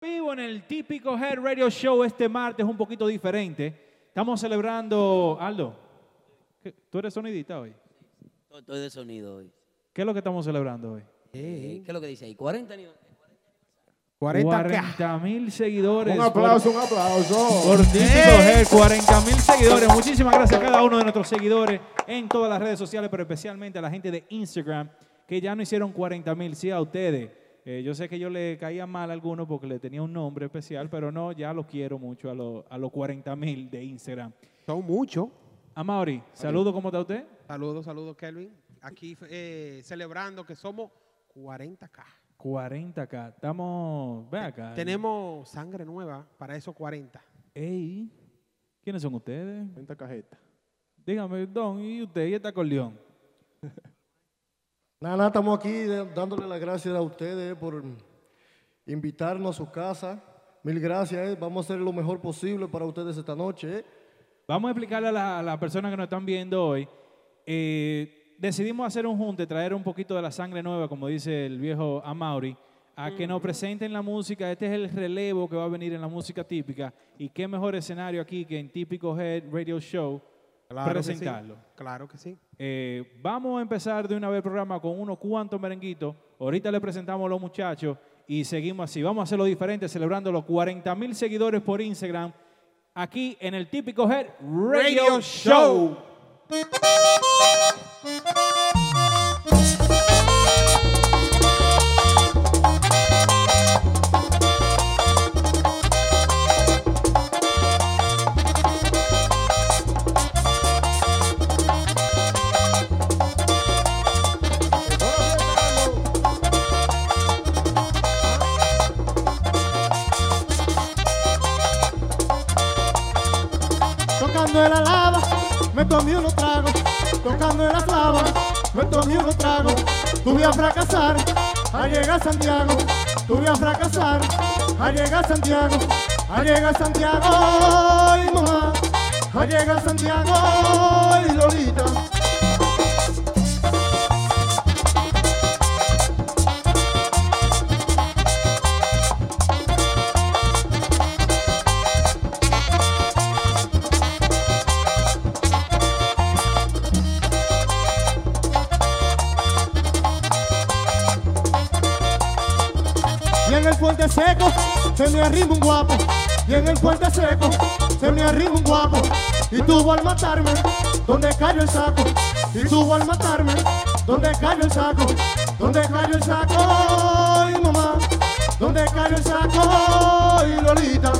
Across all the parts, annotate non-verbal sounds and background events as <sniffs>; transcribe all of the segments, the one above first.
Vivo en el típico Head Radio Show este martes, un poquito diferente. Estamos celebrando. Aldo, ¿qué- ¿tú eres sonidista hoy? Estoy de sonido hoy. ¿Qué es lo que estamos celebrando hoy? Eh, ¿Qué es lo que dice ahí? 40 ni- 40 k 40 mil seguidores. Un aplauso, un aplauso. Por, por típico Head, 40 mil seguidores. Muchísimas gracias a cada uno de nuestros seguidores en todas las redes sociales, pero especialmente a la gente de Instagram, que ya no hicieron 40 mil. Sí, a ustedes. Eh, yo sé que yo le caía mal a algunos porque le tenía un nombre especial, pero no, ya los quiero mucho a, los- a los 40 mil de Instagram. Son muchos. Amaury, saludo, ¿cómo está usted? Saludos, saludos, Kelvin. Aquí eh, celebrando que somos 40K. 40K. Estamos. Ven acá. Tenemos sangre nueva para esos 40. Ey, ¿quiénes son ustedes? 40 cajetas. Dígame, Don, ¿y usted? ¿Y este acordeón? <laughs> Nada, nada, estamos aquí dándole las gracias a ustedes por invitarnos a su casa. Mil gracias, eh. vamos a hacer lo mejor posible para ustedes esta noche. eh. Vamos a explicarle a la- las personas que nos están viendo hoy. eh, decidimos hacer un junte, traer un poquito de la sangre nueva, como dice el viejo Amaury, a que nos presenten la música. Este es el relevo que va a venir en la música típica. Y qué mejor escenario aquí que en Típico Head Radio Show Claro que sí. presentarlo. Claro que sí. Eh, vamos a empezar de una vez el programa con unos cuantos merenguitos. Ahorita le presentamos a los muchachos y seguimos así. Vamos a hacerlo diferente, celebrando los 40 mil seguidores por Instagram. Aquí en el típico Head Radio, Radio Show. Tocando unos tragos. Tú voy a fracasar, a llegar a Santiago. Tú voy a fracasar, a llegar a Santiago. A llegar a Santiago, ay mamá. A llegar a Santiago, ay Lolita. Se me arrima un guapo. Y en el puente seco se me arrima un guapo. Y tuvo al matarme, donde cayó el saco. Y tuvo al matarme, donde cayó el saco. Donde cayó el saco, ay mamá. Donde cayó el saco, ay Lolita.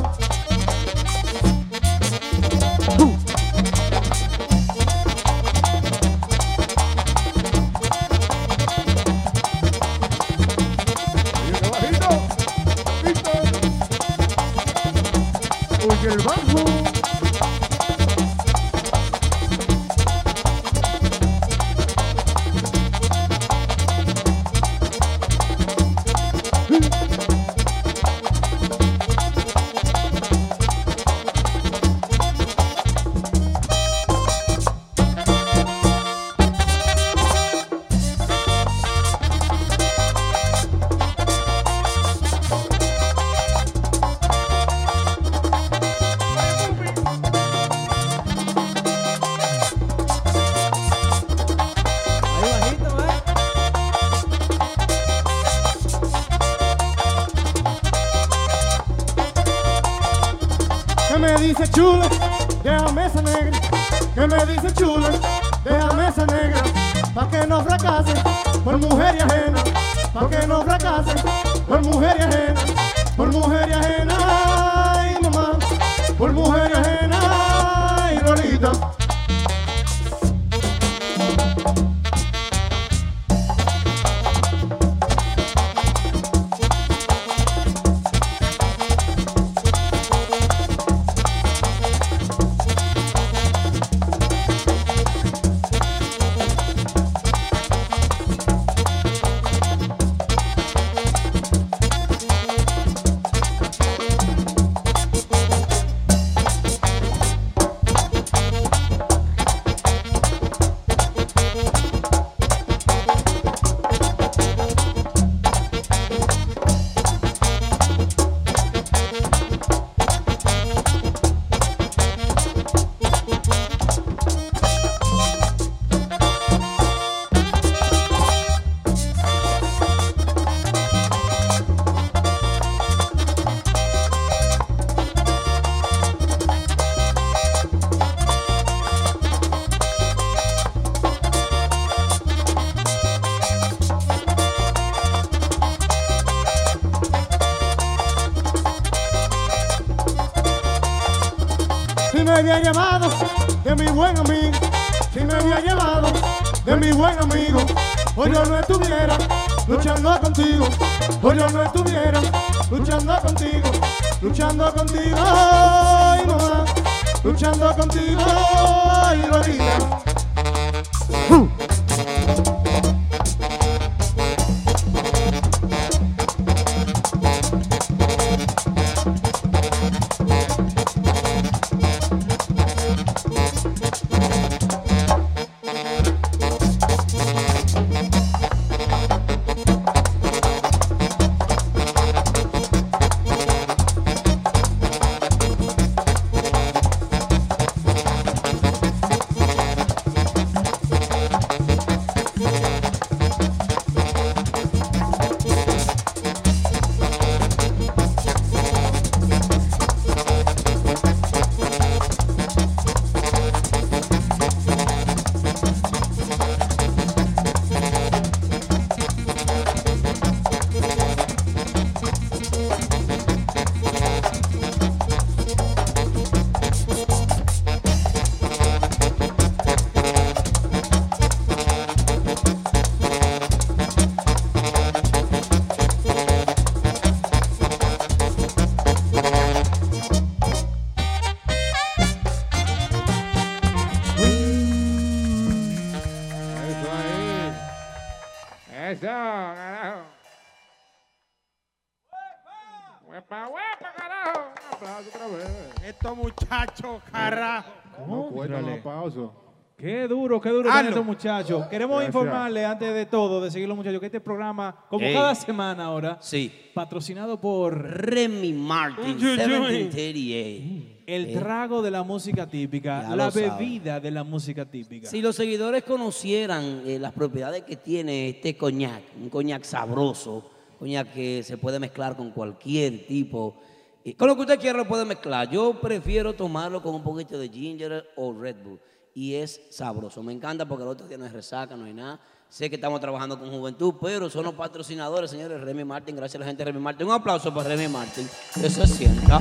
Llevado de mi buen amigo, si me había llevado de mi buen amigo, hoy yo no estuviera luchando contigo, hoy yo no estuviera luchando contigo, luchando contigo, ay, mamá, luchando contigo, ay. Eso estos muchachos. Queremos Gracias. informarle antes de todo, de seguir los muchachos, que este programa, como Ey. cada semana ahora, Sí. patrocinado por Remy Martin, Uy, uy, uy. 1738. el Eh, trago de la música típica, Ya la sabe. bebida de la música típica. Si los seguidores conocieran eh, las propiedades que tiene este coñac, un coñac sabroso, coñac que se puede mezclar con cualquier tipo, eh, con lo que usted quiera lo puede mezclar. Yo prefiero tomarlo con un poquito de ginger o Red Bull y es sabroso. Me encanta porque el otro día no hay resaca, no hay nada. Sé que estamos trabajando con juventud, pero son los patrocinadores, señores. Remy Martin, gracias a la gente de Remy Martin. Un aplauso para Remy Martin. Eso se sienta.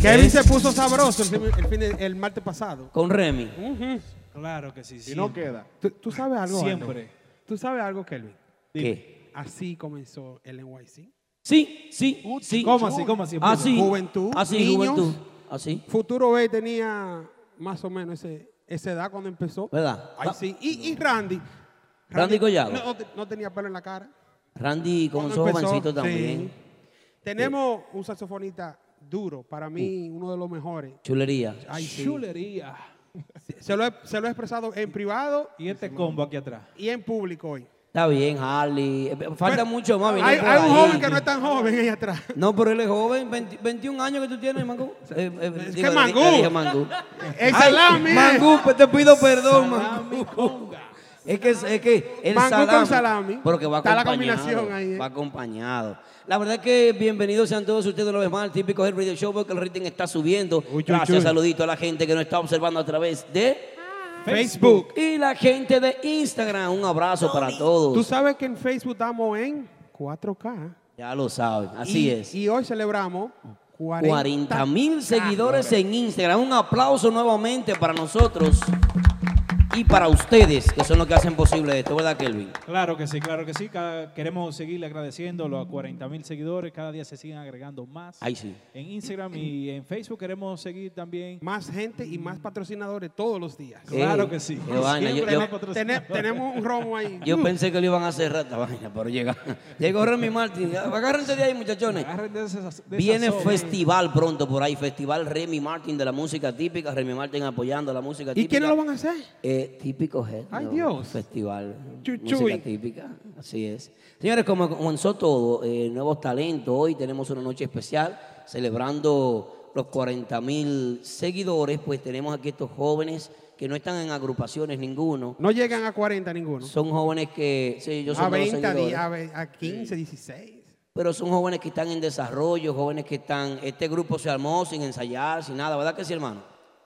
Kevin Es- se puso sabroso el, fin- el, fin de- el martes pasado. Con Remy. Claro que sí, Si no queda. ¿Tú, tú sabes algo? Aldo? Siempre. ¿Tú sabes algo, Kelvin? ¿Qué? Así comenzó el NYC. Sí, sí, sí. ¿Cómo así? ¿Cómo así? Así. Juventud, Así, niños. juventud. Así. Futuro B tenía más o menos ese, esa edad cuando empezó. ¿Verdad? Ay, Ah, sí. Y, y Randy. Randy Collado. No, no te- no tenía pelo en la cara. Randy Cuando comenzó jovencito sí. también. Tenemos un saxofonista duro, para mí Uh. uno de los mejores. Chulería. Ay, sí. Chulería. Se lo, he, se lo he expresado en privado Y este combo aquí atrás. y en público hoy. Está bien, Harley. Eh, Falta Pero mucho más. viene Hay, un ahí. joven que no es tan joven ahí atrás. No, pero él es joven. 20 21 años que tú tienes, Mangú. Eh, eh, Es digo, que Mangú. dije Mangú. <laughs> El Ay, salami. eh. Mangú, pues te pido perdón, Mangú. Es que, es que el Mangú salami, con salami. Pero que va Está la acompañado. combinación ahí, ¿eh? Va acompañado. La verdad es que bienvenidos sean todos ustedes una vez más al típico Head Radio Show porque el rating está subiendo. Uy, uy, Gracias, uy. saludito a la gente que nos está observando a través de Facebook. y la gente de Instagram. Un abrazo para todos. Tú sabes que en Facebook estamos en 4K. Ya lo saben, así Y- es. Y hoy celebramos 40 40 mil seguidores en Instagram. Un aplauso nuevamente para nosotros y para ustedes, que son los que hacen posible esto, ¿verdad, Kelvin? Claro que sí, claro que sí. Cada- queremos seguirle agradeciendo a los 40 mil seguidores. Cada día se siguen agregando más. Ahí sí. En Instagram y en Facebook queremos seguir también. Más gente y más patrocinadores todos los días. Claro que sí. Yo- yo- tenemos un romo ahí. Yo pensé que lo iban a cerrar esta vaina, pero llega. <laughs> Llegó Remy Martin. Agárrense de ahí, muchachones. Agárrense de esas- de esas Viene festival pronto por ahí, festival Remy Martin de la música típica, Remy Martin apoyando la música ¿Y típica. quiénes lo van a hacer? Eh, típico. Festival. Chuchuy. Música típica. Así es. Señores, como comenzó todo, eh, nuevos talentos. Hoy tenemos una noche especial celebrando los 40 mil seguidores. Pues tenemos aquí estos jóvenes que no están en agrupaciones ninguno. No llegan a 40 ninguno. Son jóvenes que, sí, yo soy A de los 20, a, seguidores, 10, a ve- a 15, 16. pero son jóvenes que están en desarrollo, jóvenes que están, este grupo se armó sin ensayar, sin nada, ¿verdad que sí, hermano?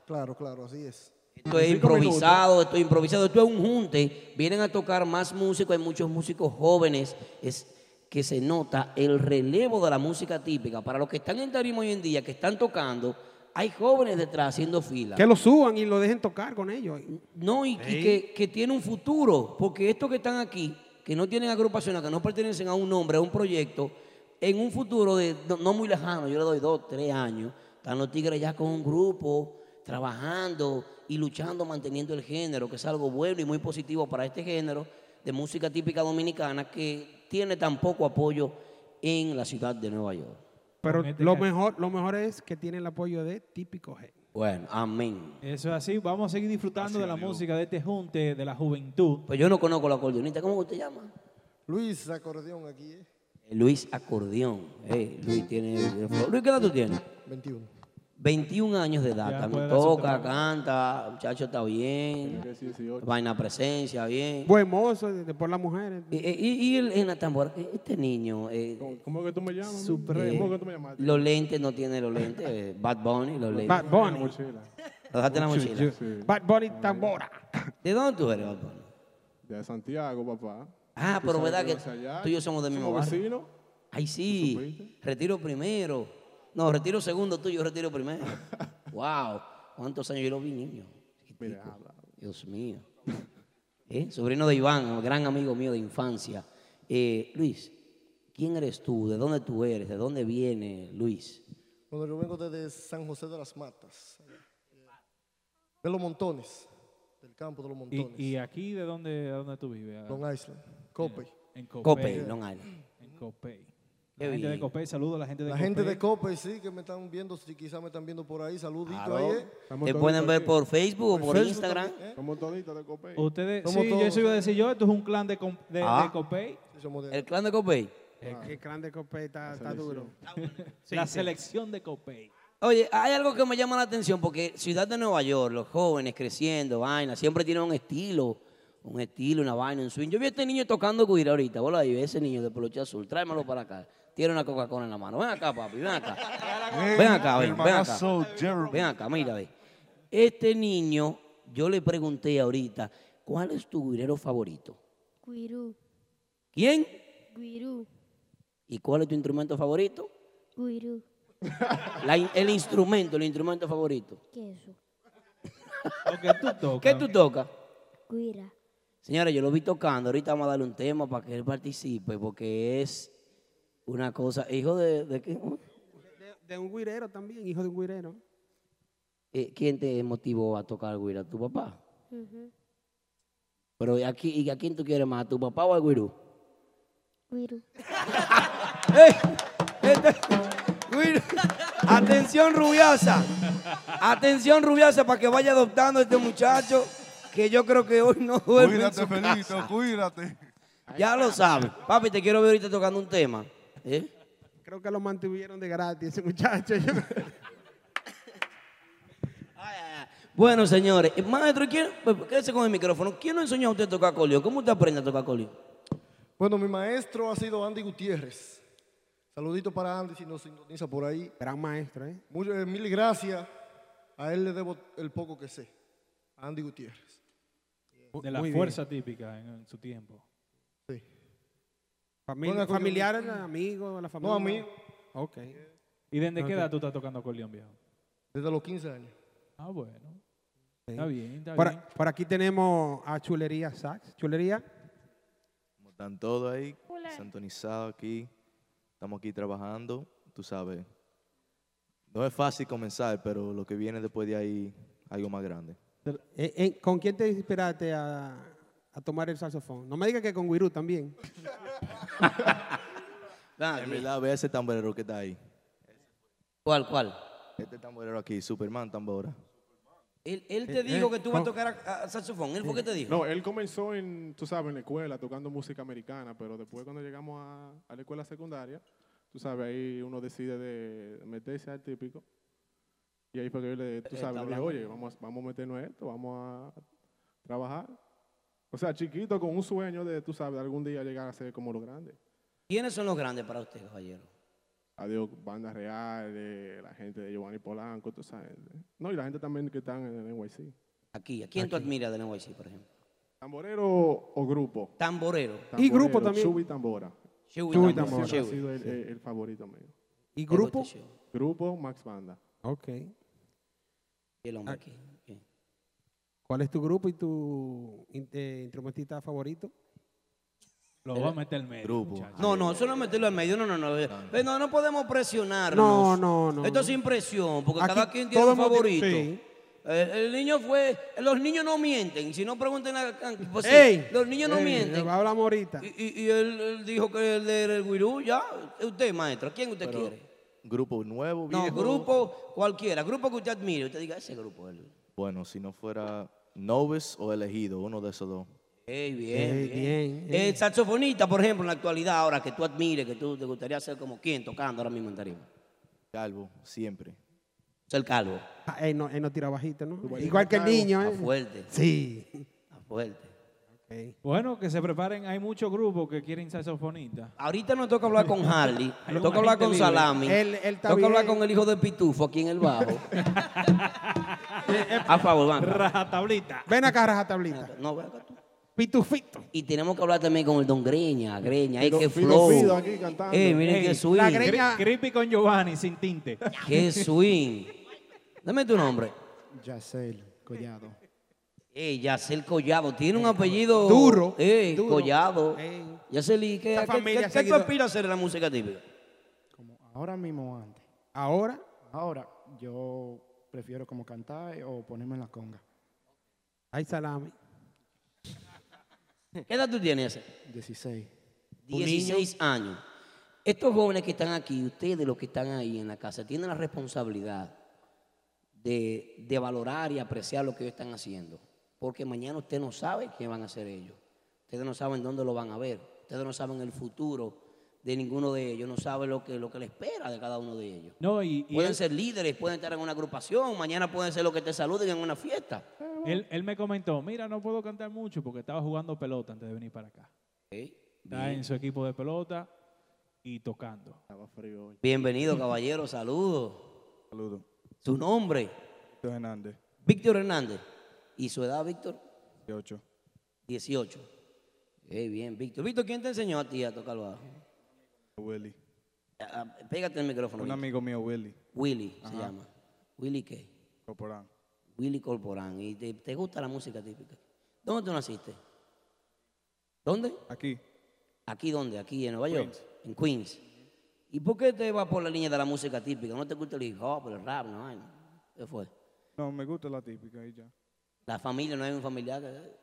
Claro, claro, así es. Esto es improvisado, esto es improvisado, esto es un junte. Vienen a tocar más músicos, hay muchos músicos jóvenes. Es que se nota el relevo de la música típica. Para los que están en tarima hoy en día, que están tocando, hay jóvenes detrás haciendo fila. Que lo suban y lo dejen tocar con ellos. No, y, y que, que tiene un futuro, porque estos que están aquí, que no tienen agrupación, que no pertenecen a un nombre, a un proyecto, en un futuro de no, no muy lejano, yo le doy dos, tres años, están los tigres ya con un grupo, trabajando y luchando, manteniendo el género, que es algo bueno y muy positivo para este género de música típica dominicana que tiene tan poco apoyo en la ciudad de Nueva York. Pero este lo mejor, lo mejor es que tiene el apoyo de Típico G. Bueno, amén. Eso es así. Vamos a seguir disfrutando de la música de este junte de la juventud. Pues yo no conozco la acordeonista, ¿cómo usted llama? Luis, acordeón aquí, ¿eh? Luis Acordeón. Eh, Luis tiene. Luis, ¿qué edad tú tienes? 21. 21 años de edad. Ya También toca, canta, el muchacho está bien. Vaina presencia, bien. Buen mozo, de- después las mujeres. Y, y- y el- en la tambora, este niño, eh, ¿Cómo que tú me llamas? Supremo. ¿Cómo que tú me llamas? los lentes no tiene los lentes, eh, Bad Bunny, los lentes. Bad Bunny. Mochila. Lo dejaste en la mochila. Bad Bunny Tambora. ¿De dónde tú eres, Bad Bunny? De Santiago, papá. Ah, Tú pero verdad que allá. tú y yo somos del mismo barrio. vecinos. Ay, sí. Retiro primero. No, retiro segundo tuyo, retiro primero. wow. ¿Cuántos años yo lo vi, niño? Mira, Chiquitico. habla. Dios mío. ¿Eh? Sobrino de Iván, un gran amigo mío de infancia. Eh, Luis, ¿quién eres tú? ¿De dónde tú eres? ¿De dónde viene Luis? Bueno, yo vengo desde San José de las Matas. De los montones. Del campo de los Y, montones. y aquí, ¿de dónde, de dónde tú vives? Long Island. Copey. En Cope, Copey. Long Island. En Copey. Qué La gente de. Copey, saludo a la gente de La Copey. gente de Copey, sí, que me están viendo, si quizás me están viendo por ahí. Saludito Claro. ahí. ¿eh? Te pueden ver aquí. por Facebook o Por Facebook Instagram. también, ¿eh? Somos toditos de Copey. Ustedes, Somos sí, todos, eso iba a decir yo, esto es un clan de, com- de, Ah. de Copey. Sí, somos de- El clan de Copey. El, el clan de Copé está, está duro. la selección de Copey. Oye, hay algo que me llama la atención porque Ciudad de Nueva York, los jóvenes creciendo, vaina, siempre tienen un estilo, un estilo, una vaina, un swing. Yo vi a este niño tocando guira ahorita, vos ahí, ese niño de peluche azul, tráemelo para acá. Tiene una Coca-Cola en la mano. Ven acá, papi, ven acá. <laughs> Ven acá, ven, ven acá. Ven acá, mira, ve. Este niño, yo le pregunté ahorita, ¿cuál es tu guirero favorito? Guirú, ¿Quién? guirú, ¿Y cuál es tu instrumento favorito? guirú, La el instrumento, el instrumento favorito. queso, <laughs> Porque tú tocas. ¿Qué tú tocas? guira, Señora, yo lo vi tocando. Ahorita vamos a darle un tema para que él participe, porque es una cosa. ¿Hijo de, de qué? De, de un guirero también, hijo de un guirero. Eh, ¿Quién te motivó a tocar guira? ¿Tu papá? Pero ¿y aquí, ¿y a quién tú quieres más? ¿A tu papá o al guirú? guirú. <laughs> Este- guirú. Atención, rubiasa. Atención, rubiasa, para que vaya adoptando a este muchacho, que yo creo que hoy no duerme. en Cuídate, su Felito, casa. cuídate. Ya lo sabes. Papi, te quiero ver ahorita tocando un tema. ¿Eh? Creo que lo mantuvieron de gratis ese muchacho. <laughs> Bueno, señores, eh, maestro, ¿quién, pues, quédese con el micrófono. ¿Quién nos enseñó a usted a tocar acordeón? ¿Cómo usted aprende a tocar acordeón? Bueno, mi maestro ha sido Andy Gutiérrez. Saludito para Andy si nos sintoniza por ahí. Gran maestro, ¿eh? Muchas mil gracias. A él le debo el poco que sé. A Andy Gutiérrez. De la Muy bien. fuerza típica en, en su tiempo. Familia- Bueno, familiares, amigos, la familia. No, a mí, Ok. ¿Y desde qué edad tú estás tocando acordeón, viejo? desde los 15 años. Ah, bueno. Está bien, está Por, bien. por aquí tenemos a Chulería Sax. Chulería. Como están todos ahí, sintonizados aquí. Estamos aquí trabajando, tú sabes. No es fácil comenzar, pero lo que viene después de ahí, algo más grande. Eh, eh, ¿Con quién te inspiraste a, a tomar el saxofón? No me digas que con Guirú también. En verdad, ve ese tamborero que está ahí. ¿Cuál, cuál? Este tamborero aquí, Superman tambora. Él, él te Eh, dijo eh, que tú vas a tocar a- a saxofón. ¿Él fue que te dijo? No, él comenzó en, tú sabes, en la escuela tocando música americana, pero después cuando llegamos a, a la escuela secundaria, tú sabes, ahí uno decide de meterse al típico. Y ahí fue que yo le, tú Eh, sabes, le dije, oye, vamos, a- vamos a meternos en esto, vamos a trabajar. O sea, chiquito con un sueño de, tú sabes, algún día llegar a ser como los grandes. ¿Quiénes son los grandes para usted, caballero? Adiós, banda real, eh, la gente de Giovanni Polanco, tú sabes. No, y la gente también que están en el NYC. Aquí. ¿A quién tú admiras de NYC, por ejemplo? ¿Tamborero o grupo? Tamborero. Y grupo también. Chubi Tambora. Chewy Chewy Tambora. Ha sido el, el- el favorito mío. ¿Y grupo? Grupo Max Banda. Ok. Y el hombre aquí. ¿Cuál es tu grupo y tu eh, instrumentista favorito? Lo voy a meter en medio. Grupo. No, no, eso no es meterlo en medio, no, no, no. Pero no, no podemos presionarnos. No, no, no, Esto no. sin presión, porque Aquí cada quien tiene un favorito. sí. El, el niño fue, los niños no mienten, si no pregunten a, pues sí, Ey, los niños no ey, mienten. Hablamos ahorita. Y, y- y él, él dijo que él era el guirú, ya. Usted, maestro, ¿quién usted Pero, quiere? Grupo nuevo, No, viejo. grupo cualquiera, grupo que usted admire. Usted diga, ese grupo. Él. Bueno, si no fuera Noves o Elegido, uno de esos dos. Bien, Ey, bien. bien, El saxofonista, por ejemplo, en la actualidad, ahora que tú admires, que tú te gustaría ser como quien tocando ahora mismo en tarima. Calvo, siempre. Ser calvo. Ah, él, no, él no tira bajito, ¿no? Igual que el niño, Está ¿eh? fuerte, Sí. está fuerte. Bueno, que se preparen. Hay muchos grupos que quieren saxofonistas. Ahorita nos toca hablar con Harley, <laughs> nos toca hablar con libre. Salami, él está toca hablar con el hijo de Pitufo aquí en el bajo. <laughs> A favor, van. Raja tablita. Ven acá, raja tablita. No, ven acá tú. Pitufito. Y tenemos que hablar también con el Don Greña, Greña, qué Fido flow. Aquí cantando. Eh, miren Ey, qué swing, la Greña- Creepy con Giovanni sin tinte. qué swing. Dame tu nombre. Yacel Collado. Eh, Yacel Collado, tiene un apellido Duro, Eh, duro. Collado. Ey. Yacel, ¿qué, Esa qué- familia qué- qué tú aspiras a hacer en la música típica? Como ahora mismo antes. Ahora, Ahora yo prefiero como cantar o ponerme en la conga. hay salami. ¿Qué edad tú tienes, Yacel? 16. 16 años. Estos jóvenes que están aquí, ustedes los que están ahí en la casa, tienen la responsabilidad de, de valorar y apreciar lo que ellos están haciendo. Porque mañana usted no sabe qué van a hacer ellos. Ustedes no saben dónde lo van a ver. Ustedes no saben el futuro de ninguno de ellos. No saben lo que, lo que le espera de cada uno de ellos. No, y, y Pueden él, ser líderes, pueden estar en una agrupación, mañana pueden ser los que te saluden en una fiesta. él- él me comentó, mira, no puedo cantar mucho porque estaba jugando pelota antes de venir para acá. Está en su equipo de pelota y tocando. Estaba frío hoy. Bienvenido, caballero, saludos. Saludos. Su nombre, Víctor Hernández, Víctor Hernández. ¿Y su edad, Víctor? 18. 18. Qué bien, Víctor. Víctor, ¿quién te enseñó a ti a tocar bajo? Willy. Ah, Pégate el micrófono. Un Víctor. amigo mío, Willy, Willy se llama. ¿Willy qué? Corporán. Willy Corporán. ¿Y te, te gusta la música típica? ¿Dónde tú naciste? ¿Dónde? Aquí, ¿Aquí dónde? ¿Aquí en Nueva York? Queens. En Queens. ¿Y por qué te vas por la línea de la música típica? ¿No te gusta el hip hop, el rap? No. ¿Qué fue? no, me gusta la típica y ya. La familia, no hay un familiar que...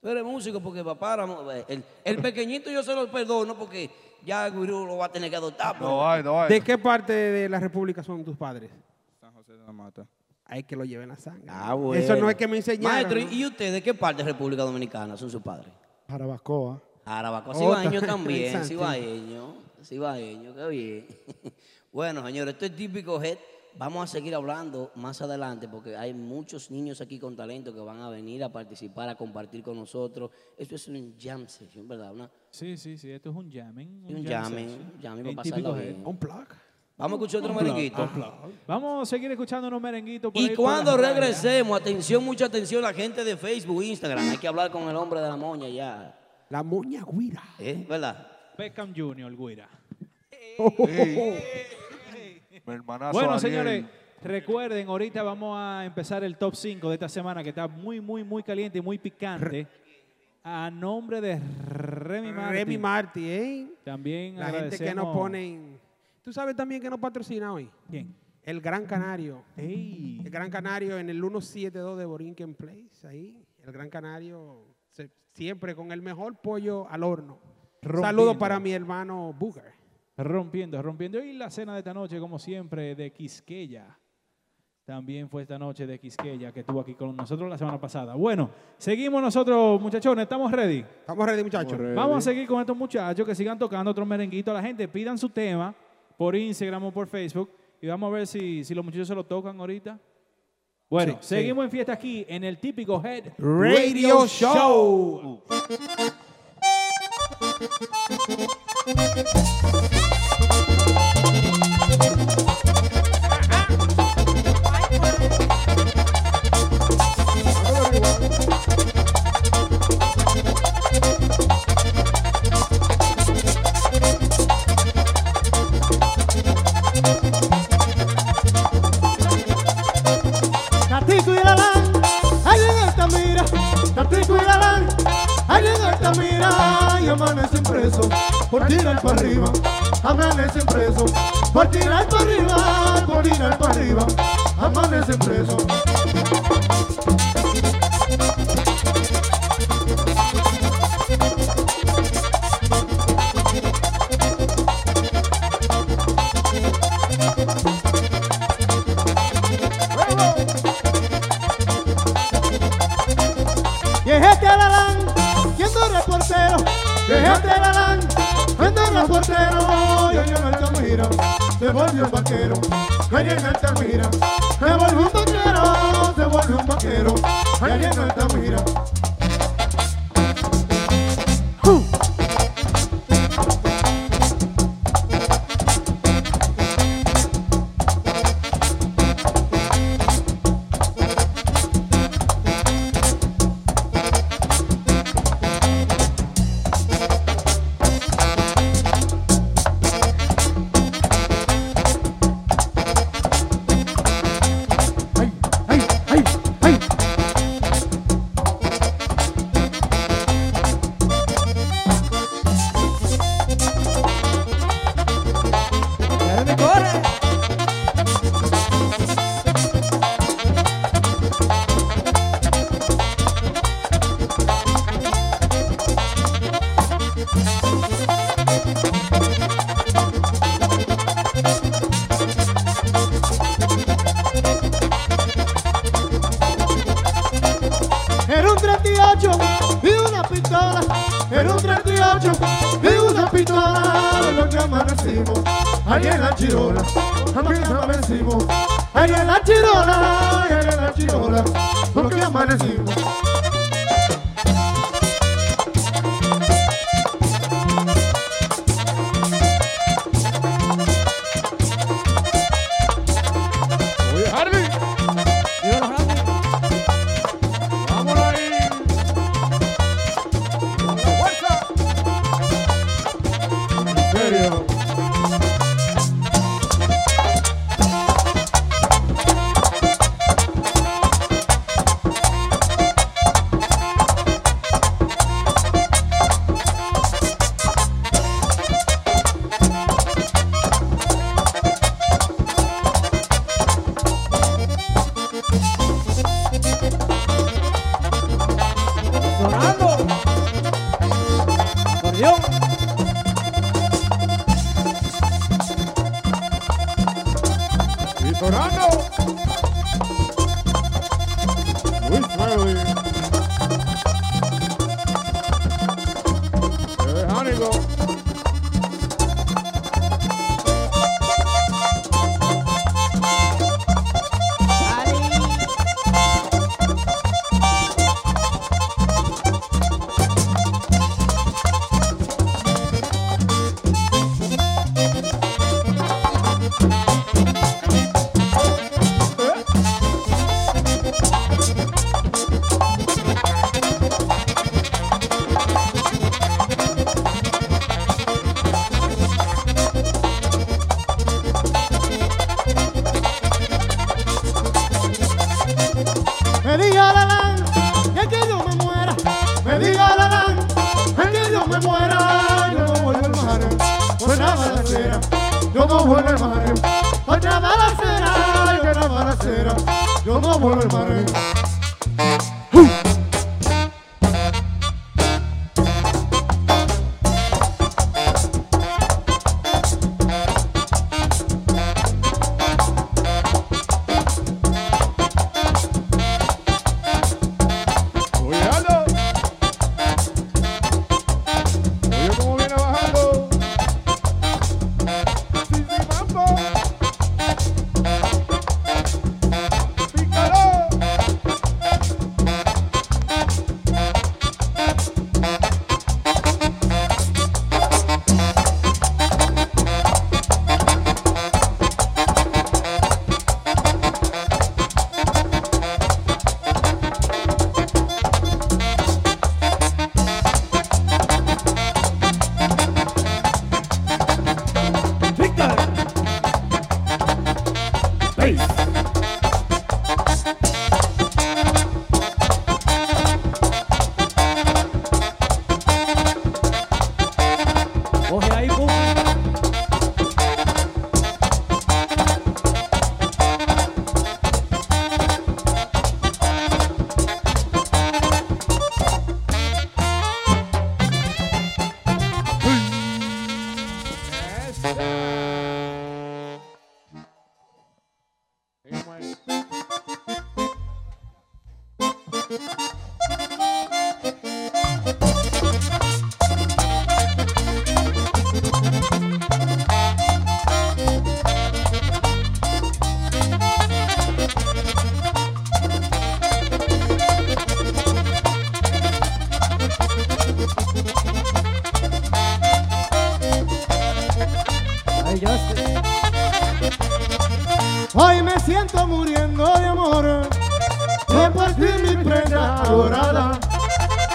Tú eres músico porque papá era... mu- El, el pequeñito yo se lo perdono porque ya el gurú lo va a tener que adoptar. pero- hay, no ¿De qué parte de la República son tus padres? San José de la Mata. Hay que lo lleven a sangre. Ah, bueno. Eso no es que me enseñaron. Maestro, ¿no? ¿y usted de qué parte de República Dominicana son sus padres? Jarabacoa. Arabaco, Otra. cibaeño también, <laughs> cibaeño, cibaeño, qué bien. <laughs> Bueno, señores, esto es típico. Vamos a seguir hablando más adelante porque hay muchos niños aquí con talento que van a venir a participar, a compartir con nosotros. Esto es un jam session, ¿verdad? Una- Sí, sí, sí, esto es un jamming. un jam jamming, session. un jamming En para pasarlo bien. Un plug. Vamos a escuchar otro merenguito. Vamos a seguir escuchando unos merenguitos. por Y cuando radios. regresemos, atención, mucha atención, la gente de Facebook, Instagram, hay que hablar con el hombre de la moña ya. La moña guira. ¿Eh? ¿Verdad? Beckham Jr., Guira. Mi hermanazo Bueno, Ariel. señores, recuerden, ahorita vamos a empezar el top 5 de esta semana que está muy, muy, muy caliente y muy picante. A nombre de Remy Martin. Remy Marty, ¿eh? También La gente que nos ponen. ¿Tú sabes también que nos patrocina hoy? ¿Quién? El Gran Canario. Ey. El Gran Canario en el 172 de Borinquen Place, ahí. El Gran Canario se- siempre con el mejor pollo al horno. Rompiendo. Saludos para mi hermano Booger. Rompiendo, rompiendo. Y la cena de esta noche, como siempre, de Quisqueya. También fue esta noche de Quisqueya que estuvo aquí con nosotros la semana pasada. Bueno, seguimos nosotros, muchachones. ¿Estamos ready? Estamos ready, muchachos. Vamos a seguir con estos muchachos que sigan tocando otros merenguitos. La gente pidan su tema por Instagram o por Facebook y vamos a ver si, si los muchachos se lo tocan ahorita. Bueno, Sí, seguimos en fiesta aquí en el típico Head Radio Show. Nati. y amanecen presos por tirar para arriba, amanecen presos por tirar para arriba, por tirar para arriba, amanecen presos. volvió un vaquero. Allí en Altamira, se volvió un vaquero, se volvió un vaquero. Allí en Altamira.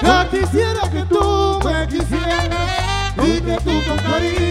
Yo quisiera que tú me quisieras y que tú con cariño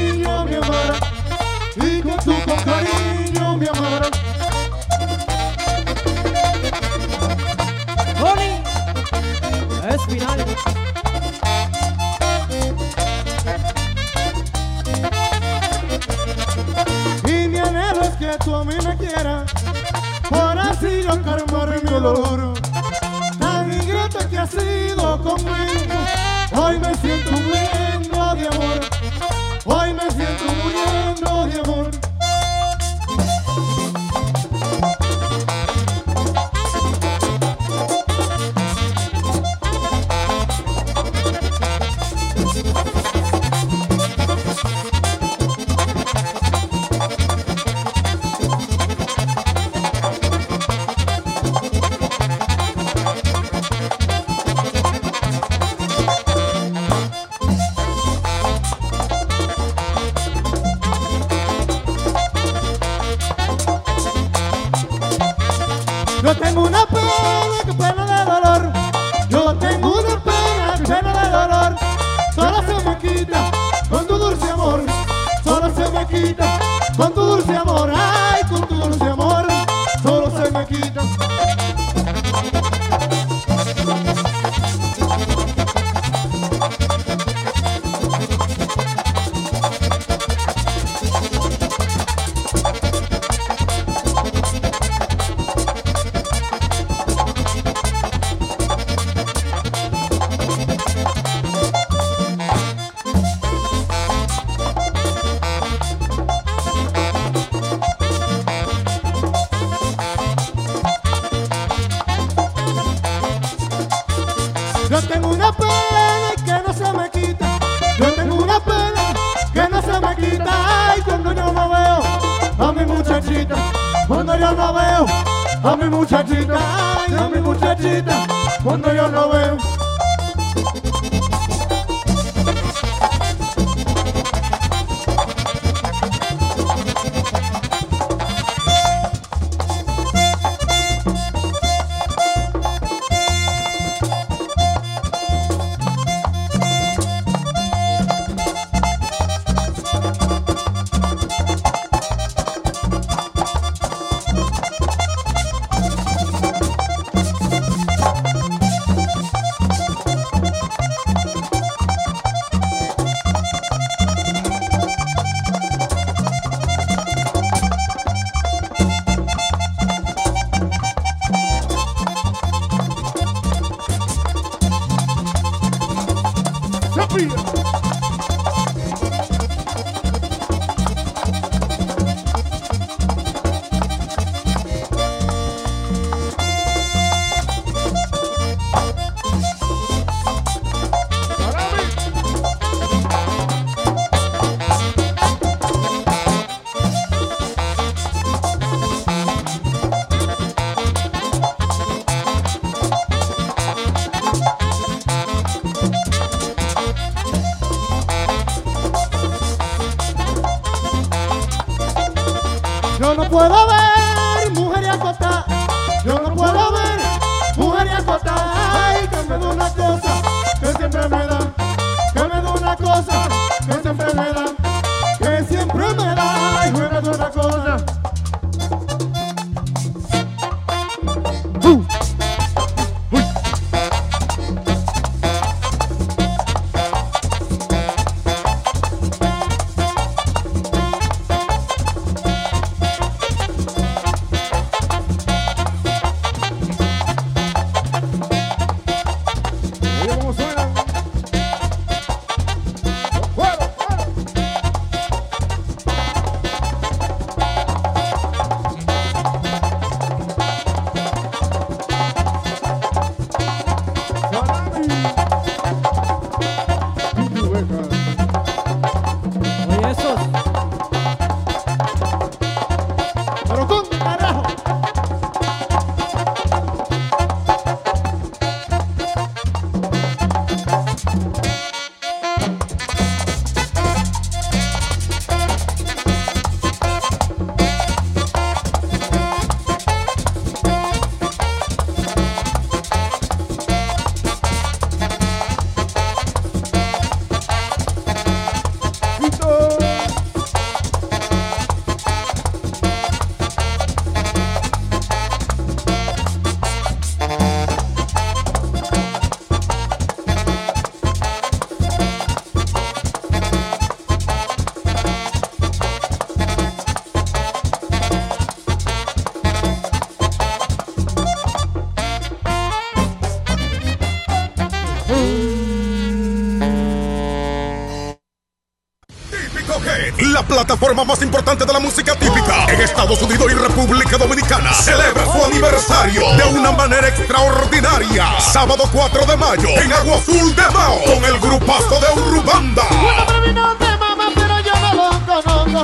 manera extraordinaria. Sábado 4 de mayo en Agua Azul de Mao con el grupazo de Urubanda.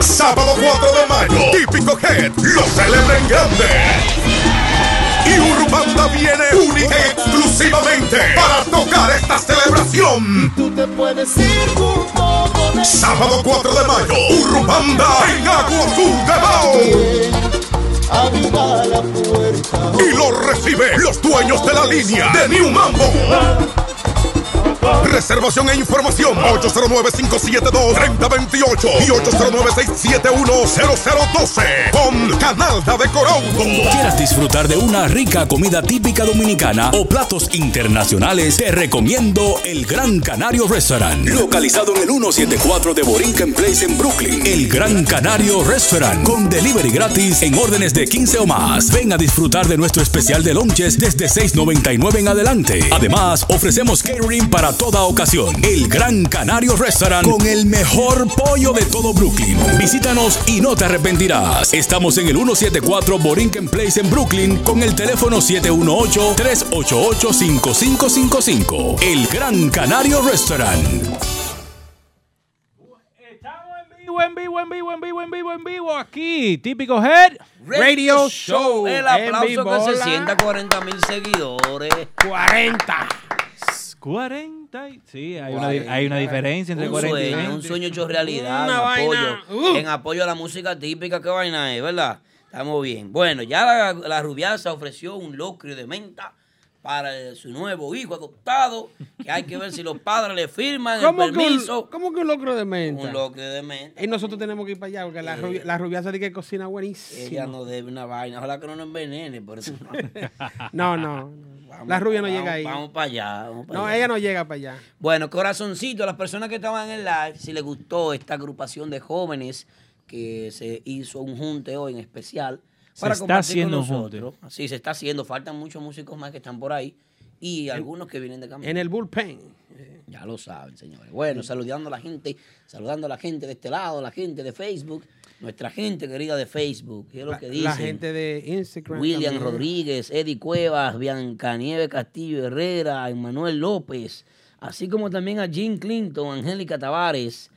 Sábado 4 de mayo, Típico Head lo celebra en grande. Y Urubanda viene única y exclusivamente para tocar esta celebración. Tú te puedes ir junto con él. Sábado 4 de mayo, Urubanda en Agua Azul de Mao. La puerta. Y lo recibe los dueños de la línea de New Mambo. Reservación e información 809-572-3028 y 809-671-0012 con Canalda de Corauto. ¿Quieres disfrutar de una rica comida típica dominicana o platos internacionales? Te recomiendo el Gran Canario Restaurant, localizado en el 174 de Borinquen Place en Brooklyn. El Gran Canario Restaurant, con delivery gratis en órdenes de 15 o más. Ven a disfrutar de nuestro especial de lunches desde 6.99 en adelante. Además, ofrecemos catering para toda ocasión. El Gran Canario Restaurant con el mejor pollo de todo Brooklyn. Visítanos y no te arrepentirás. Estamos en el 174 Borinquen Place en Brooklyn con el teléfono 718-388-5555. El Gran Canario Restaurant. vivo, en vivo, en vivo, en vivo, en vivo, en vivo, aquí, típico Head Radio Show. El en aplauso que se sienta 40 mil seguidores. 40. 40. Sí, hay una, hay una diferencia entre un 40 y sueño, 20. un sueño hecho realidad Una en vaina, apoyo, uh. en apoyo a la música típica. ¿Qué vaina es, verdad? Estamos bien. Bueno, ya la, la rubiaza ofreció un locrio de menta para su nuevo hijo adoptado, que hay que ver si los padres le firman el ¿Cómo que, permiso. un, ¿Cómo que un locro de menta? Un locrio de menta. Y nosotros tenemos que ir para allá porque la, Eh. rubia, la rubiaza dice que cocina buenísimo. Ella no debe una vaina. Ojalá que no nos envenene, por eso <laughs> no. No, no. La rubia no Vamos- llega ahí. Vamos para allá. vamos No, allá. ella no llega para allá. Bueno, corazoncito, a las personas que estaban en el live, si les gustó esta agrupación de jóvenes que se hizo un junte hoy en especial Se para está compartir haciendo junte. nosotros. Sí, se está haciendo. Faltan muchos músicos más que están por ahí y algunos que vienen de camino. En el bullpen. Ya lo saben, señores. Bueno, saludando a la gente, saludando a la gente de este lado, la gente de Facebook, nuestra gente querida de Facebook, ¿qué es lo La, que la dicen? gente de Instagram. William también. Rodríguez, Eddie Cuevas, Bianca Nieve Castillo Herrera, Emanuel López, así como también a Jim Clinton, Angélica Tavares,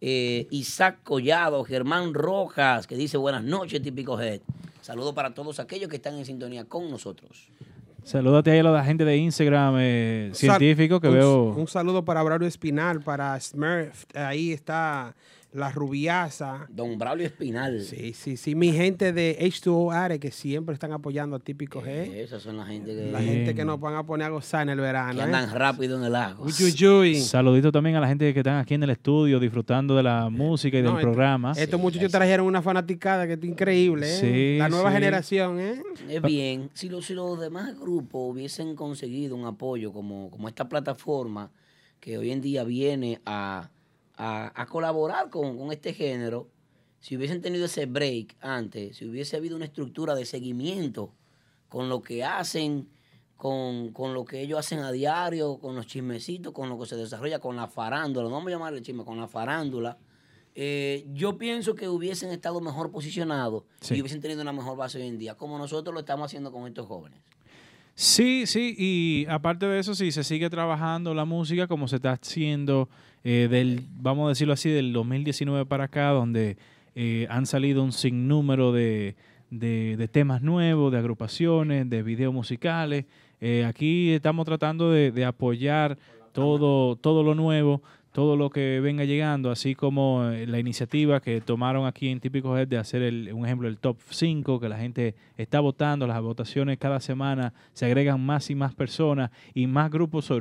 eh, Isaac Collado, Germán Rojas, que dice buenas noches, típico Head. Saludos para todos aquellos que están en sintonía con nosotros. Salúdate ahí a la gente de Instagram eh, científico que un, veo. Un saludo para Braulio Espinal, para Smurf. Ahí está la rubiaza. Don Braulio Espinal. Sí, sí, sí. Mi gente de H2O Are que siempre están apoyando a Típico G. Esas son la gente que, La gente que nos van a poner a gozar en el verano. que ¿eh? andan rápido en el lago. Uyuyuy. Saludito también a la gente que están aquí en el estudio disfrutando de la música y del programa. Estos muchachos trajeron una fanaticada que está increíble. ¿eh? Sí, la nueva sí. generación, ¿eh? Es bien, si, los si los demás grupos hubiesen conseguido un apoyo como, como esta plataforma que hoy en día viene a, a- a colaborar con, con este género, si hubiesen tenido ese break antes, si hubiese habido una estructura de seguimiento con lo que hacen, con, con lo que ellos hacen a diario, con los chismecitos, con lo que se desarrolla, con la farándula, no vamos a llamarle chisme, con la farándula, eh, yo pienso que hubiesen estado mejor posicionados Sí. y hubiesen tenido una mejor base hoy en día, como nosotros lo estamos haciendo con estos jóvenes. Sí, sí, y aparte de eso, sí, se sigue trabajando la música como se está haciendo eh, del, vamos a decirlo así, del 2019 para acá, donde eh, han salido un sinnúmero de, de, de temas nuevos, de agrupaciones, de videos musicales. Eh, aquí estamos tratando de, de apoyar todo, todo lo nuevo, todo lo que venga llegando, así como eh, la iniciativa que tomaron aquí en Típico Head de hacer el, un ejemplo el top 5, que la gente está votando, las votaciones cada semana se agregan más y más personas y más grupos,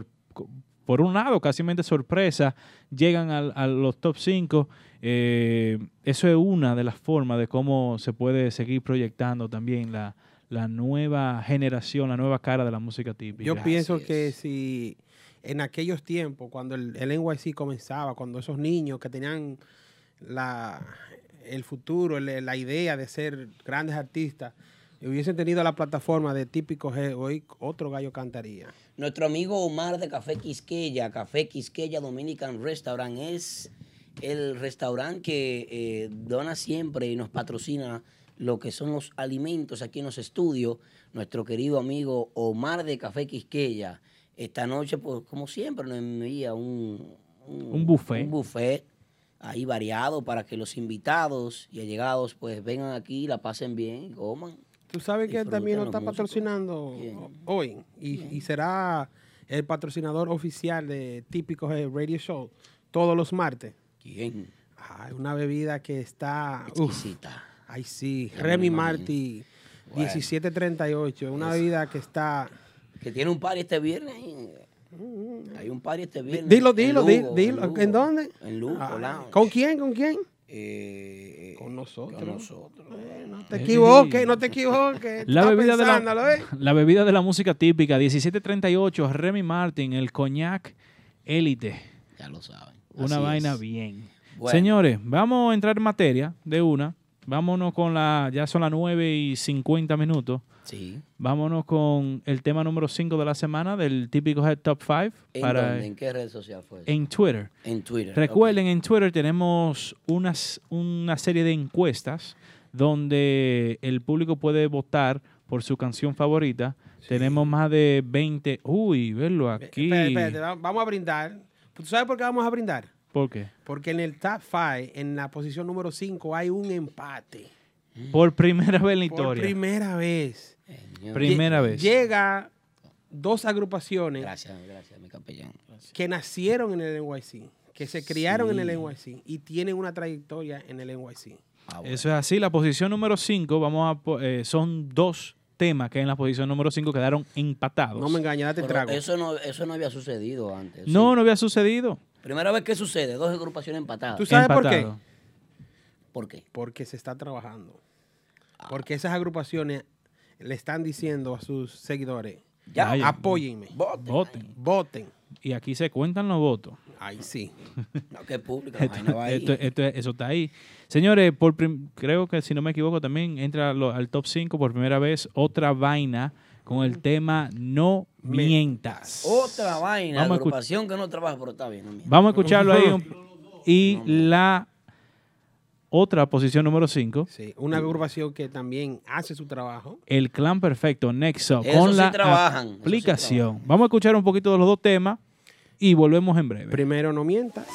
por un lado, casi sorpresa, llegan al- a, los top 5. Eh, eso es una de las formas de cómo se puede seguir proyectando también la, la nueva generación, la nueva cara de la música típica. Yo pienso que si en aquellos tiempos, cuando el, el NYC comenzaba, cuando esos niños que tenían la, el futuro, el- la idea de ser grandes artistas, hubiesen tenido la plataforma de típico G, hoy otro gallo cantaría. Nuestro amigo Omar de Café Quisqueya, Café Quisqueya Dominican Restaurant, es el restaurante que eh, dona siempre y nos patrocina lo que son los alimentos aquí en los estudios. Nuestro querido amigo Omar de Café Quisqueya. Esta noche, pues, como siempre, nos envía un, Un buffet. Un buffet ahí variado para que los invitados y allegados pues vengan aquí, la pasen bien y coman. Tú sabes que él también nos está músicos. patrocinando hoy y, y será el patrocinador oficial de Típico G Radio Show todos los martes. ¿Quién? Ay, una bebida que está... Exquisita. ay, sí. Ya Remy. Marty, Bueno. 1738. Una bebida que está... Que tiene un party este viernes. ahí. Hay un party este viernes. Dilo, en dilo, di- Lugo, dilo. Lugo. ¿En dónde? En Lugo, Ah. ¿Con quién? ¿Con quién? Eh, nosotros. Con nosotros. no te equivoques, no te equivoques. La bebida, de la, ¿eh? la bebida de la música típica, 1738, Remy Martin, el coñac élite. Ya lo saben. Una Así vaina es. bien. Bueno. Señores, vamos a entrar en materia de una. Vámonos con la, ya son las 9 y 50 minutos. Sí. Vámonos con el tema número 5 de la semana del típico Head Top 5. ¿En para, dónde? ¿En qué red social fue eso? En Twitter. En Twitter. Recuerden, en Twitter tenemos unas, una serie de encuestas donde el público puede votar por su canción favorita. Tenemos más de 20. Uy, verlo aquí. Espérate, espérate, va- vamos a brindar. ¿Tú sabes por qué vamos a brindar? ¿Por qué? Porque en el top 5, en la posición número 5, hay un empate. Por primera vez en la Por historia. primera vez. Primera Lle- vez. Llega dos agrupaciones Gracias, gracias, mi capellán. que nacieron en el NYC, que se criaron en el. NYC y tienen una trayectoria en el NYC. Eso es así. La posición número 5, vamos a, po- eh, son dos temas que en la posición número 5 quedaron empatados. No me engañes, date Pero trago. Eso no, eso no había sucedido antes. No, no había sucedido. Primera vez que sucede, dos agrupaciones empatadas. ¿Tú sabes por qué? ¿Por qué? Porque se está trabajando. Porque esas agrupaciones le están diciendo a sus seguidores, Ya. Apóyenme, Voten. voten. Y aquí se cuentan los votos. Ahí sí. <laughs> No, qué pública, la Esto- vaina va ahí. esto- esto- eso está ahí. Señores, por prim- creo que si no me equivoco también entra lo- al top 5 por primera vez otra vaina con el tema No mientas. Otra vaina, Vamos a agrupación que no trabaja, pero está bien. no mientas. Vamos a escucharlo ahí. un- y la otra posición número 5, Sí, una agrupación que también hace su trabajo. el Clan Perfecto, Nexo, Eso con sí la trabajan, sí aplicación. Vamos a escuchar un poquito de los dos temas y volvemos en breve. Primero no mientas.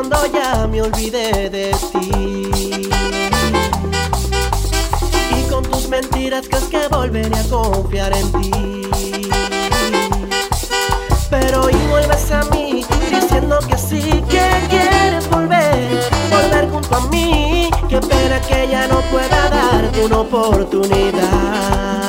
Cuando ya me olvidé de ti. Y con tus mentiras crees que volveré a confiar en ti. Pero hoy vuelves a mí diciendo que sí, que quieres volver, volver junto a mí. Qué pena que ya no pueda darte una oportunidad.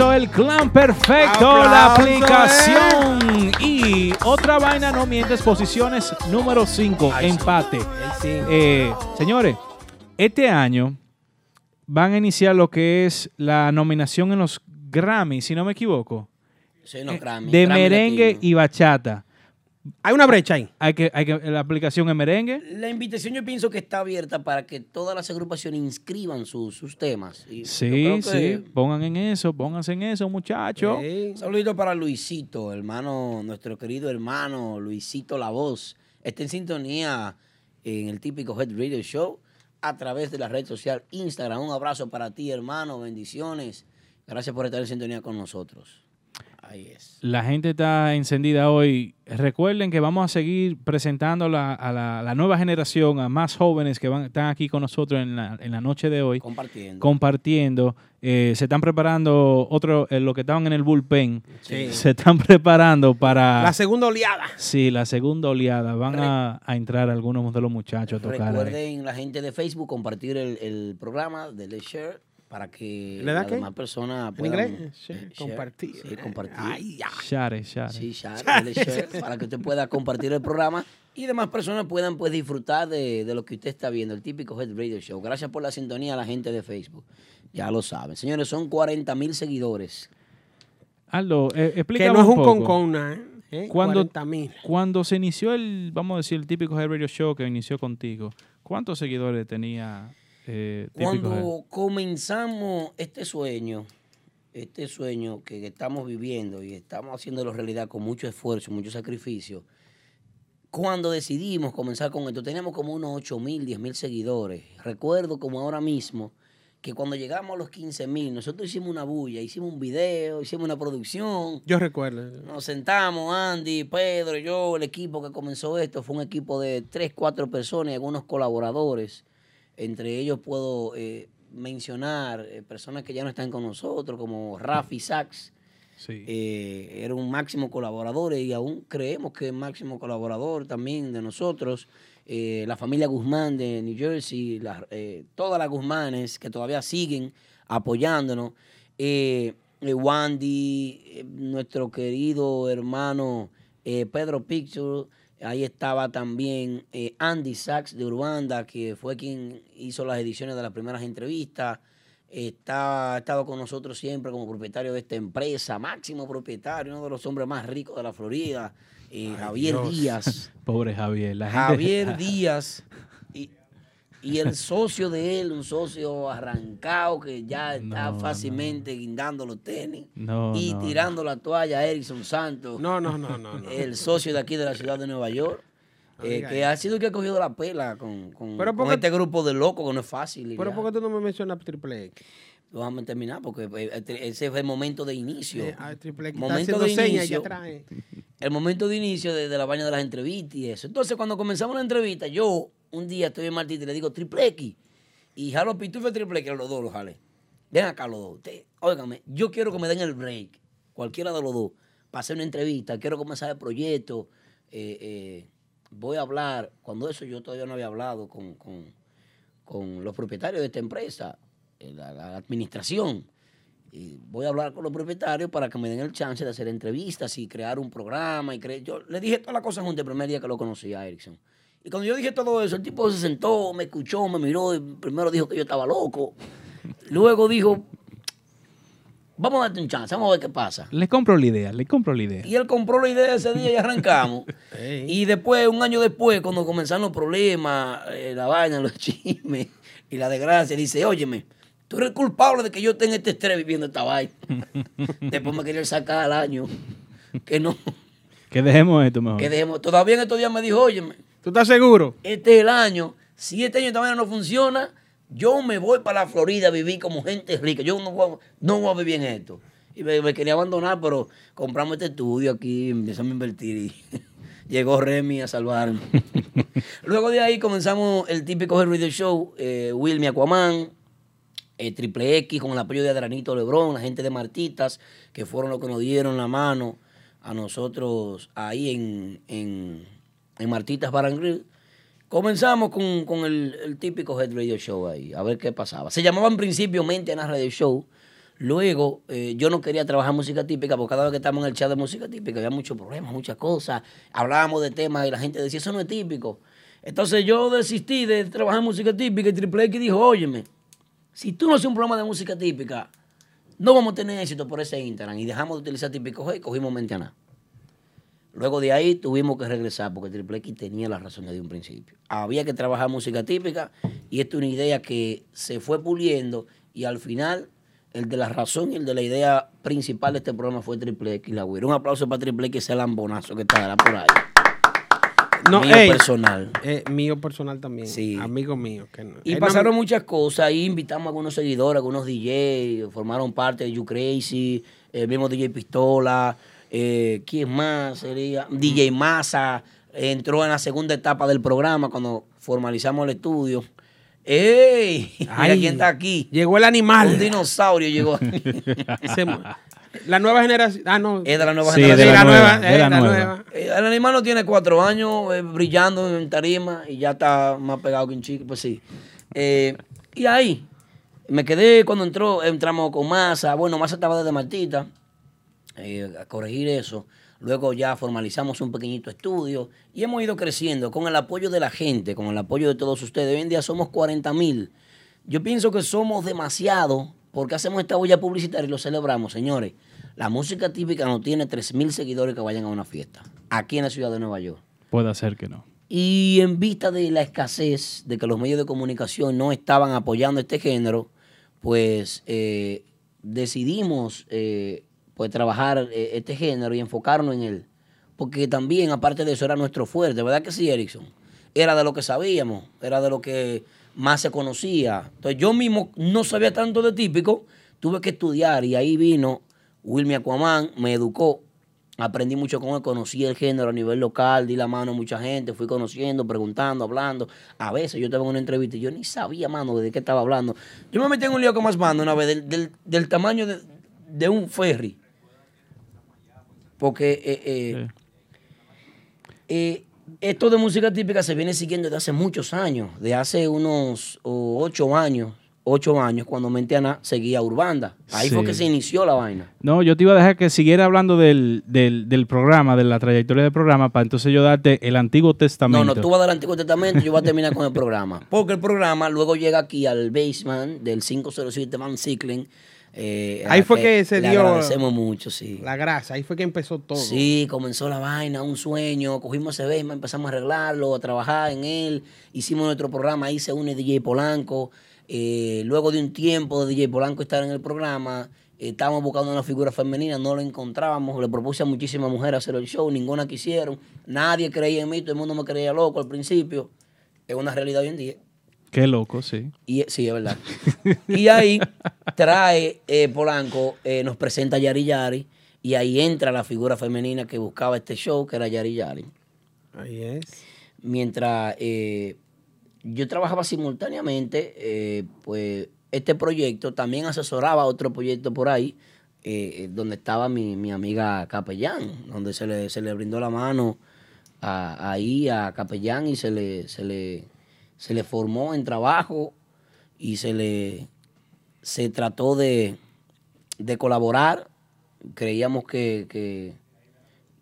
El clan perfecto, la aplicación. Y otra vaina no mientes, posiciones número 5, empate. Eh, señores, este año van a iniciar lo que es la nominación en los Grammy, si no me equivoco, Sí, no, Grammy, de Grammy merengue latino. y bachata. Hay una brecha ahí. Hay que, hay que, la aplicación en merengue. La invitación yo pienso que está abierta para que todas las agrupaciones inscriban sus, sus temas. Y Sí, que- sí, pongan en eso, pónganse en eso, muchachos. Un saludito para Luisito, hermano, nuestro querido hermano Luisito La Voz. Está en sintonía en el típico Head Radio Show a través de la red social Instagram. Un abrazo para ti, hermano. Bendiciones. Gracias por estar en sintonía con nosotros. Ahí es. La gente está encendida hoy. Recuerden que vamos a seguir presentando la- a la, la nueva generación, a más jóvenes que van, están aquí con nosotros en la, en la noche de hoy. Compartiendo. Compartiendo. Eh, se están preparando otro, eh, lo que estaban en el bullpen. Sí. Se están preparando para... La segunda oleada. Sí, la segunda oleada. Van a, a entrar algunos de los muchachos a tocar. ahí. Recuerden la gente de Facebook compartir el, el programa de Share para que ¿Le da las qué? demás personas ¿En puedan inglés? Share, share, compartir. sí, compartir. Share, share. Sí, share, dale share, para que usted pueda compartir el programa y demás personas puedan pues disfrutar de, de lo que usted está viendo, el típico Head Radio Show. Gracias por la sintonía a la gente de Facebook. Ya lo saben. Señores, son 40 mil seguidores. Aldo, eh, Que explícame no es un poco. concona, ¿eh? ¿Eh? Cuando, 40,000. cuando se inició el, vamos a decir, el típico Head Radio Show que inició contigo, ¿cuántos seguidores tenía eh? Cuando comenzamos este sueño, este sueño que, estamos viviendo y estamos haciéndolo realidad con mucho esfuerzo, mucho sacrificio, cuando decidimos comenzar con esto, teníamos como unos 8 mil, 10 mil seguidores. Recuerdo como ahora mismo que cuando llegamos a los 15 mil, nosotros hicimos una bulla, hicimos un video, hicimos una producción. Yo recuerdo. Nos sentamos, Andy, Pedro, yo, el equipo que comenzó esto, fue un equipo de tres, cuatro personas y algunos colaboradores. Entre ellos puedo eh, mencionar eh, personas que ya no están con nosotros, como Rafi Sachs. Eh, era un máximo colaborador y aún creemos que es máximo colaborador también de nosotros. La familia Guzmán de New Jersey, la- todas las Guzmanes que todavía siguen apoyándonos. Wandy, nuestro querido hermano Pedro Picture, ahí estaba también eh, Andy Sachs de Urbanda, que fue quien hizo las ediciones de las primeras entrevistas. Está, ha estado con nosotros siempre como propietario de esta empresa, máximo propietario, uno de los hombres más ricos de la Florida, eh, Javier Dios. Díaz. <laughs> Pobre Javier. La gente- Javier Díaz y, el socio de él, un socio arrancado que ya está No, fácilmente guindando los tenis No, y no, tirando la toalla a Erickson Santos. No, no, no, no, no. El socio de aquí de la ciudad de Nueva York. eh, que ha sido el que ha cogido la pela con, con- Pero con porque- este grupo de locos que no es fácil. Pero ya. ¿por qué tú no me mencionas Triple X? Vamos a terminar porque eh, ese fue el momento de inicio. Eh, ah, Triple X está momento haciendo de inicio. eh. El momento de inicio de, de la vaina de las entrevistas y eso. Entonces, cuando comenzamos la entrevista, yo un día estoy en Martí y le digo Triple X. Y jalo Pitufo Triple X, los dos los jale. Ven acá los dos. Usted, óigame, yo quiero que me den el break, cualquiera de los dos, para hacer una entrevista. Quiero comenzar el proyecto. eh, eh, voy a hablar. Cuando eso yo todavía no había hablado con, con- con los propietarios de esta empresa, eh, la, la administración. Y voy a hablar con los propietarios para que me den el chance de hacer entrevistas y crear un programa. y cre- Yo le dije todas las cosas juntas el primer día que lo conocí a Erickson. Y cuando yo dije todo eso, el tipo se sentó, me escuchó, me miró y primero dijo que yo estaba loco. Luego dijo, vamos a darte un chance, vamos a ver qué pasa. Le compro la idea, le compro la idea. Y él compró la idea ese día y arrancamos. <laughs> Y después, un año después, cuando comenzaron los problemas, eh, la vaina, los <laughs> chismes y la desgracia, dice, óyeme, tú eres el culpable de que yo esté en este estrés viviendo esta vaina. <laughs> después me quería sacar al año. Que no, Que dejemos esto mejor. que dejemos. Todavía en estos días me dijo, óyeme, ¿Tú estás seguro? este es el año. Si este año esta vaina no funciona, yo me voy para la Florida a vivir como gente rica. Yo no voy, a- no voy a vivir en esto. Y me, me quería abandonar, pero compramos este estudio aquí, empezamos a invertir y <laughs> llegó Remy a salvarme. <laughs> Luego de ahí comenzamos el típico Head Radio Show, eh, Wilmy Aquaman, eh, Triple X con el apoyo de Adranito Lebrón, la gente de Martitas, que fueron los que nos dieron la mano a nosotros ahí en, en, en Martitas Bar and Grill. Comenzamos con, con el, típico Head Radio Show ahí, a ver qué pasaba. Se llamaba en principio Mente Radio Show. Luego, eh, yo no quería trabajar música típica porque cada vez que estábamos en el chat de música típica había muchos problemas, muchas cosas. Hablábamos de temas y la gente decía, eso no es típico. Entonces yo desistí de trabajar música típica y Triple X dijo, óyeme, si tú no haces un programa de música típica, no vamos a tener éxito por ese Instagram. Y dejamos de utilizar típico G y cogimos Mente. Luego de ahí tuvimos que regresar porque Triple X tenía la razón desde un principio. Había que trabajar música típica y esto es una idea que se fue puliendo y al final el de la razón y el de la idea principal de este programa fue Triple X La Güira. Un aplauso para Triple X, ese lambonazo que estará por ahí. mío ey, personal. eh, mío personal también. Sí. Amigo mío. Que no- Y no- pasaron muchas cosas. Ahí invitamos a algunos seguidores, algunos DJ, formaron parte de You Crazy, el mismo DJ Pistola. Eh, ¿Quién más sería? DJ Massa entró en la segunda etapa del programa cuando formalizamos el estudio. ¡Ey! <laughs> Mira quién está aquí. Llegó el animal. Un dinosaurio llegó. <laughs> Se- la nueva generación. Ah, no. Es de la nueva Sí, generación. de la nueva, de la nueva. El animal no tiene cuatro años eh, brillando en tarima y ya está más pegado que un chico, pues sí. Eh, y ahí, me quedé cuando entró, entramos con Massa. Bueno, Massa estaba desde Martita, eh, a corregir eso. Luego ya formalizamos un pequeñito estudio y hemos ido creciendo con el apoyo de la gente, con el apoyo de todos ustedes. Hoy en día somos 40 mil. Yo pienso que somos demasiado porque hacemos esta olla publicitaria y lo celebramos, señores. La música típica no tiene 3 mil seguidores que vayan a una fiesta, aquí en la ciudad de Nueva York. Puede ser que no. Y en vista de la escasez de que los medios de comunicación no estaban apoyando este género, pues eh, decidimos eh, pues trabajar eh, este género y enfocarnos en él. Porque también, aparte de eso, era nuestro fuerte, ¿verdad que sí, Erickson? Era de lo que sabíamos, era de lo que más se conocía. Entonces yo mismo no sabía tanto de típico, tuve que estudiar y ahí vino Wilmy Aquaman, me educó Aprendí mucho con él, conocí el género a nivel local, di la mano a mucha gente, fui conociendo, preguntando, hablando. A veces yo estaba en una entrevista y yo ni sabía, mano, de qué estaba hablando. Yo me metí en un lío con más banda una vez, del, del- tamaño de un ferry. Porque eh, eh, eh, esto de música típica se viene siguiendo desde hace muchos años, de hace unos oh, ocho años, ocho años, cuando Mentiana seguía Urbanda. Ahí fue que se inició la vaina. No, yo te iba a dejar que siguiera hablando del, del, del programa, de la trayectoria del programa, para entonces yo darte el Antiguo Testamento. No, no, tú vas a dar el Antiguo Testamento y yo voy a terminar con el programa. Porque el programa luego llega aquí al basement del 507 Van Cycling. Eh, Ahí fue que se le dio agradecemos mucho, sí. la grasa. Ahí fue que empezó todo. Sí, comenzó la vaina, un sueño. Cogimos ese basement, empezamos a arreglarlo, a trabajar en él. Hicimos nuestro programa, ahí se une DJ Polanco. Eh, luego de un tiempo de DJ Polanco estar en el programa, eh, estábamos buscando una figura femenina, no lo encontrábamos. Le propuse a muchísimas mujeres hacer el show, ninguna quisieron. Nadie creía en mí, todo el mundo me creía loco al principio. Es una realidad hoy en día. Qué loco, sí. Y, sí, es verdad. y ahí trae eh, Polanco, eh, nos presenta a Yari Yari, y ahí entra la figura femenina que buscaba este show, que era Yari Yari. Ahí es. Mientras eh, yo trabajaba simultáneamente, eh, pues este proyecto también asesoraba otro proyecto por ahí, eh, donde estaba mi, mi amiga Capellán, donde se le, se le brindó la mano a- ahí a Capellán y se le, se le, se le formó en trabajo y se le se trató de, de colaborar. Creíamos que, que,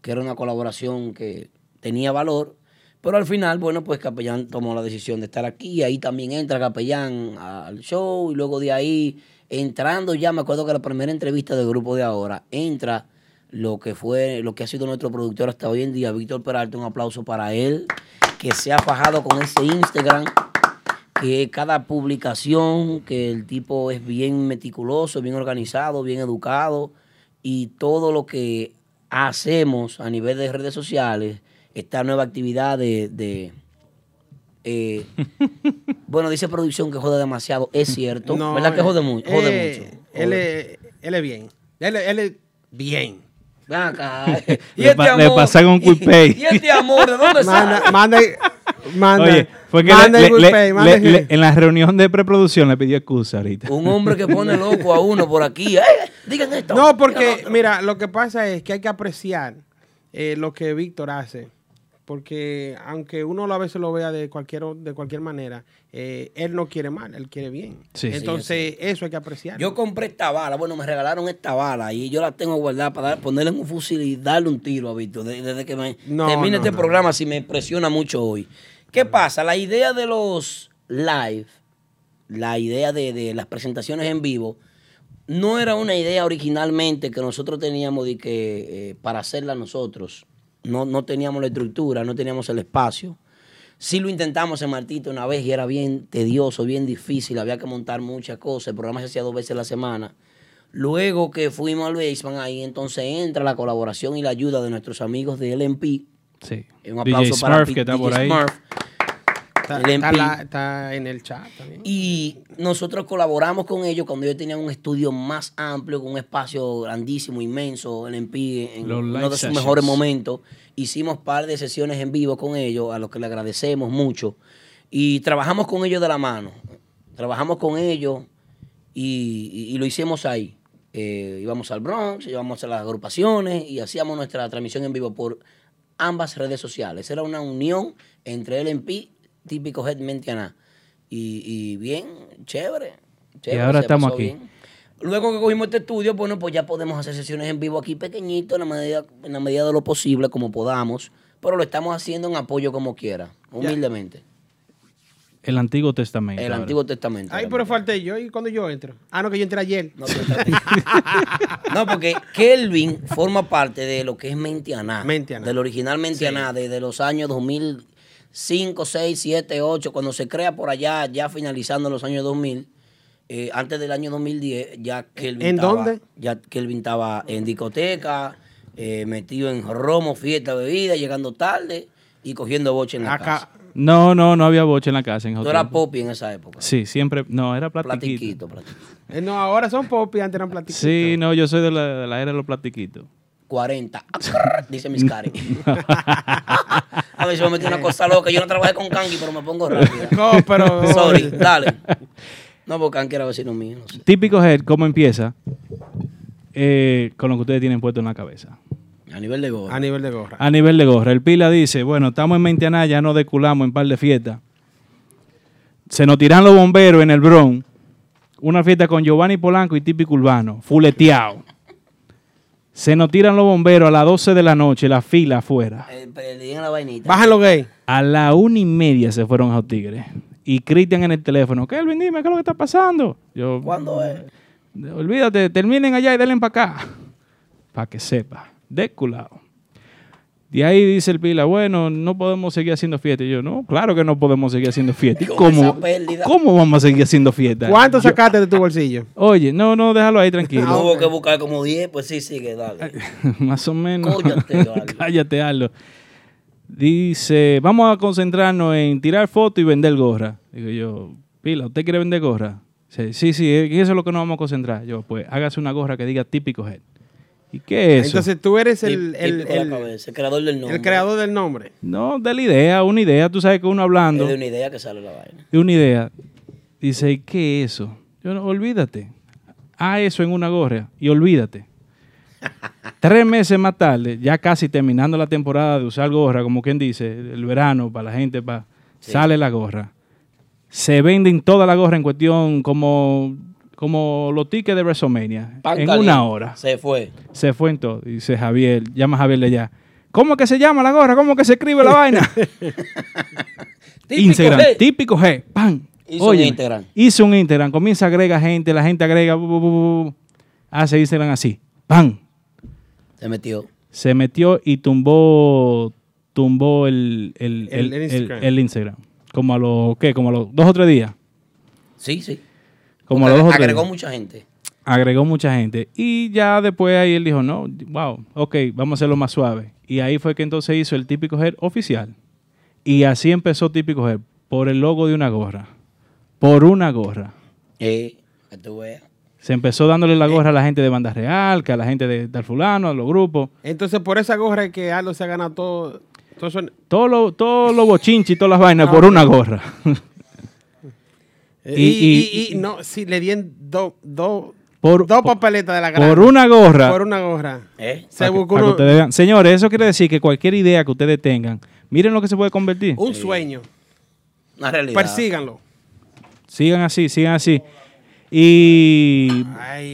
que era una colaboración que tenía valor, pero al final, bueno, pues Capellán tomó la decisión de estar aquí ahí también entra Capellán al show y luego de ahí, entrando ya, me acuerdo que la primera entrevista del grupo de ahora, entra lo que fue, lo que ha sido nuestro productor hasta hoy en día, Víctor Peralta, un aplauso para él, que se ha fajado con ese Instagram, que cada publicación, que el tipo es bien meticuloso, bien organizado, bien educado, y todo lo que hacemos a nivel de redes sociales, esta nueva actividad de... de, eh, <laughs> bueno, dice producción que jode demasiado, es cierto, No, ¿verdad que jode, mu- jode eh, mucho? Él Jode. es, él es bien. Él, él es bien. Acá. <laughs> Y Le este pa- le amor, pasaron un quick <laughs> pay. y este amor, ¿de dónde Manda, sale? manda, manda. Oye, fue que manda le- Pay, manda en la reunión de preproducción le pidió excusa ahorita. Un hombre que pone <laughs> loco a uno por aquí. ¡Eh! Digan esto. No, porque, mira, lo que pasa es que hay que apreciar eh, lo que Víctor hace. Porque aunque uno a veces lo vea de cualquier, de cualquier manera, eh, él no quiere mal, él quiere bien. Sí. Entonces, eso hay que apreciar. Yo compré esta bala, bueno, me regalaron esta bala y yo la tengo guardada para dar- ponerle en un fusil y darle un tiro a Víctor de- desde que me No, termine no, este no. programa si me presiona mucho hoy. ¿Qué pasa? La idea de los live, la idea de, de las presentaciones en vivo, no era una idea originalmente que nosotros teníamos de que, eh, para hacerla nosotros. No, no teníamos la estructura, no teníamos el espacio. Sí lo intentamos en Martita una vez y era bien tedioso, bien difícil, había que montar muchas cosas, el programa se hacía dos veces a la semana. Luego que fuimos al basement, ahí entonces entra la colaboración y la ayuda de nuestros amigos de LMP. Sí. Un aplauso DJ para Smurf, que está DJ por ahí. Smurf. Está, LMP. está la- está en el chat también. Y nosotros colaboramos con ellos cuando ellos tenían un estudio más amplio, con un espacio grandísimo, inmenso, el MP, en Los uno live de sus sessions. mejores momentos. Hicimos par de sesiones en vivo con ellos, a los que le agradecemos mucho. Y trabajamos con ellos de la mano. Trabajamos con ellos y, y- y lo hicimos ahí. Eh, íbamos al Bronx, íbamos a las agrupaciones y hacíamos nuestra transmisión en vivo por ambas redes sociales. Era una unión entre el MP, típico Head Mentiana. Y, y bien, chévere. chévere, ahora se estamos aquí. bien. Luego que cogimos este estudio, bueno, pues ya podemos hacer sesiones en vivo aquí pequeñito, en la medida, en la medida de lo posible, como podamos. Pero lo estamos haciendo en apoyo como quiera, humildemente. El Antiguo Testamento. El ahora. Antiguo Testamento. Ay, pero falté yo. ¿Y cuando yo entro? Ah, no, que yo entré ayer. <laughs> No, porque Kelvin forma parte de lo que es Mentianá. Mentianá. Del original Mentianá, desde los años 2005, 6, 7, 8, cuando se crea por allá, ya finalizando los años 2000. eh, antes del año 2010, ya Kelvin ¿En estaba, dónde? Ya Kelvin estaba en discoteca, eh, metido en romo, fiesta, bebida, llegando tarde y cogiendo boche en la casa. No, no, no había boche en la casa. En eras tiempos. popi en esa época. Sí, siempre. No, era platiquito. Platiquito, Eh, no, ahora son pop y antes eran platiquitos. Sí, no, yo soy de la, de la era de los platiquitos. 40. Dice mis cari. <laughs> A ver si me metí una cosa loca. Yo no trabajé con Kanki, pero me pongo rápido. No, pero- Sorry, dale. No, porque Kanki era vecino mío. No sé. Típico Head, ¿cómo empieza? Eh, con lo que ustedes tienen puesto en la cabeza. A nivel de gorra. A nivel de gorra. A nivel de gorra. El Pila dice, bueno, estamos en Mentianá, ya nos deculamos en par de fiestas. Se nos tiran los bomberos en el Bronx. Una fiesta con Giovanni Polanco y Típico Urbano, fuleteado. Se nos tiran los bomberos a las 12 de la noche, la fila afuera. Bajan los gays. A la una y media se fueron a los tigres. Y Cristian en el teléfono, Kelvin, dime, ¿qué es lo que está pasando? Yo, ¿Cuándo es? Olvídate, terminen allá y denle para acá. Para que sepa. Desculado. De ahí dice el pila, bueno, no podemos seguir haciendo fiesta. Y yo, no, claro que no podemos seguir haciendo fiesta. ¿Y Con ¿Cómo. ¿Cómo vamos a seguir haciendo fiesta? ¿Cuánto Yo- sacaste de tu bolsillo? Oye, no, no, déjalo ahí tranquilo. Hubo que buscar como 10, pues sí, sigue, dale. <laughs> Más o menos. Cállate, <laughs> Aldo. Cállate, Aldo. Dice, vamos a concentrarnos en tirar fotos y vender gorra. Digo yo, Pila, ¿usted quiere vender gorra? Dice, sí, sí, eh, eso es lo que nos vamos a concentrar. Yo, pues, hágase una gorra que diga típico head. ¿Y qué es eso? Entonces tú eres el, el, cabeza, el creador del nombre. el creador del nombre. No, de la idea, una idea. Tú sabes que uno hablando Es de una idea que sale la vaina. de una idea, dice, ¿y qué es eso? Yo no, olvídate. Haz eso en una gorra y olvídate. <laughs> Tres meses más tarde, ya casi terminando la temporada de usar gorra, como quien dice, el verano para la gente, pa- sale la gorra. Se venden toda la gorra en cuestión como, como los tickets de WrestleMania. Pan en caliente. una hora. Se fue. Se fue en todo. Dice Javier, llama a Javier de allá. ¿Cómo que se llama la gorra? ¿Cómo que se escribe la vaina? <laughs> Típico Instagram, G. típico G. ¡Pam! Hizo un Óyeme, Instagram. Hizo un Instagram. Comienza a agregar gente, la gente agrega. bu, bu, bu, bu, bu. Hace Instagram así. ¡Pam! Se metió. Se metió y tumbó tumbó el, el, El- el- el el- Instagram. el Instagram. Como a los, ¿qué? Como a los dos o tres días. Sí, sí. Como los agregó mucha gente. Agregó mucha gente. Y ya después ahí él dijo, no, wow, ok, vamos a hacerlo más suave. Y ahí fue que entonces hizo el típico head oficial. Y así empezó típico head, por el logo de una gorra. Por una gorra. Eh, que tú veas. Se empezó dándole la gorra a la gente de Banda Real, que a la gente de tal fulano, a los grupos. Entonces por esa gorra es que Aldo se ha ganado todo. todo eso- Todos los todo lo bochinches y todas las vainas por una gorra. <laughs> y, y- y- no, si le dieron dos dos Por- dos papeletas de la grande. por una gorra. Por una gorra. ¿Eh? Se Para que- buscó para que uno- ustedes vean. Señores, eso quiere decir que cualquier idea que ustedes tengan Miren lo que se puede convertir. Un sueño. Una realidad. Persíganlo. Sigan así, sigan así. Y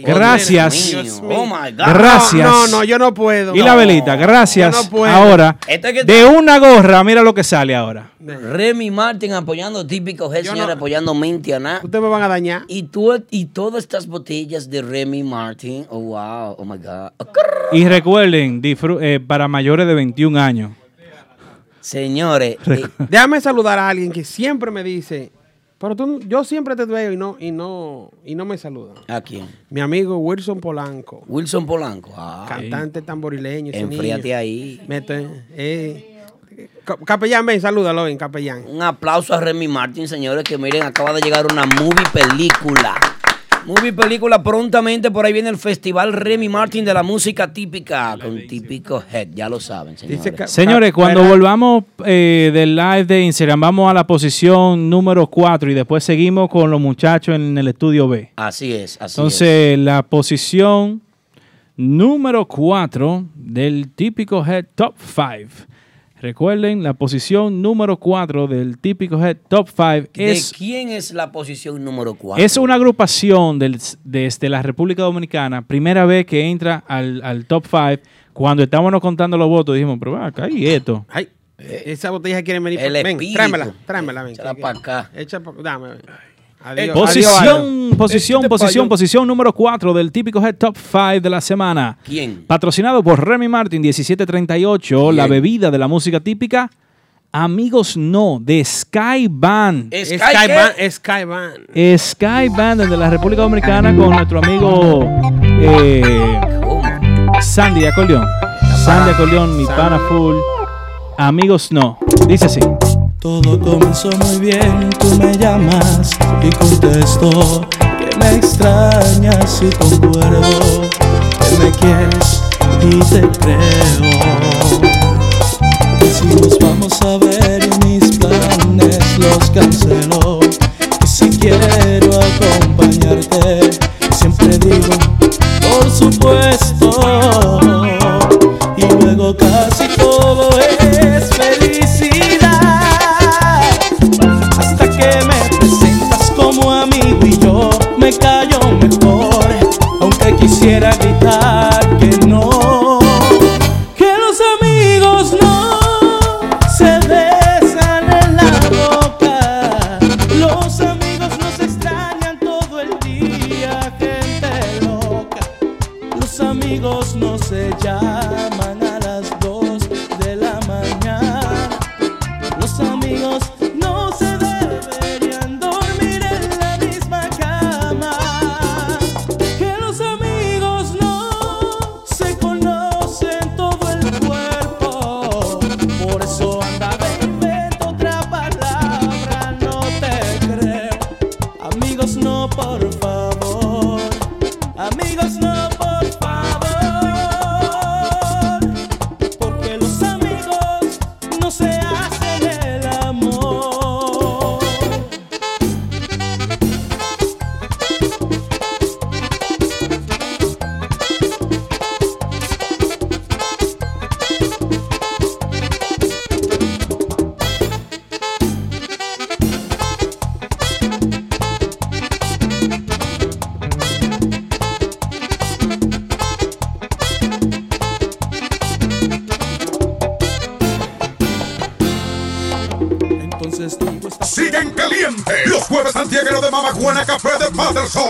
gracias. Oh my God. Gracias. No, no, yo no puedo. Y la velita, gracias. No puedo. Ahora, Este que de una gorra, mira lo que sale ahora. Remy Martin apoyando típico G, señor, apoyando Mintiana. Ustedes me van a dañar. Y, tú, y todas estas botellas de Remy Martin. Oh, wow. Oh, my God. Y recuerden, eh, para mayores de 21 años. Señores, eh, Déjame saludar a alguien que siempre me dice, pero tú, yo siempre te veo y no, y no, y no me saludan. ¿a quién? Mi amigo Wilson Polanco. Wilson Polanco. Ah, Cantante tamborileño. Enfríate ahí. Mete- eh, ca- capellán, ven, salúdalo, ven, capellán. Un aplauso a Remy Martin, señores, que miren, acaba de llegar una movie película. Movie película prontamente, por ahí viene el Festival Remy Martin de la música típica, con típico head, ya lo saben, señores. Señores, cuando volvamos eh, del live de Instagram, vamos a la posición número 4 y después seguimos con los muchachos en el estudio B. Así es, así Entonces, la posición número 4 del típico Head Top 5. Recuerden, la posición número 4 del típico Head Top 5 ¿De es, quién es la posición número 4? es una agrupación del- desde la República Dominicana. Primera vez que entra al, al Top 5. Cuando estábamos contando los votos, dijimos, pero acá, ¿y esto? Ay, esa botella quiere venir. El ven, espíritu. tráemela, tráemela, ven. Échala pa' acá. Echa dame, ven. Adiós, Posición, adiós, posición, Este posición, posición número 4 del típico Head Top 5 de la semana. ¿Quién? Patrocinado por Remy Martin 1738, la bebida de la música típica. Amigos No, de Sky Band. ¿Sky? Band, Sky Band. Sky Band de la República Dominicana con nuestro amigo eh, Sandy de Acordeón. Sandy de Acordeón, mi pana full. Amigos No. Dice así. Todo comenzó muy bien, tú me llamas y contesto que me extrañas y concuerdo que me quieres y te creo. Nos vamos a ver y mis planes los cancelo y si quiero acompañarte siempre digo por supuesto aunque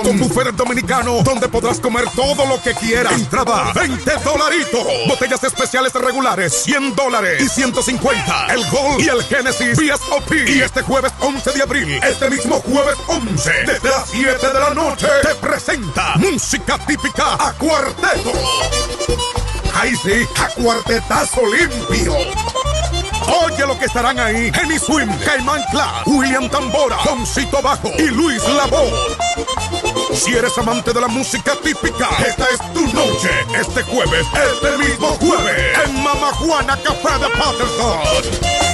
Con buffet dominicano donde podrás comer todo lo que quieras. Entrada 20 dolaritos. Botellas especiales regulares 100 dólares y 150. El Gold y el Genesis VSOP. Y este jueves 11 de abril, este mismo jueves 11, desde las 7 de la noche, te presenta música típica a cuarteto. Ahí sí, a cuartetazo limpio. Oye lo que estarán ahí. Henny Swim, Caimán Club, William Tambora, Poncito Bajo y Luis Labo. Si eres amante de la música típica, esta es tu noche. Este jueves, este mismo jueves, en Mama Juana Café de Patterson.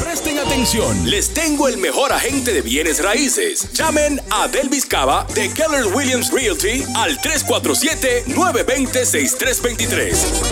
Presten atención les tengo el mejor agente de bienes raíces. Llamen a Delvis Cava de Keller Williams Realty al 347-920-6323.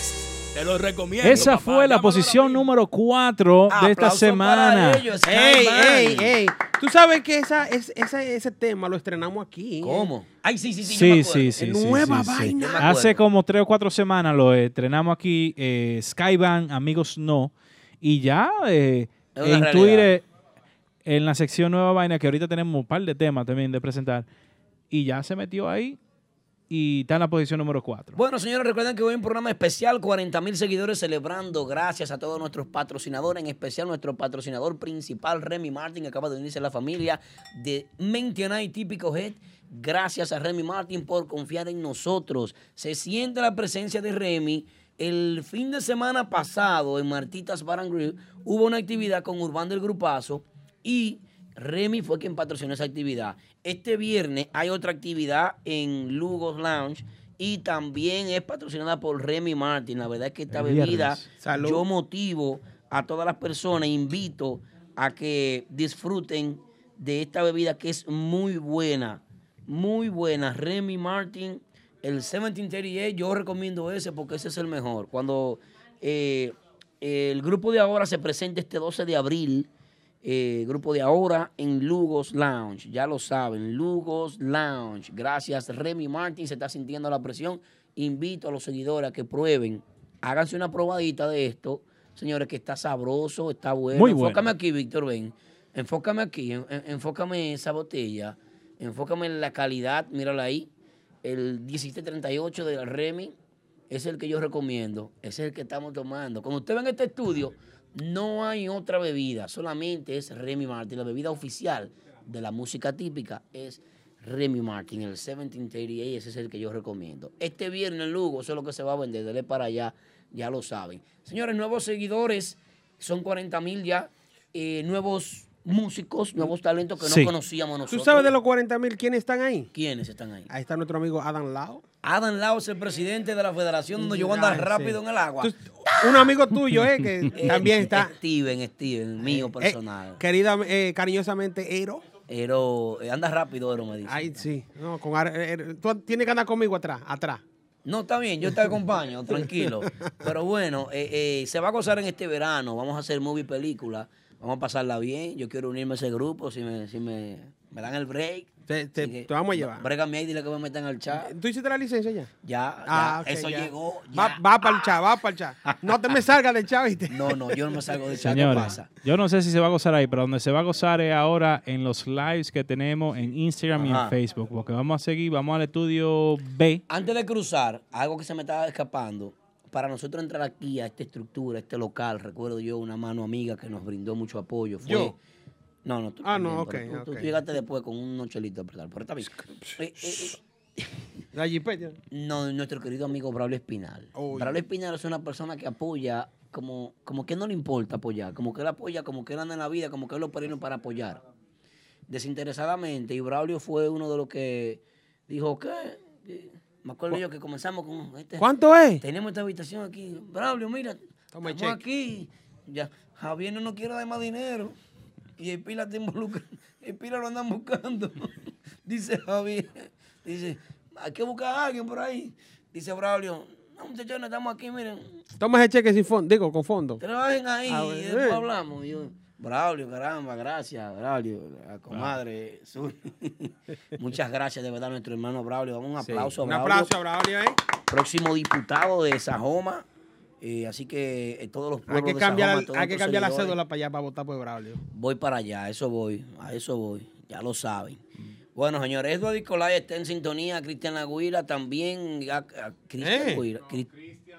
Te lo recomiendo. Esa fue la posición número 4 de esta semana. Ey, ey, ey. Tú sabes que esa, es- esa- ese tema lo estrenamos aquí. ¿eh? ¿Cómo? Ay, sí, sí, sí. Sí, sí, sí. sí, Nueva sí, sí. vaina. Yo me Hace como tres o cuatro semanas lo estrenamos aquí, eh, Skyban, Amigos No, y ya eh, Es una en realidad. Twitter, en la sección Nueva Vaina, que ahorita tenemos un par de temas también de presentar, y ya se metió ahí y está en la posición número 4. Bueno, señores, recuerden que hoy hay un programa especial, 40 mil seguidores celebrando, gracias a todos nuestros patrocinadores, en especial nuestro patrocinador principal, Remy Martin, que acaba de unirse a la familia de Mentionai Típico Head. Gracias a Remy Martin por confiar en nosotros. Se siente la presencia de Remy. El fin de semana pasado en Martitas Bar and hubo una actividad con Urbán del Grupazo y Remy fue quien patrocinó esa actividad. Este viernes hay otra actividad en Lugos Lounge y también es patrocinada por Remy Martin. La verdad es que esta bebida Salud. yo motivo a todas las personas, invito a que disfruten de esta bebida que es muy buena, muy buena. Remy Martin, el 1738, yo recomiendo ese porque ese es el mejor. Cuando eh, el grupo de ahora se presenta este 12 de abril, eh, grupo de ahora en Lugos Lounge, ya lo saben, Lugos Lounge. Gracias, Remy Martin, se está sintiendo la presión. Invito a los seguidores a que prueben, háganse una probadita de esto, señores, que está sabroso, está bueno. Muy bueno. Enfócame aquí, Víctor, ven. Enfócame aquí, en- en- enfócame en esa botella, enfócame en la calidad, mírala ahí. El 1738 de Remy es el que yo recomiendo, es el que estamos tomando. Cuando usted ve en este estudio, no hay otra bebida, solamente es Remy Martin. La bebida oficial de la música típica es Remy Martin, el 1738, ese es el que yo recomiendo. Este viernes Lugo, eso es lo que se va a vender, dele para allá, ya lo saben. Señores, nuevos seguidores, son 40 mil ya, eh, nuevos músicos, nuevos talentos que Sí. no conocíamos ¿Tú nosotros. sabes de los 40 mil quiénes están ahí? ¿Quiénes están ahí? Ahí está nuestro amigo Adam Lao. Adam Lao es el presidente de la federación donde yo voy a andar Ay, rápido sí. en el agua. Tú- un amigo tuyo, eh, que <laughs> Eh, también está. Steven, Steven, mío Eh, personal. querida, eh, cariñosamente, Ero. Ero, eh, anda rápido, Ero me dice. Ay, sí. No, con eh, tú tienes que andar conmigo atrás, atrás. No, está bien, yo te acompaño, tranquilo. <laughs> Pero bueno, eh, eh, se va a gozar en este verano. Vamos a hacer movie película. Vamos a pasarla bien. Yo quiero unirme a ese grupo si me, si me, me dan el break. Te, te- que, te vamos a llevar. Brégame ahí, dile que me metan al chat. ¿Tú hiciste la licencia ya? Ya, Ah, ya, ok, eso ya. llegó. Va, va para el chat, va para el chat. <laughs> No te me salgas del chat, ¿viste? No, no, yo no me salgo del chat. ¿Qué Señores, pasa? yo no sé si se va a gozar ahí, pero donde se va a gozar es ahora en los lives que tenemos en Instagram y en. Facebook, porque vamos a seguir, vamos al estudio B. Antes de cruzar, algo que se me estaba escapando, para nosotros entrar aquí a esta estructura, a este local, recuerdo yo una mano amiga que nos brindó mucho apoyo. Fue, ¿Yo? No, no, tú Ah, no, pero ok, tú, tú ok. llegaste después con unos chelitos, ¿verdad? pero está bien. Eh, eh, eh, no, nuestro querido amigo Braulio Espinal. Uy. Braulio Espinal es una persona que apoya como, como que no le importa apoyar, como que él apoya, como que él anda en la vida, como que él lo perino para apoyar. Desinteresadamente. Y Braulio fue uno de los que dijo, ¿qué? Eh, Me acuerdo yo que comenzamos con este. ¿Cuánto es? Tenemos esta habitación aquí. Braulio, mira, Toma estamos cheque. aquí. Ya, Javier no nos quiere dar más dinero. Y el Pila te involucra. El Pila lo andan buscando. <laughs> Dice Javier. Dice, hay que buscar a alguien por ahí. Dice Braulio, no muchachones, estamos aquí, miren. Toma ese cheque sin fondo, digo, con fondo. Trabajen ahí Ah, y después hablamos. Y yo, Braulio, caramba, gracias, Braulio, la comadre. <laughs> Muchas gracias de verdad a nuestro hermano Braulio. Damos un Sí, aplauso Un a Braulio. aplauso a Braulio, ¿eh? Próximo diputado de Sajoma. Eh, así que eh, todos los Hay pueblos que de cambiar, Sajoma, el- todos hay que cambiar la cédula para allá para votar por Braulio. Voy para allá, a eso voy, a eso voy, ya lo saben. Bueno, señores, Edward Nicolai está en sintonía, Cristian Aguira también. a- a- Cristian ¿Eh? Guira. Cri-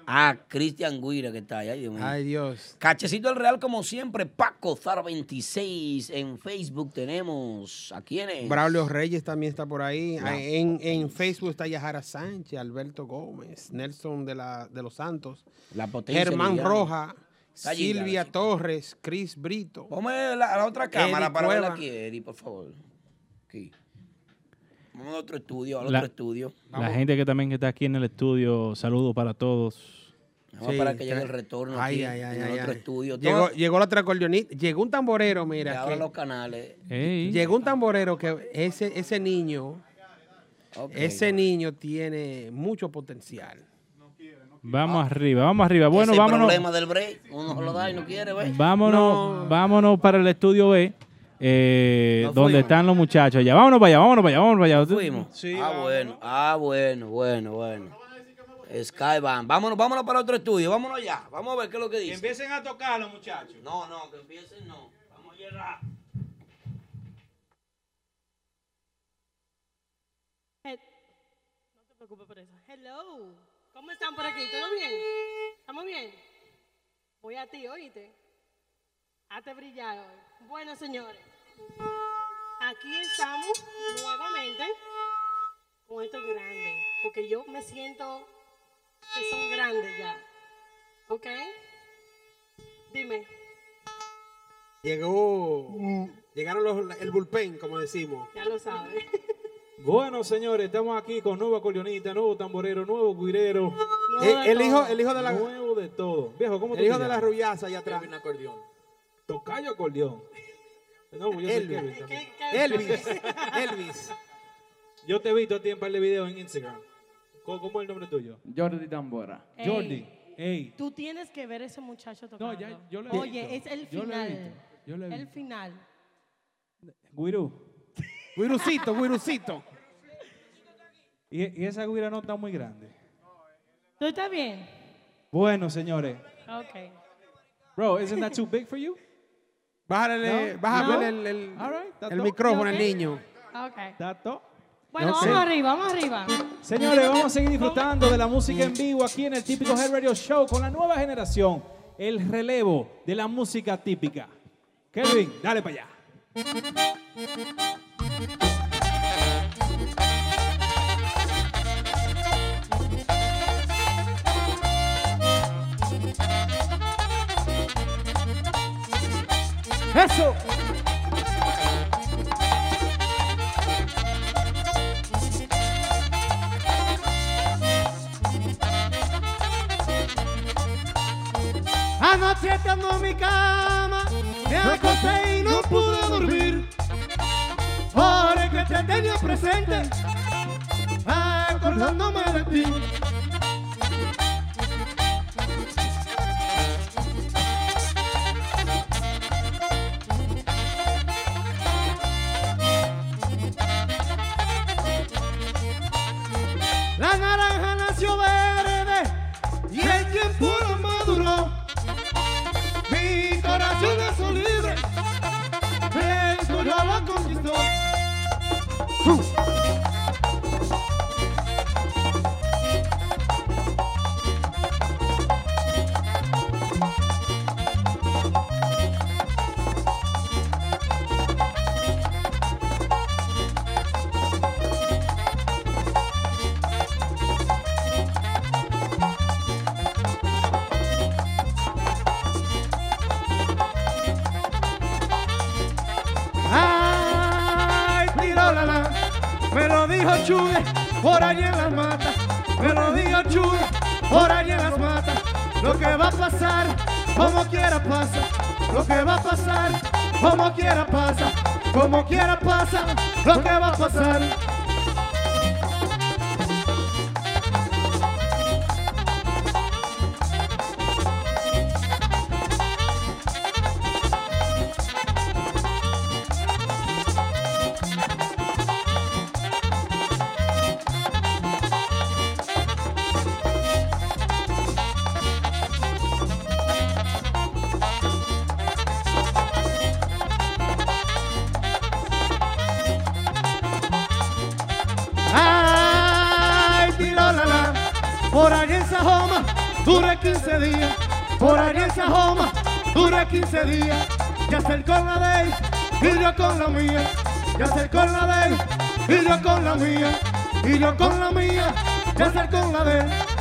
Ah, Cristian Guira que está ahí. Ay, Dios. Ay, Dios. Cachecito del Real, como siempre, Paco Zar26. En Facebook tenemos a quiénes. Braulio Reyes también está por ahí. En, en Facebook está Yajara Sánchez, Alberto Gómez, Nelson de, la, de los Santos, La potencia Germán. Roja, allí, Silvia Torres, Chris Brito. Ponme la, la otra cámara Eddie para verla Cueva. aquí, Eddie, por favor. Aquí. Vamos a otro estudio, al La- otro estudio. La gente que también que está aquí en el estudio, saludos para todos. Vamos a esperar que llegue el retorno Ay, aquí, ay, ay, en el ay, otro ay. estudio. Llegó, llegó la otra acordeonista, llegó un tamborero, que mira. abra que- los canales. llegó un tamborero que ese, ese niño, ese niño tiene mucho potencial. Vamos arriba, vamos arriba. Bueno, Ese vámonos. problema del break, uno lo da y no quiere, ¿ves? Vámonos, vámonos para el estudio B, eh, Nos donde están los muchachos allá. Vámonos para allá, vámonos para allá, vámonos para allá. Fuimos. ah, bueno, ah, bueno, bueno, bueno. Skyban. Vámonos, vámonos para otro estudio, vámonos ya. Vamos a ver qué es lo que dice. empiecen a tocar los muchachos. No, no, que empiecen no. Vamos a llegar. Eh, No te preocupes por eso. Hello. ¿Cómo están por aquí? ¿Todo bien? ¿Estamos bien? Voy a ti, oíste. Hazte brillar hoy. Bueno, señores. Aquí estamos nuevamente con estos grandes. Porque yo me siento que son grandes ya. ¿Ok? Dime. Llegó, llegaron los, el bullpen, como decimos. Ya lo sabes. <laughs> Bueno, señores, estamos aquí con nuevo acordeonista, nuevo tamborero, nuevo guirero. Eh, el hijo- el hijo de la- Nuevo de todo. Viejo, ¿cómo El hijo de la rubiaza allá atrás. Tocayo acordeón. No, yo soy Elvis. Kevin también. Elvis. Elvis. Yo te he visto a ti en par de videos en Instagram. ¿Cómo, cómo es el nombre tuyo? Jordi Tambora. Ey. Jordi. Ey. Tú tienes que ver ese muchacho tocando. ya- yo lo he Oye, visto. es el Yo lo he final. visto. Yo lo he El visto. final. Guirú. Guirucito, guirucito. Y, y esa guira no está muy grande. ¿Tú estás bien? Bueno, señores. Ok. Bro, isn't that too big for you? Bájale, No. bájale No. el, el- right, el micrófono al niño. Ok. ¿Está todo? Bueno, vamos arriba, vamos arriba. Señores, vamos a seguir disfrutando de la música en vivo aquí en el típico Head Radio Show con la nueva generación, el relevo de la música típica. Kelvin, dale para allá. Eso. Anoche estando en mi cama, me acosté y no pude dormir. Ahora que te tenía presente, acordándome de ti. Pasa, lo que la mía, ya acercó la de él, y yo con la mía, y yo con la mía, ya acercó la de él.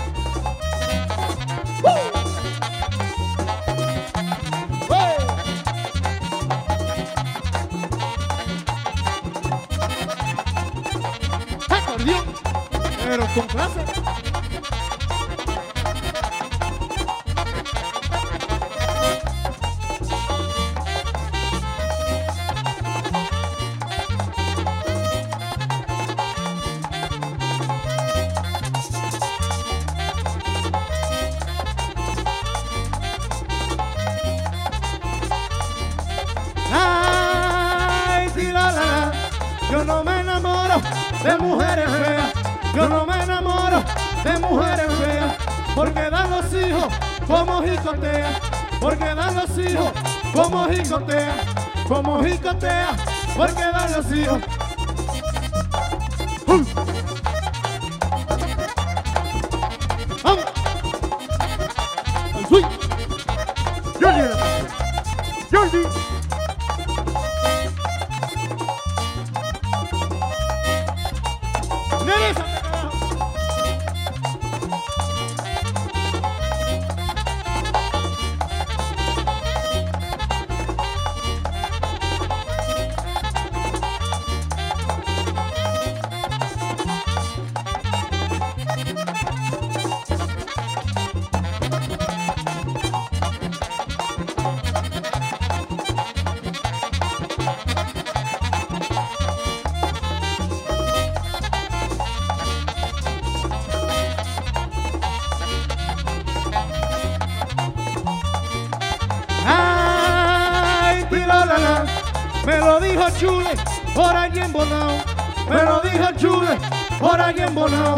Me lo dijo Chule, por allí en Bonao. Me lo dijo Chule, por allí en Bonao.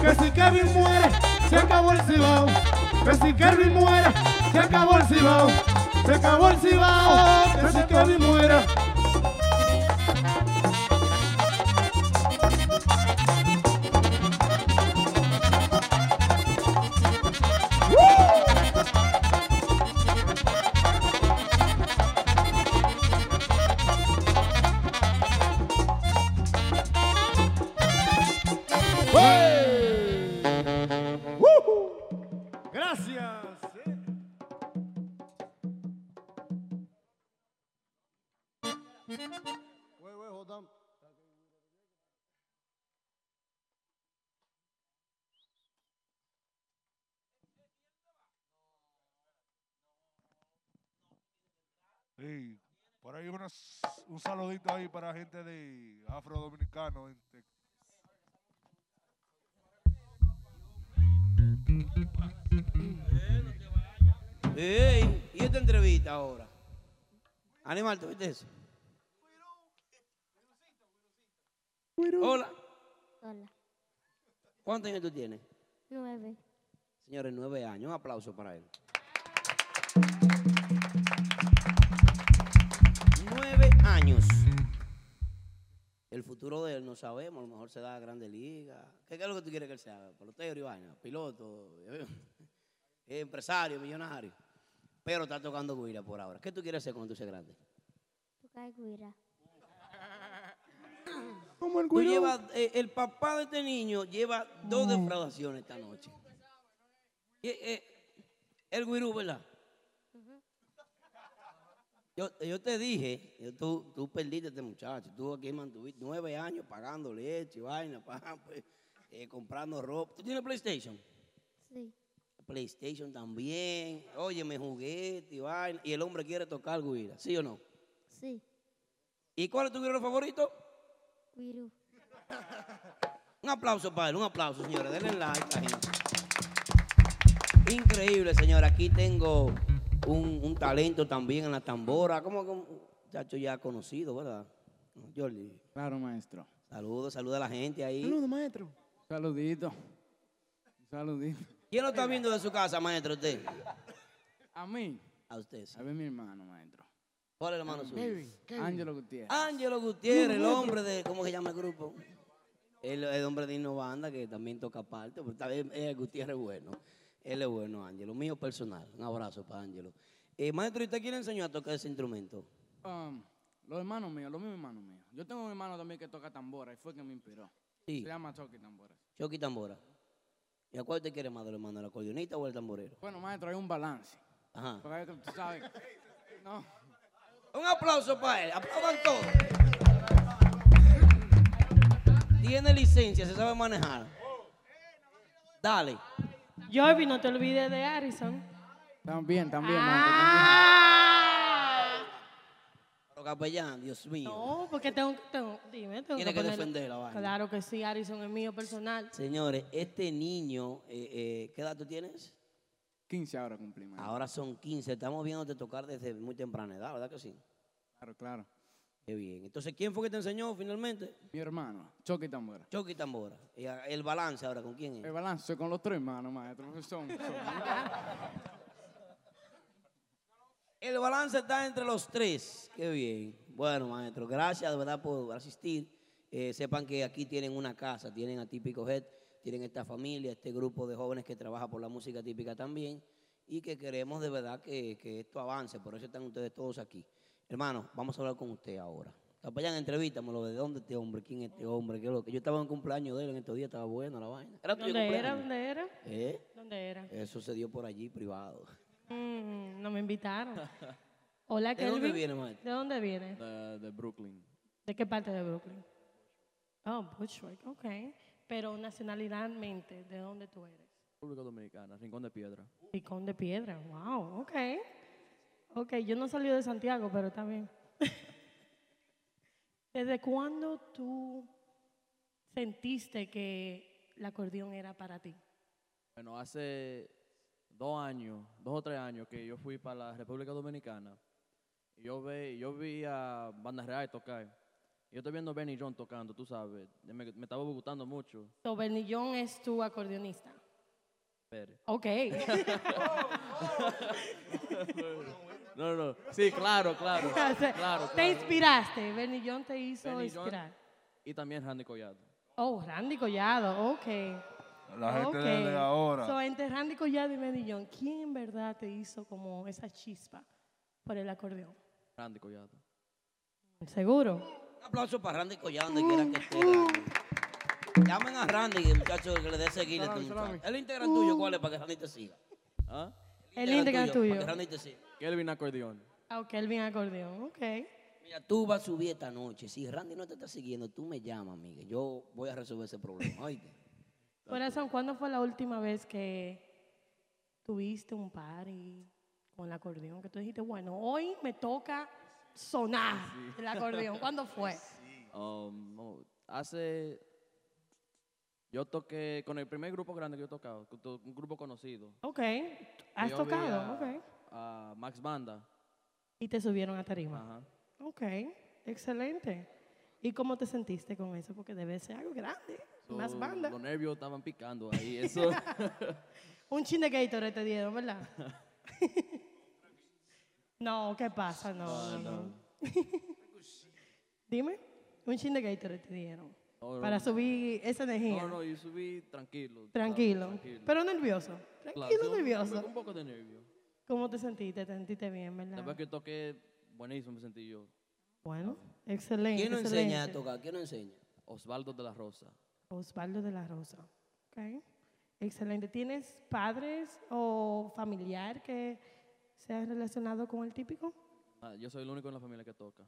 Que si Kevin muere, se acabó el cibao. Que si Kevin muere, se acabó el cibao. Se acabó el cibao, que si Kevin muere. Sí, por ahí unas- un saludito ahí para gente de Afro Dominicano. en Tex- Ey, ¿y esta entrevista ahora? Animal, ¿tú viste eso? Hola, Hola. ¿cuántos años tú tienes? Nueve. Señores, nueve años. Un aplauso para él. Años. El futuro de él no sabemos, a lo mejor se da a Grande Liga. ¿Qué, qué es lo que tú quieres que él sea? Pelotero y vaina, piloto, <laughs> empresario, millonario. Pero está tocando guira por ahora. ¿Qué tú quieres hacer cuando tú seas grande? Toca guira. <laughs> Como el Tú llevas, eh, el papá de este niño lleva dos defraudaciones esta noche. Eh, el guirú, ¿verdad? Yo, yo te dije, yo- tú, tú perdiste a este muchacho. Tú aquí mantuviste nueve años pagando leche, vaina, <laughs> pues, eh, comprando ropa. ¿Tú tienes PlayStation? Sí. PlayStation también. Óyeme, juguete y vaina. Y el hombre quiere tocar guira, ¿sí o no? Sí. ¿Y cuál es tu guiro favorito? Guiru. <laughs> Un aplauso para él, un aplauso, señores. Denle like a gente. Increíble, señor. Aquí tengo un, un talento también en la tambora. ¿Cómo que un muchacho ya conocido, verdad? Jordi. Claro, maestro. Saludos, saluda a la gente ahí. Saludos, maestro. Saludito. Saludito. ¿Quién lo está viendo de su casa, maestro, usted? A mí. A usted, sí. A ver mi hermano, maestro. ¿Cuál es el hermano suyo? Ángelo Gutiérrez. Ángelo Gutiérrez, el hombre de, ¿cómo se llama el grupo? El, el hombre de Innovanda que también toca parte, pero también es Gutiérrez es bueno. Él es bueno, Ángelo. Mío personal. Un abrazo para Ángelo. Eh, maestro, ¿y usted quién le enseñó a tocar ese instrumento? Um, los hermanos míos, los mismos hermanos míos. Yo tengo un hermano también que toca tambora y fue que me inspiró. Sí. Se llama Chucky Tambora. Chucky Tambora. ¿Y a cuál te quiere más de los hermanos, el acordeonista o el tamborero? Bueno, maestro, hay un balance. Ajá. Porque tú sabes. No. Un aplauso para él. Aplaudan todos. Tiene licencia, se sabe manejar. Dale. Jorvi, no te olvides de Harrison. También, también, Ah. Pero capellán, Dios mío. No, porque tengo, tengo dime, tengo Tiene que ponerle- defender la vaina. Claro que sí, Harrison es mío personal. Señores, este niño, eh, eh, ¿qué edad tú tienes? 15 ahora cumplí, maestro. Ahora son 15. Estamos viéndote tocar desde muy temprana edad, ¿verdad que sí? Claro, claro. Qué bien. Entonces, ¿quién fue que te enseñó finalmente? Mi hermano, Chucky Tambora. Chucky Tambora. Y a- el balance ahora, ¿con quién es? El balance con los tres hermanos, maestro. Son, son- El balance está entre los tres. Qué bien. Bueno, maestro, gracias de verdad por asistir. Eh, sepan que aquí tienen una casa, tienen a Típico Head, tienen esta familia, este grupo de jóvenes que trabaja por la música típica también y que queremos de verdad que, que esto avance. Por eso están ustedes todos aquí. Hermano, vamos a hablar con usted ahora. Capellán, entrevístamelo. ¿De dónde este hombre? ¿Quién es este hombre? ¿Qué es lo que? Yo estaba en cumpleaños de él en estos días, estaba buena la vaina. ¿Era ¿Dónde era? cumpleaños? ¿Dónde era? ¿Eh? ¿Dónde era? Eso se dio por allí, privado. Mm, no me invitaron. <laughs> Hola, ¿De dónde viene, maestro? ¿De dónde viene? De, de Brooklyn. ¿De qué parte de Brooklyn? Oh, Bushwick, ok. Pero nacionalidadmente, ¿de dónde tú eres? República Dominicana, Rincón de Piedra. Picón de Piedra, wow, ok. Ok, yo no salí de Santiago, pero está bien. <laughs> ¿Desde cuándo tú sentiste que el acordeón era para ti? Bueno, hace dos años, dos o tres años que yo fui para la República Dominicana. Y yo, ve, yo vi a Banda Real tocar. Yo estoy viendo a Benny John tocando, tú sabes. Me, me estaba gustando mucho. So, Bernillón es tu acordeonista. Pérez. Ok. <laughs> <laughs> No, no, sí, claro, claro. <laughs> claro, Te claro. inspiraste, Bernillón te hizo Benny John inspirar. Y también Randy Collado. Oh, Randy Collado, ok. La gente Ok. desde ahora. So, entre Randy Collado y Bernillón, ¿quién en verdad te hizo como esa chispa por el acordeón? Randy Collado. ¿Seguro? Un aplauso para Randy Collado, donde quiera que esté. Randy. Llamen a Randy, el muchacho que le dé seguir a este Salami, salami. muchacho. El Instagram tuyo, ¿cuál es para que Randy te siga? ¿Ah? El Instagram tuyo. Kelvin Acordeón. Ah, ok, Kelvin acordeón, ok. Mira, tú vas a subir esta noche. Si Randy no te está siguiendo, tú me llamas, amiga. Yo voy a resolver ese problema. ¿oíste? Corazón, ¿cuándo fue la última vez que tuviste un party con el acordeón? Que tú dijiste, bueno, hoy me toca sonar el acordeón. ¿Cuándo fue? <laughs> Um, no, hace. Yo toqué con el primer grupo grande que yo he tocado, un grupo conocido. Ok, has tocado, a- ok. A Max Banda. Y te subieron a tarima. Ajá. Ok, excelente. ¿Y cómo te sentiste con eso? Porque debe ser algo grande, So, banda. Los nervios estaban picando ahí. <laughs> Eso. <laughs> Un chin de Gatorade te dieron, ¿verdad? <laughs> no, ¿qué pasa? No, no, no. Dime, un chin de Gatorade te dieron. No, no, para no. subir esa energía. No, no, yo subí tranquilo. ¿sabes? Tranquilo. Pero nervioso. Tranquilo, nervioso. Un poco de nervio. ¿Cómo te sentiste? ¿Te sentiste bien, verdad? Después que toqué, buenísimo me sentí yo. Bueno, excelente. ¿Quién nos enseña a excelente. tocar? ¿Quién nos enseña? Osvaldo de la Rosa. Osvaldo de la Rosa. Ok. Excelente. ¿Tienes padres o familiar que sea relacionado con el típico? Ah, yo soy el único en la familia que toca.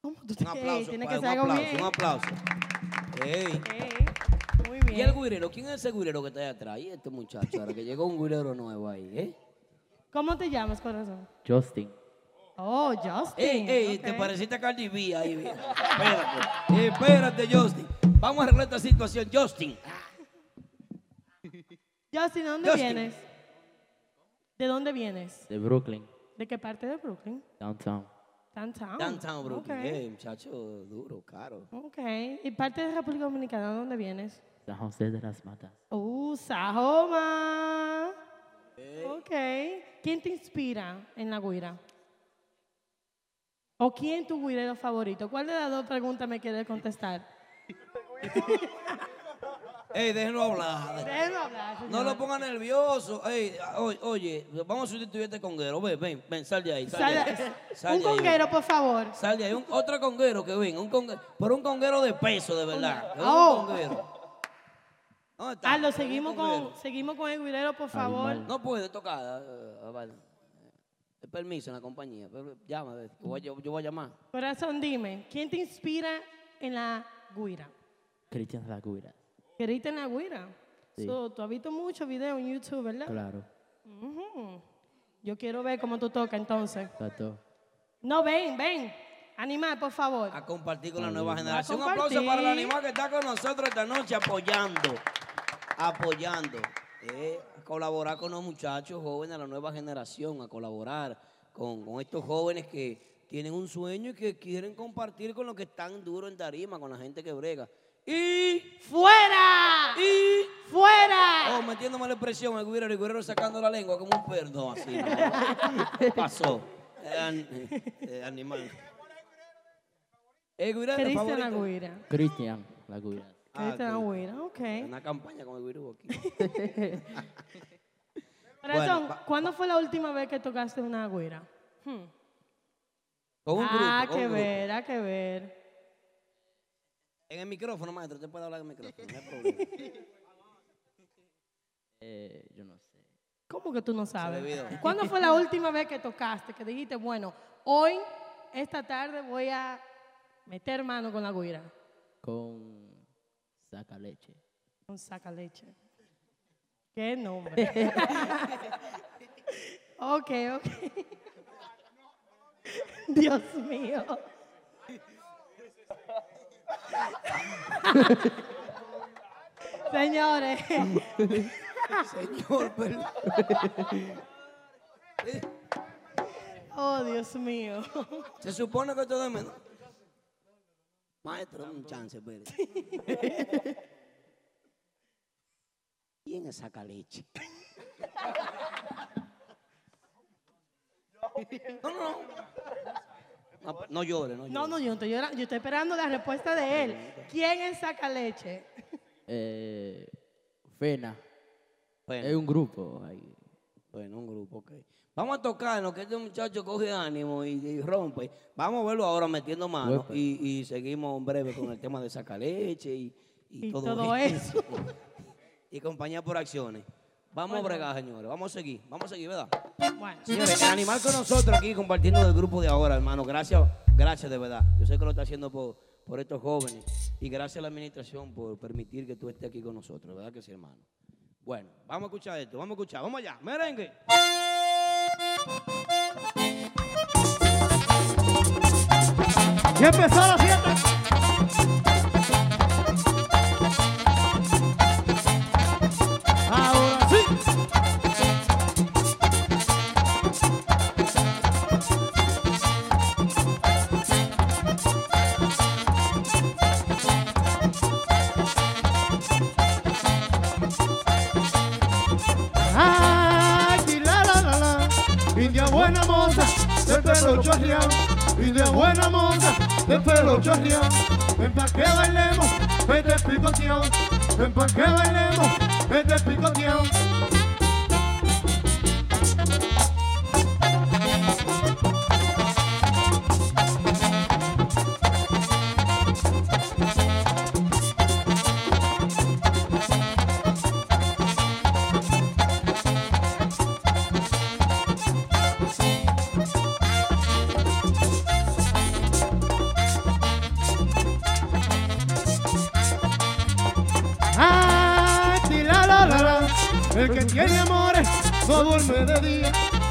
¿Cómo tú Un aplauso, tiene para- que ser un algo aplauso, bien. un aplauso. Ey. Muy ¿Y bien. el guirero? ¿Quién es ese guirero que está ahí atrás? Y este muchacho, ahora que llegó un guirero nuevo ahí, ¿eh? ¿Cómo te llamas, corazón? Justin. Oh, Justin. Ey, ey, te pareciste a Cardi B ahí. <laughs> Espérate, espérate, Justin. Vamos a arreglar esta situación, Justin. Justin, ¿de dónde Justin. vienes? ¿De dónde vienes? De Brooklyn, ¿De qué parte de Brooklyn? downtown. Downtown. Downtown, Brooklyn. Ok. Eh, muchacho duro, caro. Ok. ¿Y parte de República Dominicana? ¿De dónde vienes? San José de las Matas. Uh, Sajoma. Ok. ¿Quién te inspira en la guira? ¿O quién tu guirero favorito? ¿Cuál de las dos preguntas me quieres contestar? <laughs> Ey, déjenlo hablar. Déjenlo hablar, No lo ponga nervioso. Ey, oye, oye, vamos a sustituir este conguero. Ven, ven, ven, sal de ahí. Sal, Sal- de ahí. Sal un de ahí, conguero, por favor. Sal de ahí. Un- otro conguero que venga. Un conguero, pero un conguero de peso, de verdad. Oh. Un conguero. ¿Dónde está? Aldo, seguimos con, seguimos con el guirero, por favor. No puede tocar. eh, vale. Permiso en la compañía. Llama, yo voy, a- yo voy a llamar. Corazón, dime, ¿quién te inspira en la guira? Cristian Lagura. ¿Queriste en la guira? Sí. So, tú has visto muchos videos en YouTube, ¿verdad? Claro. Ujú. Yo quiero ver cómo tú tocas entonces. Tato. No, ven, ven. Animal, por favor. A compartir con la nueva generación. Un aplauso para el animal que está con nosotros esta noche apoyando. Apoyando. Eh, a colaborar con los muchachos jóvenes, a la nueva generación, a colaborar con, con estos jóvenes que tienen un sueño y que quieren compartir con los que están duros en tarima, con la gente que brega. Y ¡Fuera! Y ¡Fuera! Oh, metiéndome la expresión, el güirero, el güirero sacando la lengua como un perro. No, así no. <laughs> Pasó. Eh, an- eh, animal. El Cristian. Agüira. Cristian. Cristian Ah, ok. Agüira, ok. Una campaña con el güirero aquí. <laughs> Corazón, Bueno, ¿cuándo fue la última vez que tocaste una agüira? Hmm. Con un ah, grupo, con que un grupo. ver, ah, que ver. En el micrófono, maestro, usted puede hablar en el micrófono, no hay problema. <laughs> Eh, yo no sé. ¿Cómo que tú no sabes? <laughs> ¿Cuándo fue la última vez que tocaste? Que dijiste, bueno, hoy, esta tarde, voy a meter mano con la guira. Con saca leche. Un saca leche. ¿Qué nombre? <laughs> ok, ok. Dios mío. <laughs> Señores. Señor, perdón. Oh, Dios mío. Se supone que todo es menos. Maestro, un chance, espere. ¿Quién es saca leche? No, no, no. No, no llore, no llore. No, no, yo no estoy llorando. Yo estoy esperando la respuesta de él. ¿Quién es saca leche? Eh, Fena. Bueno. Es un grupo ahí. Bueno, un grupo, ok. Vamos a tocar en lo que este muchacho coge ánimo y, y rompe. Vamos a verlo ahora metiendo mano y, y seguimos en breve con el tema de sacaleche y, y, Y todo, todo eso. <laughs> y compañía por acciones. Vamos Bueno. a bregar, señores. Vamos a seguir. Vamos a seguir, ¿verdad? Bueno. Señores, el animal con nosotros aquí compartiendo del grupo de ahora, hermano. Gracias, gracias de verdad. Yo sé que lo está haciendo por, por estos jóvenes. Y gracias a la administración por permitir que tú estés aquí con nosotros, ¿verdad que sí, hermano? Bueno, vamos a escuchar esto, vamos a escuchar. Vamos allá. Merengue. Y empezó la fiesta. Buena moza, de pelo chorreado. Ven pa' que bailemos, vete picoteado, ven pa' que bailemos, vete picoteado.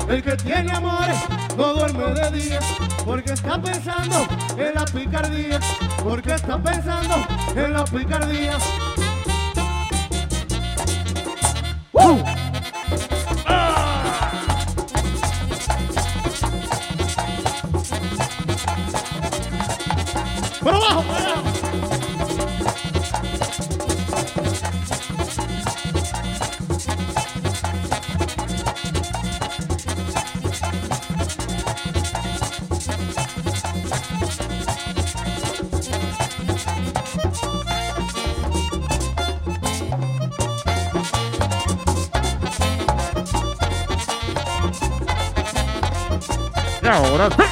El que tiene amores no duerme de día, porque está pensando en la picardía, porque está pensando en la picardía. Ahora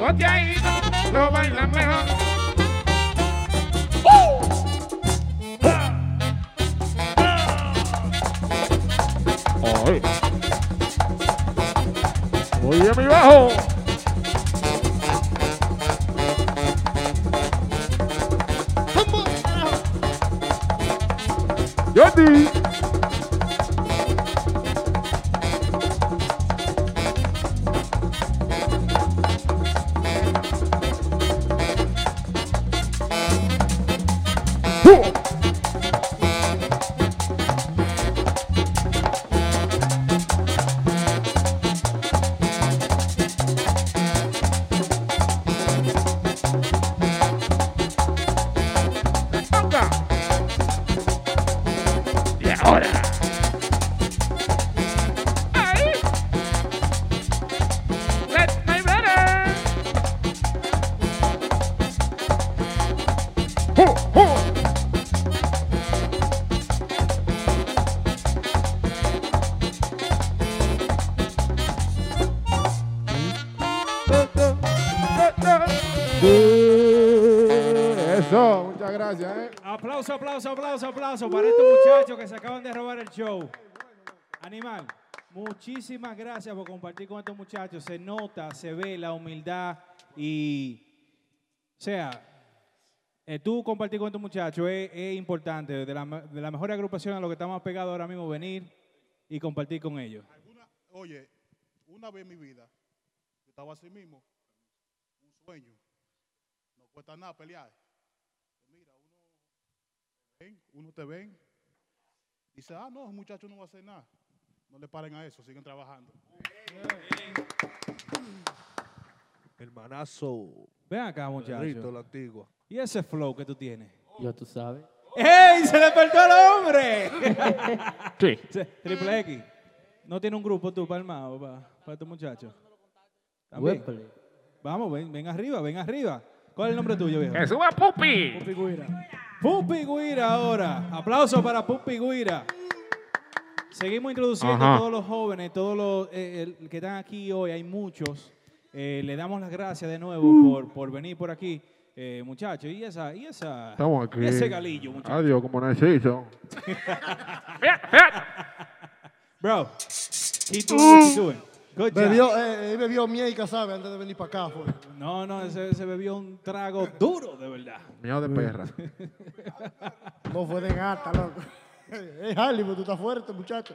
El picoteadito lo bailan mejor. Aplauso, aplauso, aplauso, para estos muchachos que se acaban de robar el show. Animal, muchísimas gracias por compartir con estos muchachos. Se nota, se ve la humildad y, o sea, eh, tú compartir con estos muchachos es, importante. De la mejor agrupación a lo que estamos pegados ahora mismo, venir y compartir con ellos. Oye, una vez en mi vida, yo estaba así mismo, un sueño. No cuesta nada pelear. Uno te ven, uno te ven, dice, ah, no, el muchacho no va a hacer nada. No le paren a eso, siguen trabajando. Hermanazo. Ven acá, muchachos. Rito, la antigua. ¿Y ese flow que tú tienes? Ya tú sabes. ¡Ey! ¡Se despertó el hombre! <laughs> Sí. Triple X. ¿No tiene un grupo tú palmado para, para estos muchachos? ¿También? Huépale. Vamos, ven, ven arriba, ven arriba. ¿Cuál es el nombre tuyo, viejo? ¡Que suba Pupi! Pupi Guira. Pupi Guira ahora. Aplauso para Pupi Guira. Seguimos introduciendo Ajá. a todos los jóvenes, todos los eh, el- que están aquí hoy, hay muchos. Eh, le damos las gracias de nuevo por, por venir por aquí, eh, muchachos. Y esa, y esa, Estamos aquí. ese galillo, muchachos. Adiós, como necesito. <laughs> Bro, keep doing what you're doing. Bebió, eh, él bebió miel y casabe antes de venir para acá. Fue. No, no, ese, ese bebió un trago duro, de verdad. Miau de perra. <laughs> No fue de gata, loco. <laughs> Es Hollywood, tú estás fuerte, muchacho.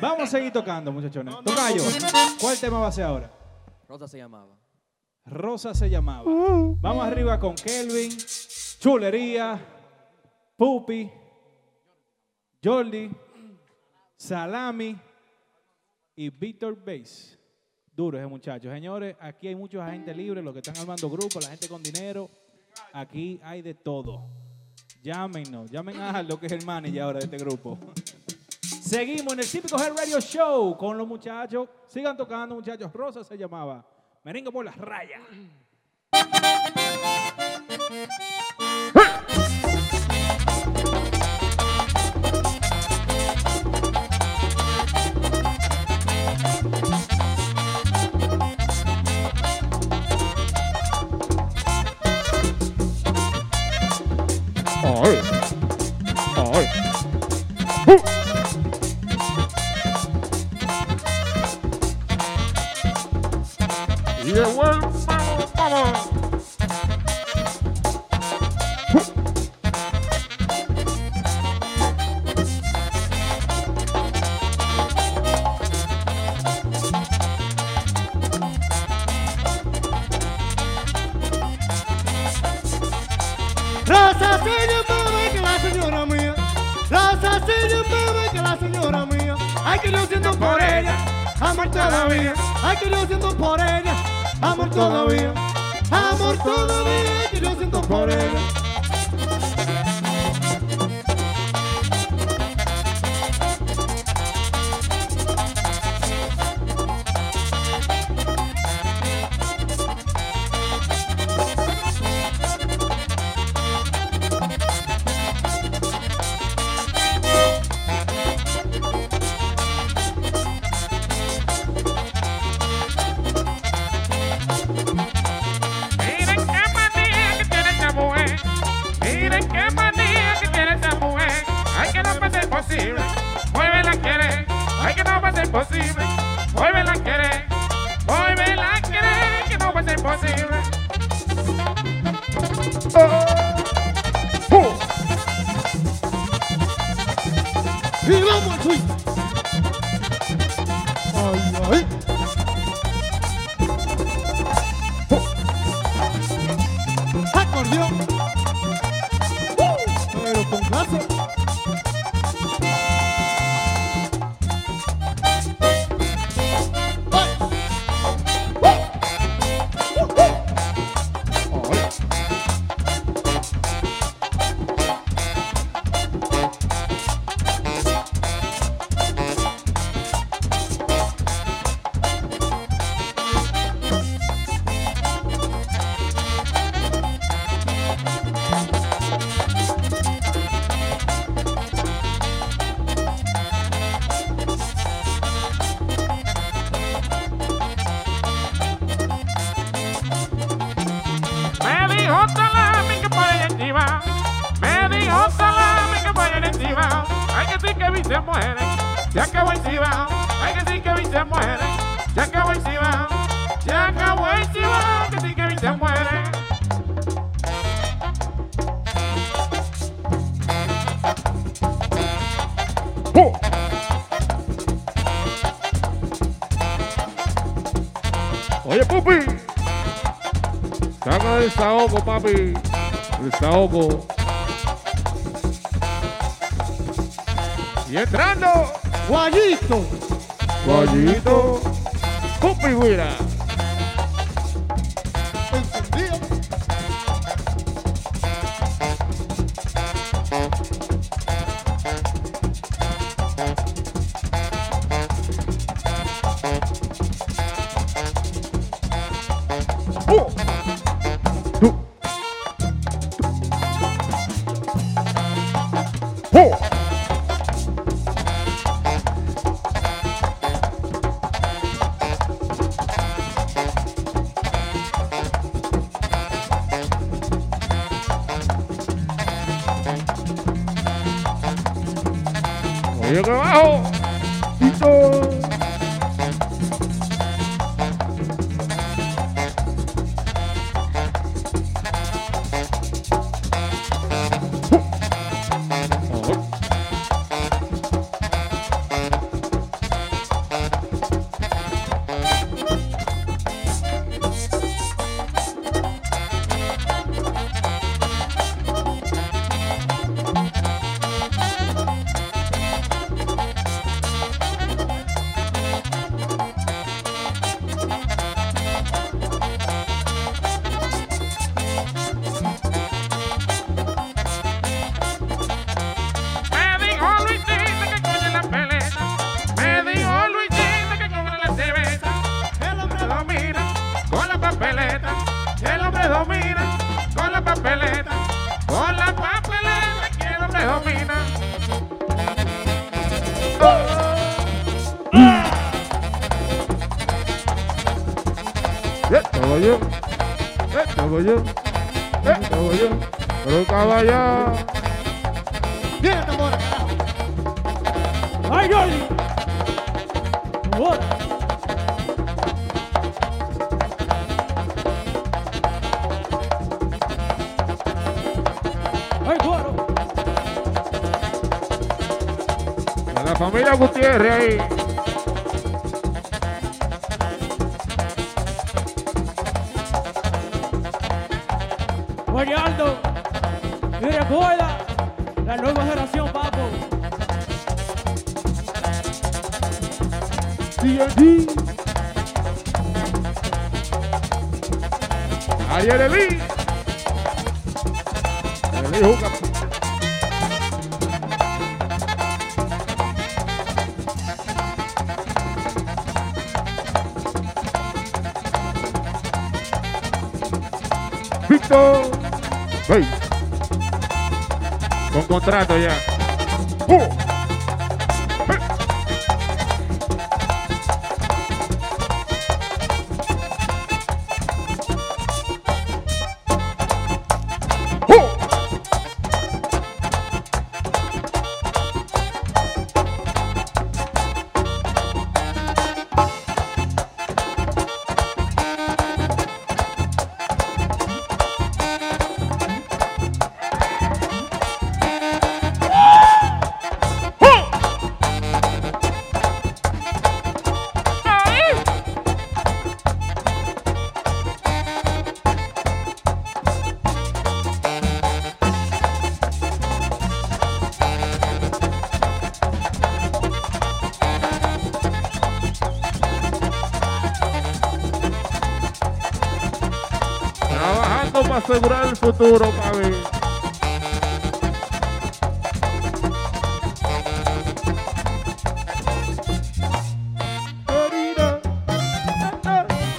Vamos a seguir tocando, muchachones. Tocayo, ¿cuál tema va a ser ahora? Rosa se llamaba. Rosa se llamaba. Vamos arriba con Kelvin, Chulería, Pupi, Jordi, Salami y Víctor Bass. Duro ese muchacho. Señores, aquí hay mucha gente libre, los que están armando grupos, la gente con dinero. Aquí hay de todo. Llámenos, llamen a Aldo, que es el manager ahora de este grupo. Seguimos en el típico Head Radio Show con los muchachos. Sigan tocando, muchachos. Rosa se llamaba. Merengue por las rayas. Que sí que vi se acabó encima. Hay que sí que vi se muere. Se acabó encima. Se acabó. Que sí que vi se muere. Oye, Pupi. Saca el desahogo, papi. El desahogo. Y entrando. Guayito. Guayito. Pupi, Esto hago Con futuro, papi.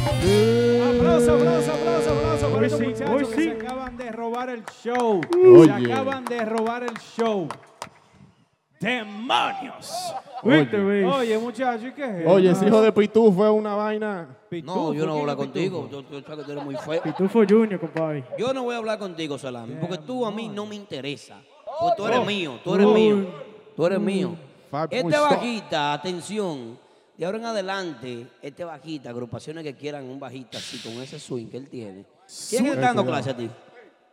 Aplauso, aplauso, aplauso, aplauso por Hoy estos sí, muchachos hoy que sí. se acaban de robar el show. Oye. Se acaban de robar el show. ¡Demonios! Oye. Oye, muchachos, ¿y qué es Oye, ese hijo de Pitufo es una No, yo no voy a hablar ¿quién es contigo. Yo, yo sé que tú eres muy feo. Pitufo Junior, compadre. Yo no voy a hablar contigo, Salami, porque tú a mí no me interesa. Porque tú eres mío, tú eres mío, tú eres mío. Este bajita, atención, de ahora en adelante, este bajita, agrupaciones que quieran un bajita así, con ese swing que él tiene. ¿Quién está dando clase a ti?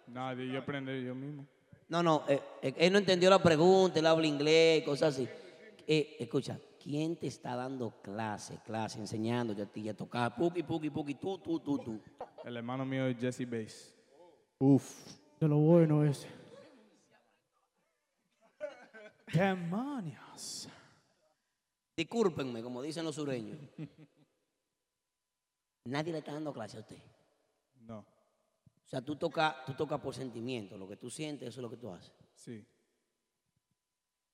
Nadie, yo aprendí yo mismo. No, no, eh, eh, él no entendió la pregunta, él habla inglés, cosas así. Eh, escucha, ¿quién te está dando clase, clase, enseñándote a ti a tocar? Puki, puki, puki, tú, tú, tú, tú. El hermano mío es Jesse Bass. Uf. De lo bueno ese. ¡Demonios! Discúlpenme, como dicen los sureños. Nadie le está dando clase a usted. No. O sea, tú tocas tú toca por sentimiento. Lo que tú sientes, eso es lo que tú haces. Sí.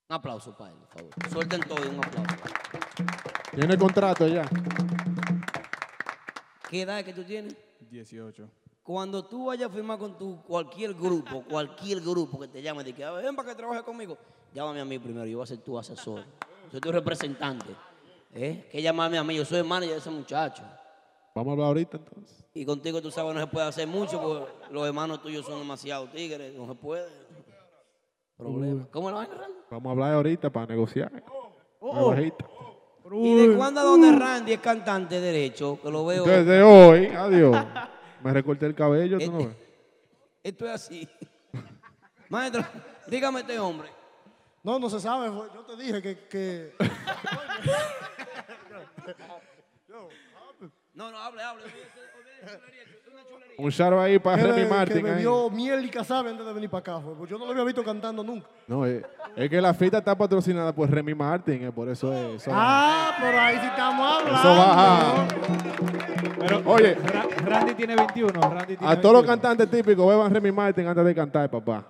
Un aplauso para él, por favor. Suelten todo y un aplauso. Tiene contrato ya. ¿Qué edad es que tú tienes? 18. Cuando tú vayas a firmar con tu cualquier grupo, cualquier grupo que te llame, de que "Ah, ven para que trabaje conmigo, llámame a mí primero, yo voy a ser tu asesor. Soy tu representante. ¿Eh? Que llamarme a mí, yo soy el manager de ese muchacho. Vamos a hablar ahorita entonces. Y contigo tú sabes no se puede hacer mucho porque los hermanos tuyos son demasiado tigres, no se puede. Problema. ¿Cómo lo van a Vamos a hablar ahorita para negociar. Oh. Bajita. ¿Y de cuándo a dónde Randy es cantante derecho? Que lo veo. Desde hoy, adiós. <laughs> Me recorté el cabello, tú no ves. Esto es así. <laughs> Maestro, dígame este hombre. No, no se sabe. Yo te dije que. que... <laughs> No, no, hable, hable. Un charo ahí para Remy Martin. que ahí. bebió miel y casabe antes de venir para acá. porque yo no lo había visto cantando nunca. No, es, es que la fiesta está patrocinada por Remy Martin, eh, por eso es. Eso, Ah, pero ahí sí estamos hablando. eso baja. Pero, Oye. Ra- Randy tiene 21. Randy tiene A todos los 21. cantantes típicos, beban Remy Martin antes de cantar, papá.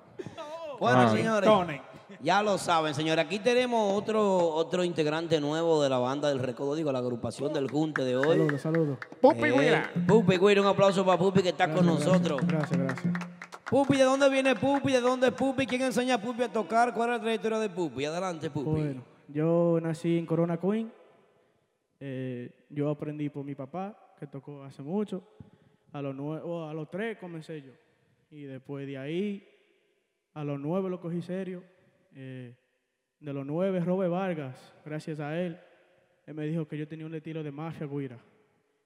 Bueno, Ah. señores, Tony. Ya lo saben, señores. Aquí tenemos otro, otro integrante nuevo de la banda del Recodo, digo, la agrupación del Junte de hoy. Saludos, saludos. Pupi Eh, Guira. Pupi Guira, un aplauso para Pupi que está con nosotros. Gracias, gracias. Pupi, ¿de dónde viene Pupi? ¿De dónde es Pupi? ¿Quién enseña a Pupi a tocar? ¿Cuál es la trayectoria de Pupi? Adelante, Pupi. Bueno, yo nací en Corona Queen. Eh, yo aprendí por mi papá, que tocó hace mucho. A los, nue- o a los tres comencé yo. Y después de ahí, a los nueve lo cogí serio. Eh, de los nueve, Robert Vargas, gracias a él, él me dijo que yo tenía un estilo de Mafia Guira.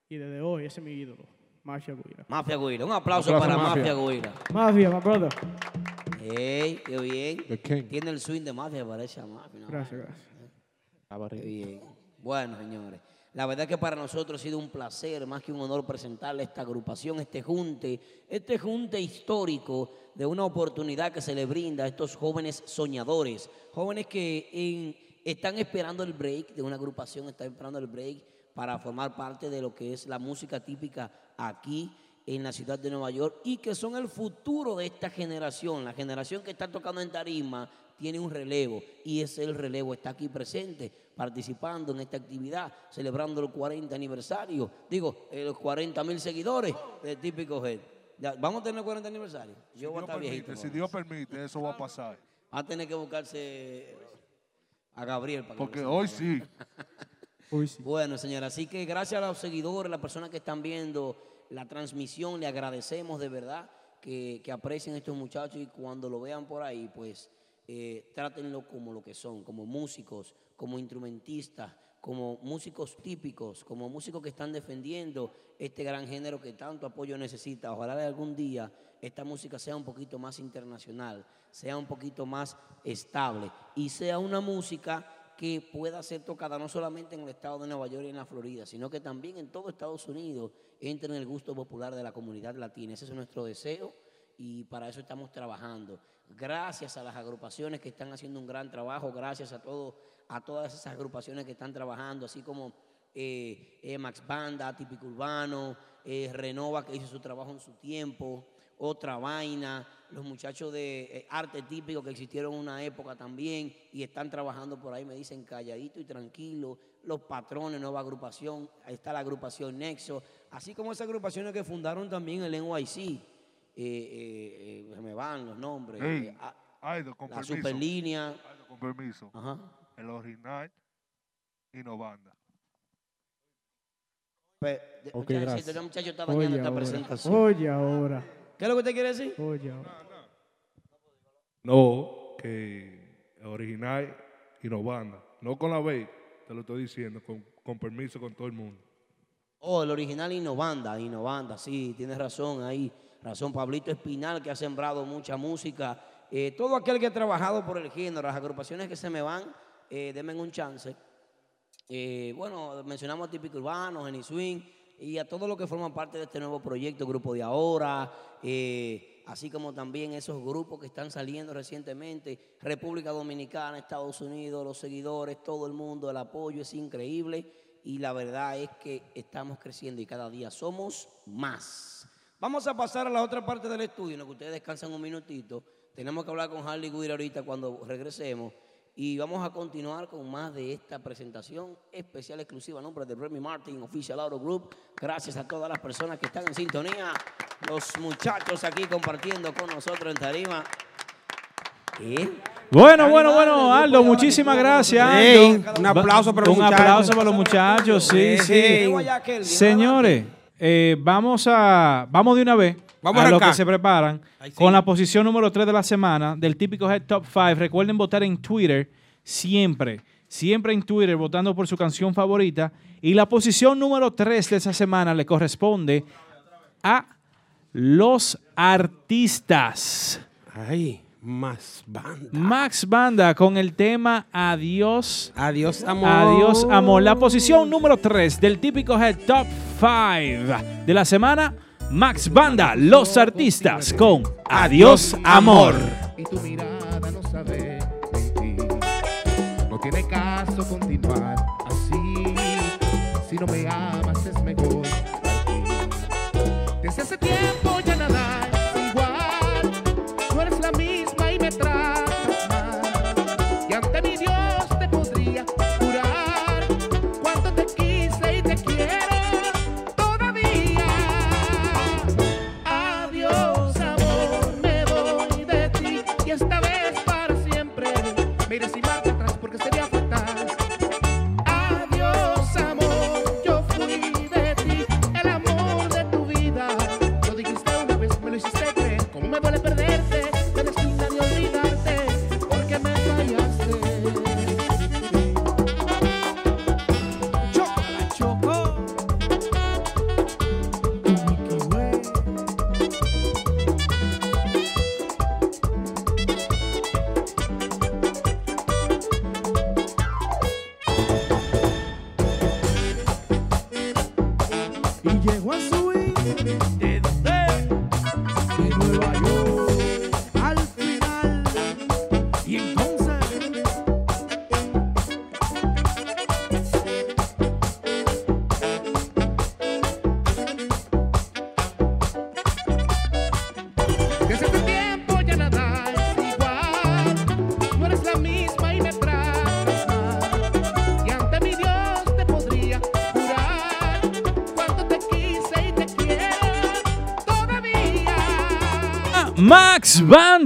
Y desde hoy, ese es mi ídolo, Mafia Guira. Mafia Guira. Un aplauso, Aplauso, para Mafia. Mafia Guira. Mafia, my brother. Ey, qué bien. Tiene el swing de Mafia, parece a Mafia. ¿no? Gracias, gracias. Qué bien. Bueno, señores. La verdad que para nosotros ha sido un placer, más que un honor presentarle esta agrupación, este junte, este junte histórico de una oportunidad que se le brinda a estos jóvenes soñadores, jóvenes que están esperando el break de una agrupación, están esperando el break para formar parte de lo que es la música típica aquí en la ciudad de Nueva York y que son el futuro de esta generación. La generación que está tocando en tarima tiene un relevo y ese el relevo está aquí presente, participando en esta actividad, celebrando el 40 aniversario, digo, eh, los 40 mil seguidores de Típico Head. Ya, ¿Vamos a tener 40 aniversario? Yo voy a Dios estar viejito. permite, si Dios eso. permite, eso va a pasar. Va a tener que buscarse a Gabriel para que Porque hoy siga. sí. Bueno, señora, así que gracias a los seguidores, las personas que están viendo la transmisión, le agradecemos de verdad que, que aprecien estos muchachos y cuando lo vean por ahí, pues eh, trátenlo como lo que son, como músicos, como instrumentistas, como músicos típicos, como músicos que están defendiendo este gran género que tanto apoyo necesita. Ojalá de algún día esta música sea un poquito más internacional, sea un poquito más estable y sea una música que pueda ser tocada no solamente en el estado de Nueva York y en la Florida, sino que también en todo Estados Unidos entre en el gusto popular de la comunidad latina. Ese es nuestro deseo y para eso estamos trabajando. Gracias a las agrupaciones que están haciendo un gran trabajo, gracias a, todo, a todas esas agrupaciones que están trabajando, así como eh, eh, Max Banda, Típico Urbano, eh, Renova que hizo su trabajo en su tiempo, Otra Vaina, los muchachos de eh, arte típico que existieron en una época también y están trabajando por ahí, me dicen calladito y tranquilo, los patrones, nueva agrupación, ahí está la agrupación Nexo, así como esas agrupaciones que fundaron también el NYC, eh, eh, eh, me van los nombres, eh, ah, Aido, con la permiso. Superlínea, Aido, con permiso. El original y no banda. Pe- de- Ok, muchachito, gracias. este muchacho está dañando Oye esta ahora. presentación. Oye ahora. ¿Qué es lo que usted quiere decir? Oye. No, que original y no banda. No con la B, te lo estoy diciendo, con, con permiso con todo el mundo. Oh, el original Innovanda, Innovanda, sí, tienes razón ahí. Razón, Pablito Espinal, que ha sembrado mucha música. Eh, todo aquel que ha trabajado por el género, las agrupaciones que se me van, eh, denme un chance. Eh, bueno, mencionamos a Típico Urbano, Jenny Swing, y a todos los que forman parte de este nuevo proyecto, Grupo de Ahora, eh, así como también esos grupos que están saliendo recientemente, República Dominicana, Estados Unidos, los seguidores, todo el mundo, el apoyo es increíble y la verdad es que estamos creciendo y cada día somos más. Vamos a pasar a la otra parte del estudio, en lo que ustedes descansan un minutito. Tenemos que hablar con Harley Guira ahorita cuando regresemos. Y vamos a continuar con más de esta presentación especial exclusiva a nombre de Remy Martin, Official Auto Group. Gracias a todas las personas que están en sintonía. Los muchachos aquí compartiendo con nosotros en Tarima. ¿Eh? Bueno, bueno, bueno, Aldo, muchísimas gracias. Aldo. Un aplauso para los Un muchachos. aplauso para los muchachos, sí, sí. Señores, eh, vamos a vamos de una vez Vamos a a los que se preparan con la posición número 3 de la semana del típico Head Top 5. Recuerden votar en Twitter siempre, siempre en Twitter votando por su canción favorita. Y la posición número 3 de esa semana le corresponde a los artistas. Ay, más banda. Max Banda con el tema Adiós. Adiós, amor. Adiós, amor. La posición número 3 del típico Head Top 5 de la semana. Max Banda, los artistas con Adiós, amor. y tu mirada no sabe mentir. No tiene caso continuar así. Si no me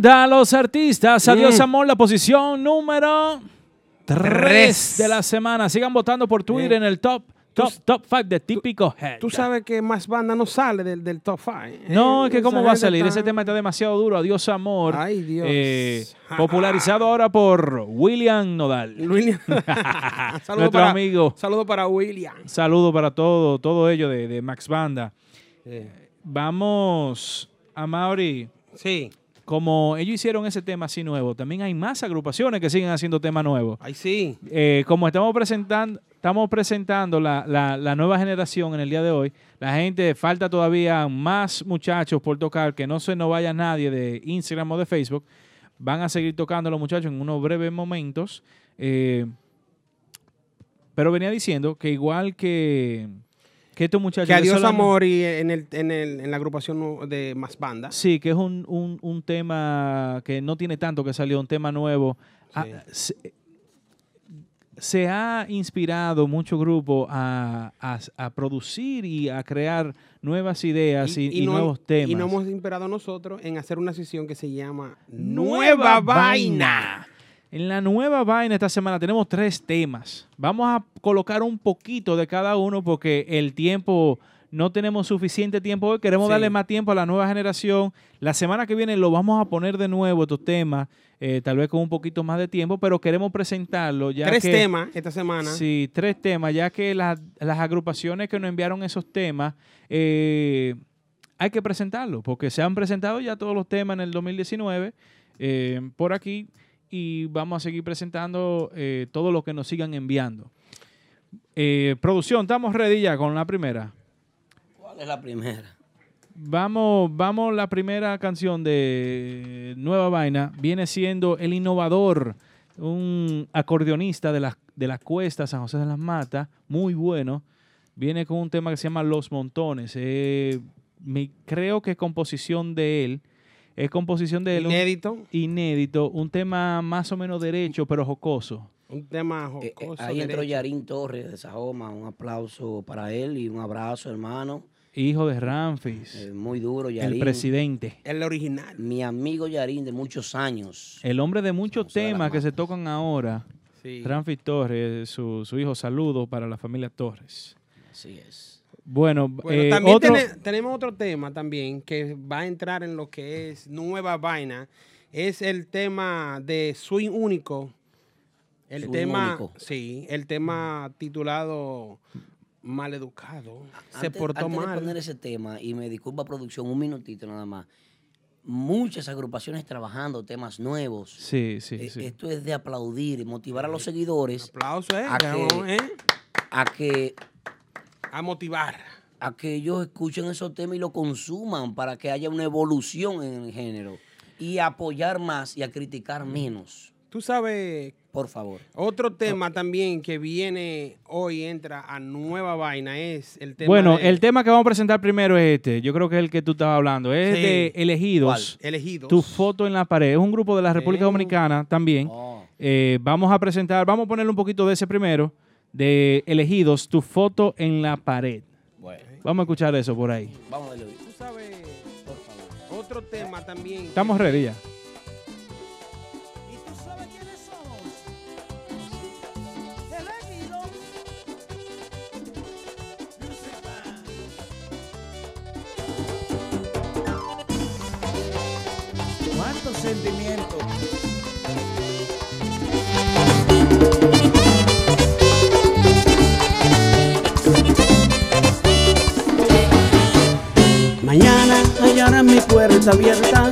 Banda, los artistas. Adiós, Mm. amor, la posición número 3 Tres. de la semana. Sigan votando por Twitter en el top, top, top 5 de Típico Head. Tú sabes que más banda no sale del, del top 5. No, es que cómo va a salir. Ese tema está demasiado duro. Adiós, amor. Ay, Dios. Eh, popularizado ahora por William Nodal. <laughs> William. <laughs> Saludo Nuestro para, amigo. Saludo para William. Saludo para todo, todo ello de, de Max Banda. Vamos a Mauri. Sí. Como ellos hicieron ese tema así nuevo, también hay más agrupaciones que siguen haciendo temas nuevos. Ay, sí. Eh, como estamos presentando, estamos presentando la, la- la nueva generación en el día de hoy, la gente, falta todavía más muchachos por tocar, que no se nos vaya nadie de Instagram o de Facebook. Van a seguir tocando los muchachos en unos breves momentos. Eh, pero venía diciendo que igual que, que estos muchachos... Que adiós amor y en, el, en, el, en la agrupación de más banda. Sí, que es un, un- un tema que no tiene tanto que salió, un tema nuevo. Ah, se, se ha inspirado mucho grupo a, a- a producir y a crear nuevas ideas y, y no- nuevos temas. Y nos hemos inspirado nosotros en hacer una sesión que se llama Nueva Vaina. En la nueva vaina esta semana tenemos tres temas. Vamos a colocar un poquito de cada uno porque el tiempo, no tenemos suficiente tiempo hoy. Queremos Sí. darle más tiempo a la nueva generación. La semana que viene lo vamos a poner de nuevo estos temas, eh, tal vez con un poquito más de tiempo, pero queremos presentarlo ya Tres que- temas esta semana. Sí, tres temas, ya que las, las agrupaciones que nos enviaron esos temas, eh, hay que presentarlos, porque se han presentado ya todos los temas en el 2019 eh, por aquí y vamos a seguir presentando eh, todo lo que nos sigan enviando. Eh, producción, estamos ready ya con la primera. ¿Cuál es la primera? Vamos, vamos, la primera canción de Nueva Vaina viene siendo El Innovador, un acordeonista de la, de la cuesta San José de las Matas, muy bueno. Viene con un tema que se llama Los Montones. Eh, me- creo que es composición de él. Es composición de él. un- Inédito. inédito. Un tema más o menos derecho, pero jocoso. Un tema Eh, jocoso. Ahí entró. Yarín Torres de Sajoma. Un aplauso para él y un abrazo, hermano. Hijo de Ramfis. Eh, muy duro, Yarín. el presidente. El original. Mi amigo Yarín de muchos años. El hombre de muchos temas que se tocan ahora. Sí. Ramfis Torres, su, su hijo, saludo para la familia Torres. Así es. Bueno, Bueno, eh, también otro- tenemos otro tema también que va a entrar en lo que es nueva vaina. Es el tema de Swing Único. El Swing tema, Único. sí, el tema titulado Maleducado. Se Antes- portó antes de mal. poner ese tema, y me disculpa producción, un minutito nada más. Muchas agrupaciones trabajando temas nuevos. Sí, sí, Eh, sí. Esto es de aplaudir y motivar a los seguidores. Aplauso, eh, a que eh. a que a motivar. A que ellos escuchen esos temas y lo consuman para que haya una evolución en el género. Y apoyar más y a criticar menos. Tú sabes. Por favor. Otro tema también que viene hoy, entra a nueva vaina, es el tema. Bueno, de- el tema que vamos a presentar primero es este. Yo creo que es el que tú estabas hablando. Es Sí. de Elegidos. ¿Cuál? Elegidos. Tu foto en la pared. Es un grupo de la República Dominicana también. Oh. Eh, vamos a presentar, vamos a ponerle un poquito de ese primero. De Elegidos, tu foto en la pared. Vamos a escuchar eso por ahí. Vamos a darle oído. Tú sabes, otro tema también. Estamos ready ya. ¿Cuántos hallarán mi puerta abierta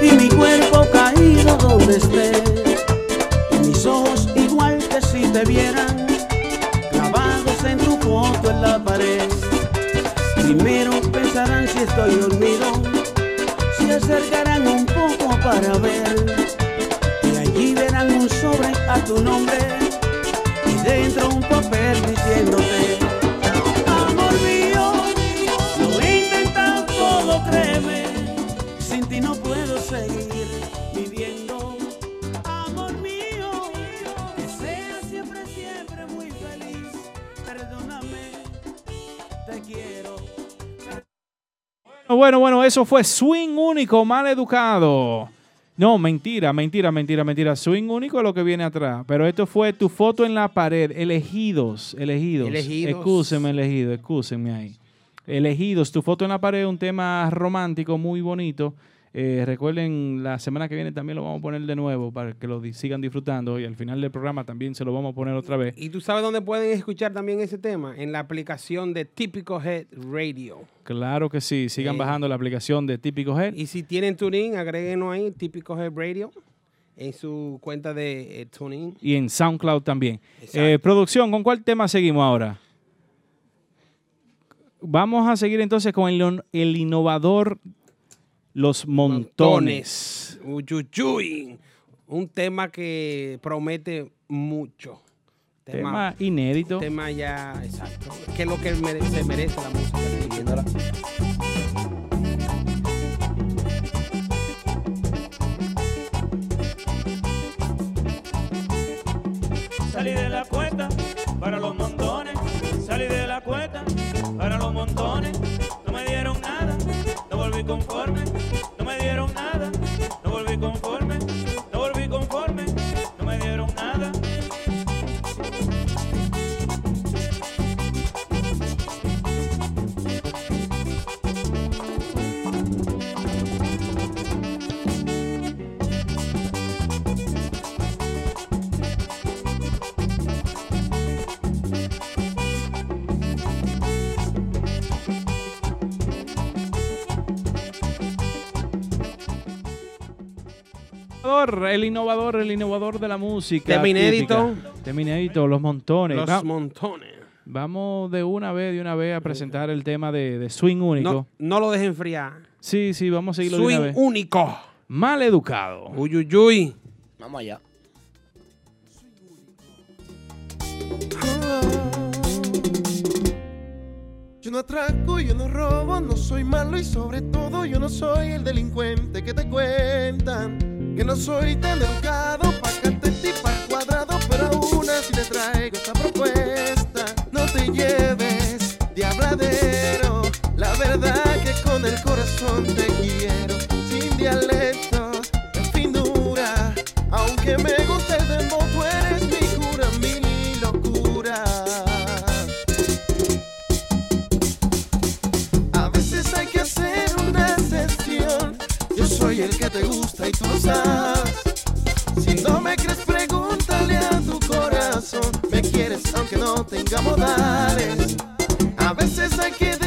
y mi cuerpo caído donde esté. Y mis ojos igual que si te vieran, clavados en tu foto en la pared. Primero pensarán si estoy dormido, se acercarán un poco para ver. Y allí verán un sobre a tu nombre y dentro un papel diciéndote. Bueno, bueno, eso fue Swing Único, mal educado. No, mentira, mentira, mentira, mentira. Swing Único es lo que viene atrás. Pero esto fue tu foto en la pared. Elegidos, elegidos. Elegidos. Excúsenme, elegido, excúsenme ahí. Elegidos, tu foto en la pared, un tema romántico muy bonito. Eh, recuerden, la semana que viene también lo vamos a poner de nuevo para que lo sigan disfrutando y al final del programa también se lo vamos a poner otra vez. ¿Y tú sabes dónde pueden escuchar también ese tema? En la aplicación de Típico Head Radio. Claro que sí, sigan Eh, bajando la aplicación de Típico Head. Y si tienen TuneIn, agréguenos ahí, Típico Head Radio, en su cuenta de eh, TuneIn. y en SoundCloud también. Eh, producción, ¿con cuál tema seguimos ahora? Vamos a seguir entonces con el, el innovador Los Montones. Uyuyuy. Un tema que promete mucho. Tema inédito. Tema ya, exacto. Que es lo que mere- se merece la música. Salí de la cuesta para los montones, salí de la cuesta para los montones. No me dieron nada, no volví conforme. Innovador, El innovador, el innovador de la música. Tema inédito. típica. Tema inédito, Los Montones. Los Va- montones. Vamos de una vez, de una vez a presentar el tema de, de Swing Único. No, no lo dejen enfriar. Sí, sí, vamos a seguirlo de Swing una vez. único. Mal educado. Uyuyuy. Vamos allá. Yo no atraco, yo no robo, no soy malo y sobre todo yo no soy el delincuente que te cuentan. Que no soy tan educado, pa' y pa' cuadrado, pero aún así te traigo esta propuesta. No te lleves de habladero, la verdad que con el corazón te quiero. Sin dialectos, de finura, aunque me guste el dembow, tú eres mi cura, mi locura. A veces hay que hacer una sesión. Yo soy el que te gusta y tú sabes. Si no me crees, pregúntale a tu corazón. Me quieres aunque no tenga modales. A veces hay que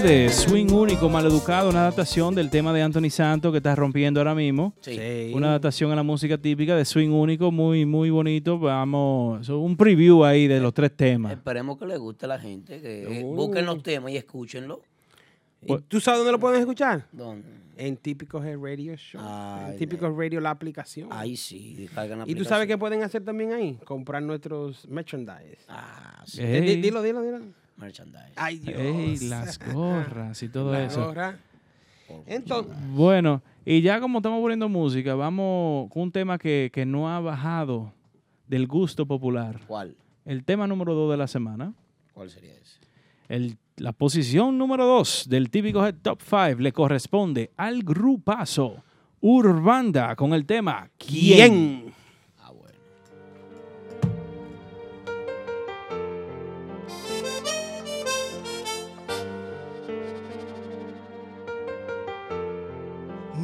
de Swing Único, Maleducado, una adaptación del tema de Anthony Santos que está rompiendo ahora mismo. Sí. Una adaptación a la música típica de Swing Único, muy, muy bonito. Vamos, un preview ahí de los tres temas. Esperemos que le guste a la gente, que Uh. busquen los temas y escúchenlo. ¿Y ¿Tú sabes dónde lo pueden escuchar? ¿Dónde? En Típico Head Radio Show. Ay, en Típico Radio, la aplicación. Ahí sí, descargan la ¿Y tú sabes qué pueden hacer también ahí? Comprar nuestros merchandise. Ah, sí. Ey. Dilo, dilo, dilo. Merchandise. Ay, Dios. Ey, las <laughs> gorras y todo La eso. gorra. Entonces, Bueno, y ya como estamos poniendo música, vamos con un tema que, que no ha bajado del gusto popular. ¿Cuál? El tema número dos de la semana. ¿Cuál sería ese? El- la posición número 2 del típico Head Top 5 le corresponde al grupazo Urbanda con el tema ¿Quién?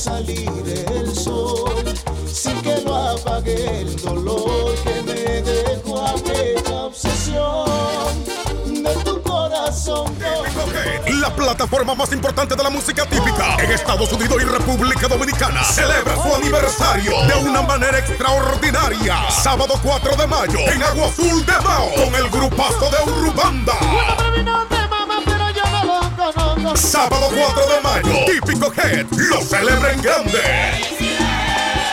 Salir el sol sin que lo apague el dolor que me dejó aquella obsesión de tu corazón? la plataforma más importante de la música típica en Estados Unidos y República Dominicana, celebra su aniversario de una manera extraordinaria. Sábado 4 de mayo en Agua Azul de Mao con el grupazo de Urubanda. Sábado 4 de mayo, típico Head lo celebra en grande.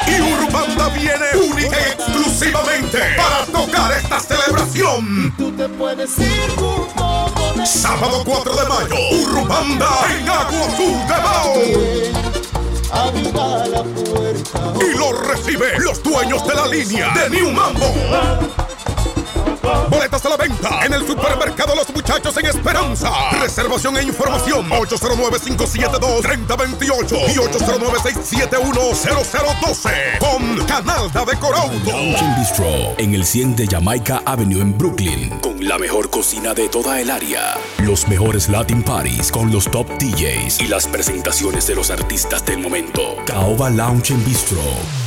Y Urbanda viene única y exclusivamente para tocar esta celebración. Sábado 4 de mayo, Urbanda en Agua Azul de puerta. Y lo recibe los dueños de la línea de New Mambo. Boletas a la venta en el supermercado Los Muchachos en Esperanza. Reservación e información 809-572-3028 y 809-671-0012 con Canal de Corauto. Bistro en el 100 de Jamaica Avenue en Brooklyn con la mejor cocina de toda el área, los mejores Latin parties con los top DJs y las presentaciones de los artistas del momento. Caoba Lounge and Bistro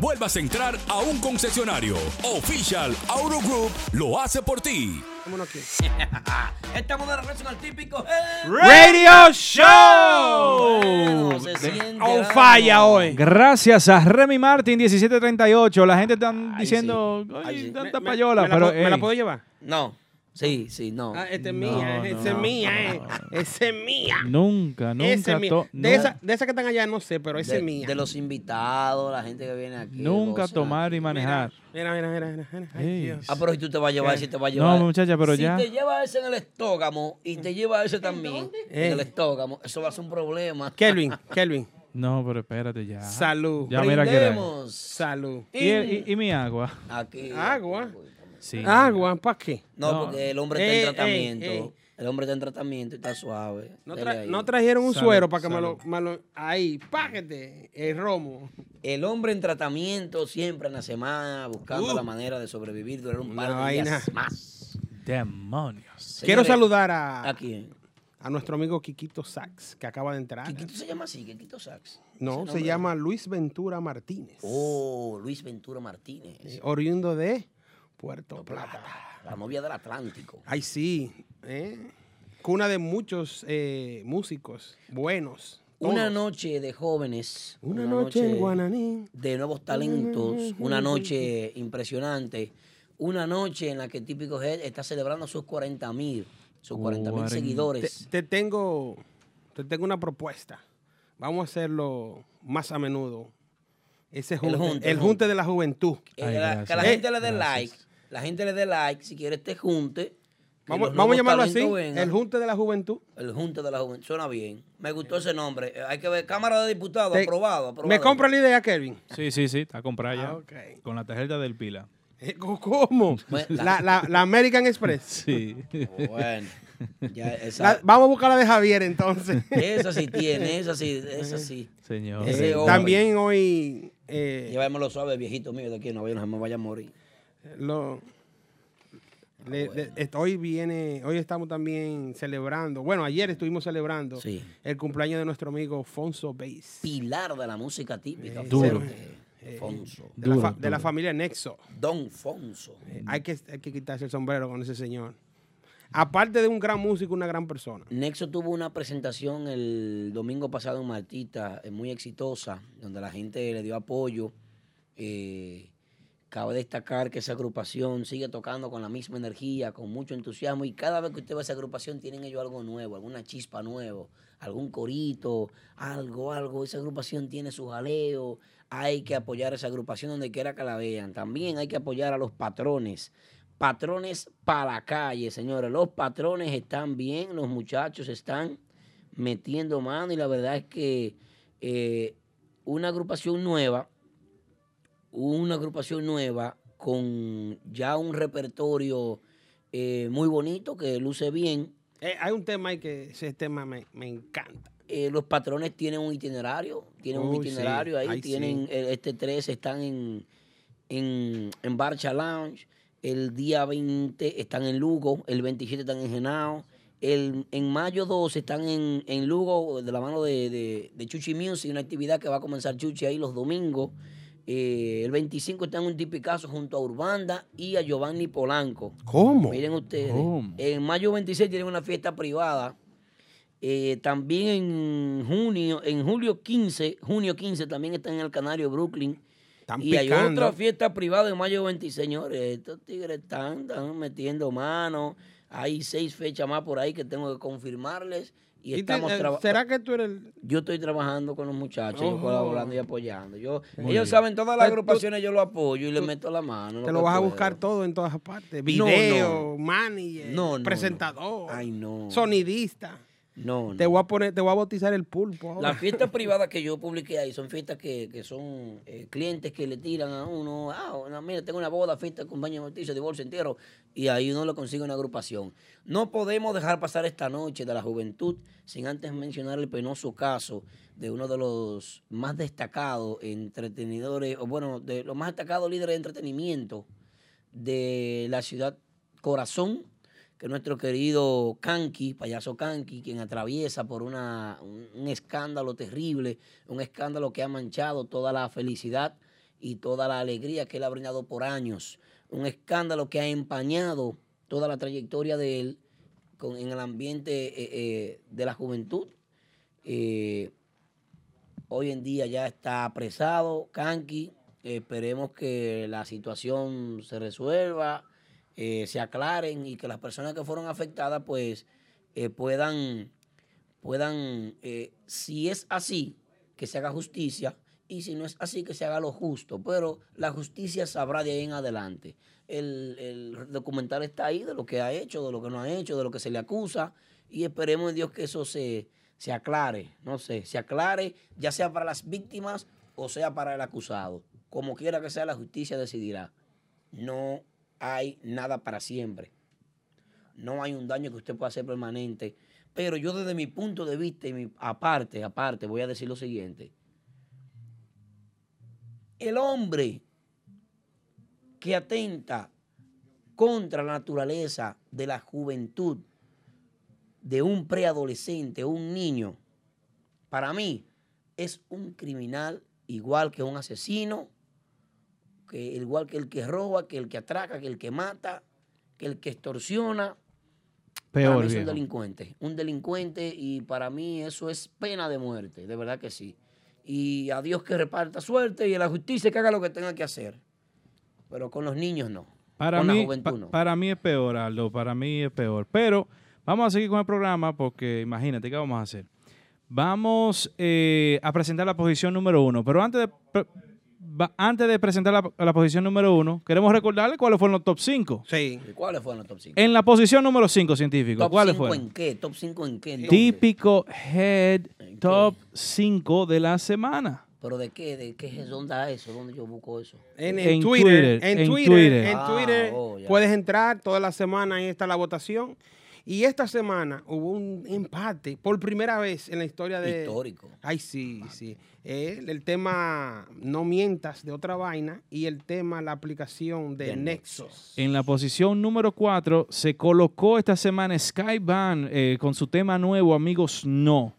vuelvas a entrar a un concesionario. Official Auto Group lo hace por ti. Vámonos aquí. <laughs> Estamos de regreso en el típico Radio Show. Bueno, se siente On el fire ánimo. hoy. Gracias a Remy Martin 1738. La gente está diciendo, "Ay, tanta payola, ¿Me la, pero ¿Me la puedo llevar? No. Sí, sí, no. Ah, esta es No, mía, no, esa es no, mía, eh. Esa es mía. nunca, Esa nunca. es mía. to- De no- esa de esa que están allá no sé, pero esa de, es mía. de los invitados, la gente que viene aquí. Nunca goza. tomar y manejar. Mira, mira, mira, mira. mira. Ay. Dios. Ah, pero si tú te vas a llevar, ¿Qué? si te vas a No, llevar. muchacha, pero si ya. te llevas ese en el estógamo y te llevas ese también Eh. en el estógamo, eso va a ser un problema. Kelvin, Kelvin. No, pero espérate ya. Salud. Ya mira que. Salud. ¿Y, y- y mi agua? Aquí. Agua. Sí. Agua, ¿para qué? No, No. porque el hombre Ey, está en ey, tratamiento. ey. El hombre está en tratamiento y está suave. No, tra- trajeron un Salud, suero para que me lo, salud. me lo- Ahí, páquete, el romo. El hombre en tratamiento siempre en la semana buscando Uh. la manera de sobrevivir durante un par de vaina. días más. Demonios. Quiero saludar a, ¿A quién? a nuestro amigo Quiquito Sax, que acaba de entrar. ¿Quiquito se llama así? ¿Quiquito Sax? No, se llama Luis Ventura Martínez, Oh, Luis Ventura Martínez. eh, oriundo de Puerto Plata. La novia del Atlántico. Ay, sí. ¿eh? Cuna de muchos eh, músicos buenos. Una noche de jóvenes. Una noche en Guananí. De nuevos talentos. Una noche impresionante. Una noche en la que Típico Head está celebrando sus 40 mil. Sus 40 mil 40. Te, seguidores. te tengo, te tengo una propuesta. Vamos a hacerlo más a menudo. Ese junte, el junte, junte, el junte. de la juventud. Eh, la- que la gente le dé like. La gente le dé like. Si quiere este junte. Vamos, vamos a llamarlo así, vengan. el junte de la juventud. El Junte de la Juventud. Suena bien. Me gustó ese nombre. Eh, Hay que ver. Cámara de Diputados. Te- aprobado, aprobado. ¿Me compra la idea, Kevin? Sí, sí, sí, está comprada ya. Ah. Con la tarjeta del Pila. Eh, ¿Cómo? <laughs> La, la- la American Express. <laughs> Sí. Bueno. Ya, esa, La- vamos a buscar la de Javier entonces. <laughs> esa sí tiene. Esa sí. Esa sí. Señor. Ese Eh, también hoy eh, Llévamelo suave, viejito mío, de aquí. No, no me vaya a morir. Lo, le- le- est- hoy viene, hoy estamos también celebrando, bueno, ayer estuvimos celebrando Sí. el cumpleaños de nuestro amigo Fonso Bass. Pilar de la música típica. Duro. Eh, Fonso. De, la, Duro, de la familia Nexo. Don Fonso. Eh, hay, que, hay que quitarse el sombrero con ese señor. Aparte de un gran músico, una gran persona. Nexo tuvo una presentación el domingo pasado en Martita, eh, muy exitosa, donde la gente le dio apoyo. eh, Cabe destacar que esa agrupación sigue tocando con la misma energía, con mucho entusiasmo y cada vez que usted ve esa agrupación tienen ellos algo nuevo, alguna chispa nuevo, algún corito, algo, algo. Esa agrupación tiene su jaleo. Hay que apoyar a esa agrupación donde quiera que la vean. También hay que apoyar a los patrones. Patrones para la calle, señores. Los patrones están bien, los muchachos están metiendo mano y la verdad es que eh, una agrupación nueva una agrupación nueva con ya un repertorio eh, muy bonito que luce bien. Eh, hay un tema ahí que ese tema me, me encanta. Eh, los patrones tienen un itinerario, tienen un sí, itinerario ahí, tienen sí. este 3 están en, en, en Barcha Lounge, el día 20 están en Lugo, el 27 están en Genao, el, en mayo 12 están en, en Lugo de la mano de, de, de Chuchi Music, una actividad que va a comenzar Chuchi ahí los domingos. Eh, el 25 está en un tipicazo junto a Urbanda y a Giovanni Polanco. ¿Cómo? Miren ustedes. ¿Cómo? En mayo 26 tienen una fiesta privada. Eh, también en junio, en julio 15, junio 15 también están en el Canario Brooklyn. Están y hay picando. otra fiesta privada en mayo 26, señores. Estos tigres están, están metiendo mano. Hay seis fechas más por ahí que tengo que confirmarles. Y, ¿Y te- estamos eh. ¿Será que tú eres el...? Yo estoy trabajando con los muchachos, yo Oh. colaborando y apoyando. Yo, Muy ellos bien. saben todas las tú- agrupaciones, yo lo apoyo y le meto la mano. Te lo vas a buscar todo en todas partes. Video, no. manager, No, presentador, Ay, sonidista. No, Te voy a poner, te voy a bautizar el pulpo. ahora. Las fiestas privadas que yo publiqué ahí son fiestas que, que son eh, clientes que le tiran a uno, ah, no, mira, tengo una boda, fiesta, cumpleaños, bautizo, divorcio entero, y ahí uno le consigue una agrupación. No podemos dejar pasar esta noche de la juventud sin antes mencionar el penoso caso de uno de los más destacados entretenidores, o bueno, de los más destacados líderes de entretenimiento de la ciudad Corazón, que nuestro querido Kanki, payaso Kanki, quien atraviesa por una, un, escándalo terrible, un escándalo que ha manchado toda la felicidad y toda la alegría que él ha brindado por años, un escándalo que ha empañado toda la trayectoria de él con- en el ambiente eh, eh, de la juventud. Eh, hoy en día ya está apresado Kanki, esperemos que la situación se resuelva eh, se aclaren y que las personas que fueron afectadas pues eh, puedan, puedan eh, si es así, que se haga justicia y si no es así, que se haga lo justo. Pero la justicia sabrá de ahí en adelante. El, el documental está ahí de lo que ha hecho, de lo que no ha hecho, de lo que se le acusa y esperemos en Dios que eso se, se aclare, no sé, se aclare, ya sea para las víctimas o sea para el acusado. Como quiera que sea, la justicia decidirá. No hay nada para siempre. No hay un daño que usted pueda hacer permanente. Pero yo desde mi punto de vista, y aparte, aparte, voy a decir lo siguiente. El hombre que atenta contra la naturaleza de la juventud de un preadolescente un niño, para mí es un criminal igual que un asesino, que igual que el que roba, que el que atraca, que el que mata, que el que extorsiona. para Peor, mí es un delincuente, un delincuente y para mí eso es pena de muerte, de verdad que sí. Y a Dios que reparta suerte y a la justicia que haga lo que tenga que hacer. Pero con los niños no. Para con mí, la juventud pa- no. para mí es peor, Aldo, para mí es peor. Pero vamos a seguir con el programa porque imagínate qué vamos a hacer. Vamos eh, a presentar la posición número uno, pero antes de, antes de presentar la, la posición número uno, queremos recordarle cuáles fueron los top 5. Sí. ¿Y ¿Cuáles fueron los top 5? En la posición número 5, científico, ¿Top ¿cuáles 5 fueron? en qué? ¿Top 5 en qué? Típico head top 5 de la semana. ¿Pero de qué? ¿De qué es? ¿Dónde está eso? ¿Dónde yo busco eso? En, En en Twitter, Twitter, en en Twitter, en Ah, Twitter oh, ya. puedes entrar toda la semana, ahí está la votación. Y esta semana hubo un empate por primera vez en la historia de... Histórico. Ay, sí, sí. Eh, el tema No mientas de otra vaina y el tema la aplicación de, De Nexus. En la posición número 4 se colocó esta semana Skyban eh, con su tema nuevo, Amigos No.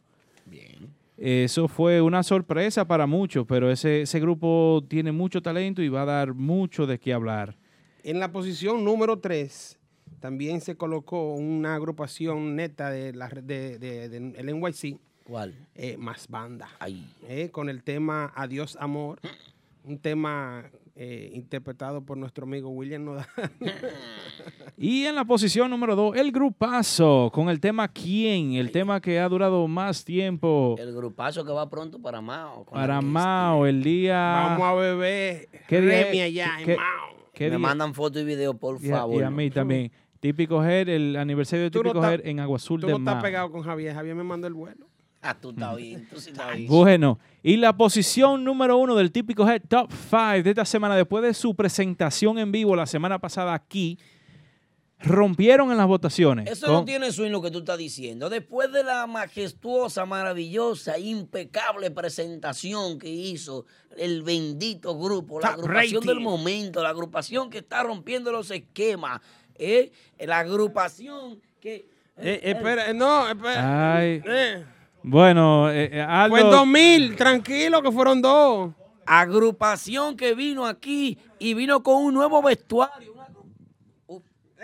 Eso fue una sorpresa para muchos, pero ese, ese grupo tiene mucho talento y va a dar mucho de qué hablar. En la posición número 3 también se colocó una agrupación neta de la de, de- de- el NYC. ¿Cuál? Eh, más banda. Ahí. Eh, con el tema Adiós Amor. Un tema eh, interpretado por nuestro amigo William Nodal. <laughs> Y en la posición número 2, el grupazo, con el tema ¿Quién? El tema que ha durado más tiempo El grupazo que va pronto para Mao. para Mao, el día... Vamos a beber ¿Qué día allá ¿Qué- en Mao. qué Me día? mandan fotos y videos, por Y favor. y a mí también. Típico Head, el aniversario de no Típico estás- Head en Agua Azul Tú de no estás pegado con Javier. Javier me mandó el vuelo. Ah, tú estás bien, tú sí estás bien. Bueno, y la posición número uno del típico Head Top 5 de esta semana, después de su presentación en vivo la semana pasada aquí, rompieron en las votaciones. Eso con- no tiene swing lo que tú estás diciendo. Después de la majestuosa, maravillosa, impecable presentación que hizo el bendito grupo, la agrupación rating. del momento, la agrupación que está rompiendo los esquemas, ¿eh? la agrupación que... Eh, espera, no, espera. Ay. Eh, Bueno, eh, eh, Aldo- fue en 2000, tranquilo que fueron dos. Agrupación que vino aquí y vino con un nuevo vestuario. una Uf,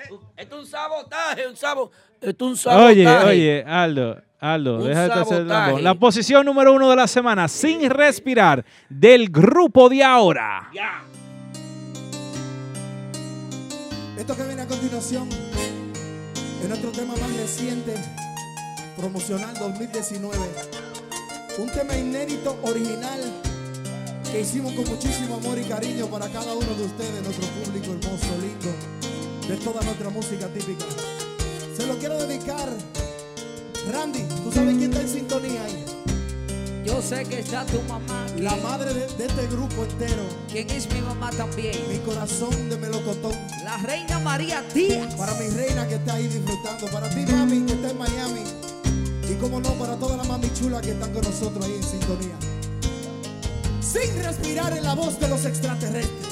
uf, Esto es un sabotaje, un sabo, esto es un sabotaje. Oye, oye, Aldo, Aldo, déjate hacer el. La posición número uno de la semana, sin respirar, del grupo de ahora. Que viene a continuación es nuestro tema más reciente, promocional 2019. Un tema inédito, original, que hicimos con muchísimo amor y cariño para cada uno de ustedes, nuestro público hermoso, lindo, de toda nuestra música típica. Se lo quiero dedicar. Randy, ¿tú sabes quién está en sintonía ahí? Yo sé que está tu mamá. La madre de, de este grupo entero. ¿Quién es mi mamá también? Mi corazón de melocotón. La reina María Díaz. Para mi reina que está ahí disfrutando. Para ti, mami, que está en Miami. Y como no, para todas las mami chulas que están con nosotros ahí en sintonía. Sin respirar en la voz de los extraterrestres.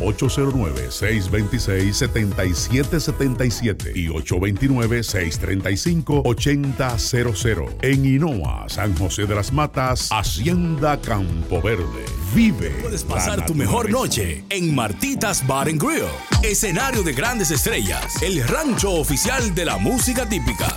809-626-7777 y 829-635-8000. En Hinoa, San José de las Matas, Hacienda Campo Verde. Vive. Puedes pasar tu mejor noche en Martitas Bar and Grill, escenario de grandes estrellas, el rancho oficial de la música típica.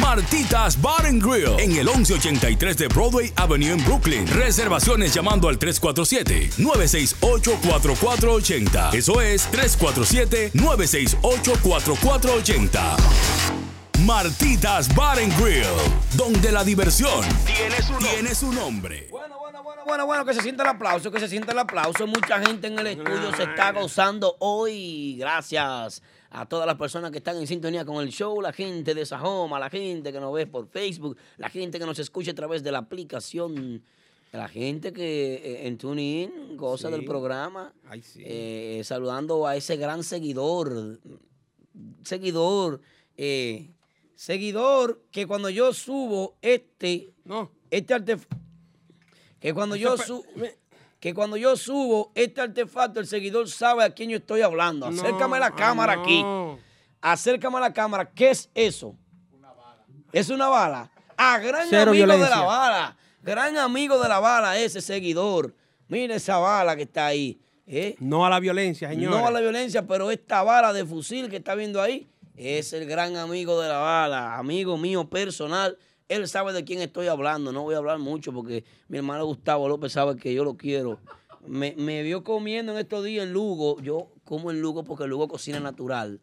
Martitas Bar and Grill en el 1183 de Broadway Avenue en Brooklyn. Reservaciones llamando al 347-968-4480. Eso es 347-968-4480. Martitas Bar and Grill, donde la diversión tiene su, nombre. Bueno, bueno, que se sienta el aplauso, que se sienta el aplauso. Mucha gente en el estudio se está gozando hoy. Gracias a todas las personas que están en sintonía con el show, la gente de Sajoma, la gente que nos ve por Facebook, la gente que nos escucha a través de la aplicación La gente que eh, en TuneIn goza Sí. del programa. Ay, sí. Eh, saludando a ese gran seguidor. Seguidor. eh, seguidor que cuando yo subo este. No. Este artefacto. Que cuando yo subo. Que cuando yo subo este artefacto, el seguidor sabe a quién yo estoy hablando. No, Acércame la ah, cámara aquí. Acércame a la cámara. ¿Qué es eso? Es una bala. Ah, gran Cero amigo de la bala. Gran amigo de la bala, ese seguidor. Mira esa bala que está ahí. ¿eh? No a la violencia, señores. No a la violencia, pero esta bala de fusil que está viendo ahí es el gran amigo de la bala, amigo mío personal. Él sabe de quién estoy hablando. No voy a hablar mucho porque mi hermano Gustavo López sabe que yo lo quiero. Me, me vio comiendo en estos días en Lugo. Yo como en Lugo porque Lugo cocina natural.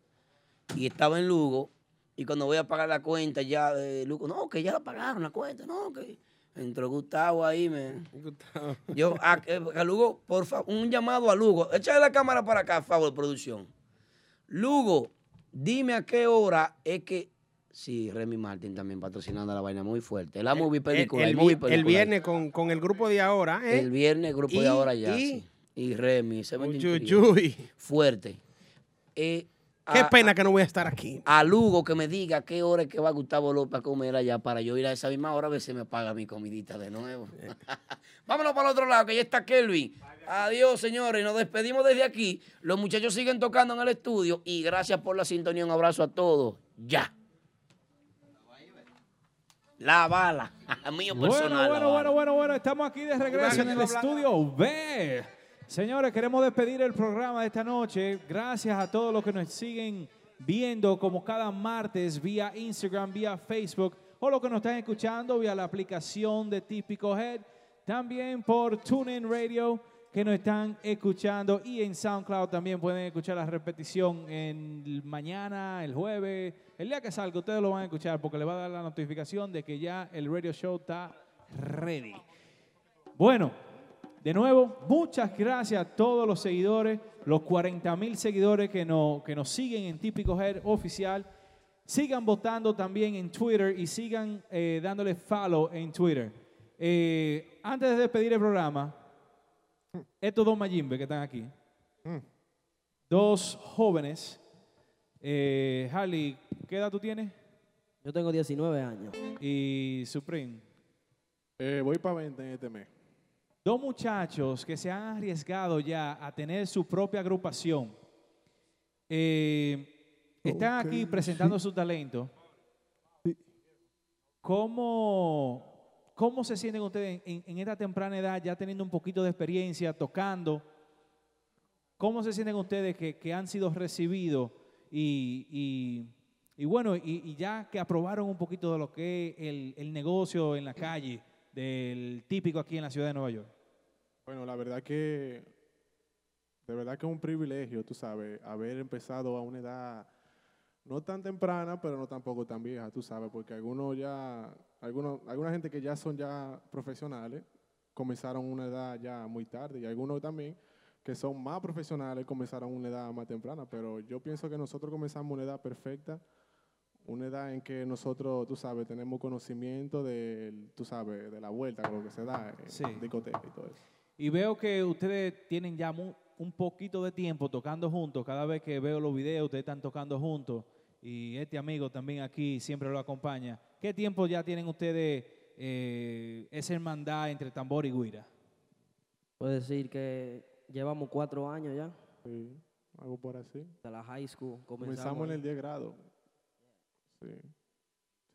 Y estaba en Lugo. Y cuando voy a pagar la cuenta, ya eh, Lugo, no, que ya la pagaron la cuenta. No, que entró Gustavo ahí, me. Yo, a, eh, a Lugo, por favor, un llamado a Lugo. Échale la cámara para acá, favor, producción. Lugo, dime a qué hora es que. Sí, Remy Martin también patrocinando la vaina muy fuerte. La movie película. El, el el movie película. el viernes con, con el grupo de ahora, ¿eh? El viernes, grupo Y- de ahora ya. y- sí. Y Remy, se. Fuerte. Eh, Qué a- pena que no voy a estar aquí. a Lugo que me diga qué hora es que va Gustavo López a comer allá para yo ir a esa misma hora a ver si me paga mi comidita de nuevo. <laughs> <laughs> Vámonos para el otro lado, que ya está Kelvin. Adiós, señores. Nos despedimos desde aquí. Los muchachos siguen tocando en el estudio y gracias por la sintonía. Un abrazo a todos. Ya. La bala. <laughs> Mío Bueno, personal. bueno, bueno, bueno, bueno, estamos aquí de regreso en el estudio B. Señores, queremos despedir el programa de esta noche. Gracias a todos los que nos siguen viendo como cada martes vía Instagram, vía Facebook o los que nos están escuchando vía la aplicación de Típico Head. También por TuneIn Radio que nos están escuchando y en SoundCloud también pueden escuchar la repetición en mañana, el jueves, el día que salga ustedes lo van a escuchar porque le va a dar la notificación de que ya el radio show está ready. Bueno, de nuevo, muchas gracias a todos los seguidores, los 40 mil seguidores que, no- que nos siguen en Típico Head Oficial. Sigan votando también en Twitter y sigan eh, dándole follow en Twitter. Eh, antes de despedir el programa, estos dos Mayimbe que están aquí, dos jóvenes. Eh, Harley, ¿qué edad tú tienes? Yo tengo 19 años. Y Supreme. Eh, voy para 20 en este mes. Dos muchachos que se han arriesgado ya a tener su propia agrupación. Eh, están aquí presentando su talento. ¿Cómo, cómo se sienten ustedes en, esta temprana edad, ya teniendo un poquito de experiencia, tocando? ¿Cómo se sienten ustedes que, han sido recibidos y, bueno, y, y ya que aprobaron un poquito de lo que es el, el negocio en la calle, del típico aquí en la ciudad de Nueva York? Bueno, la verdad que, de verdad que es un privilegio, tú sabes, haber empezado a una edad no tan temprana, pero no tampoco tan vieja, tú sabes, porque algunos ya, algunos, alguna gente que ya son ya profesionales, comenzaron una edad ya muy tarde, y algunos también que son más profesionales comenzaron una edad más temprana, pero yo pienso que nosotros comenzamos una edad perfecta, una edad en que nosotros, tú sabes, tenemos conocimiento de, tú sabes, de la vuelta, con lo que se da en Sí. discoteca y todo eso. Y veo que ustedes tienen ya un poquito de tiempo tocando juntos. Cada vez que veo los videos, ustedes están tocando juntos. Y este amigo también aquí siempre lo acompaña. ¿Qué tiempo ya tienen ustedes eh, esa hermandad entre tambor y guira? Puedo decir que llevamos cuatro años ya. Sí, algo por así. De la high school. Comenzamos en el 10 grado. Sí.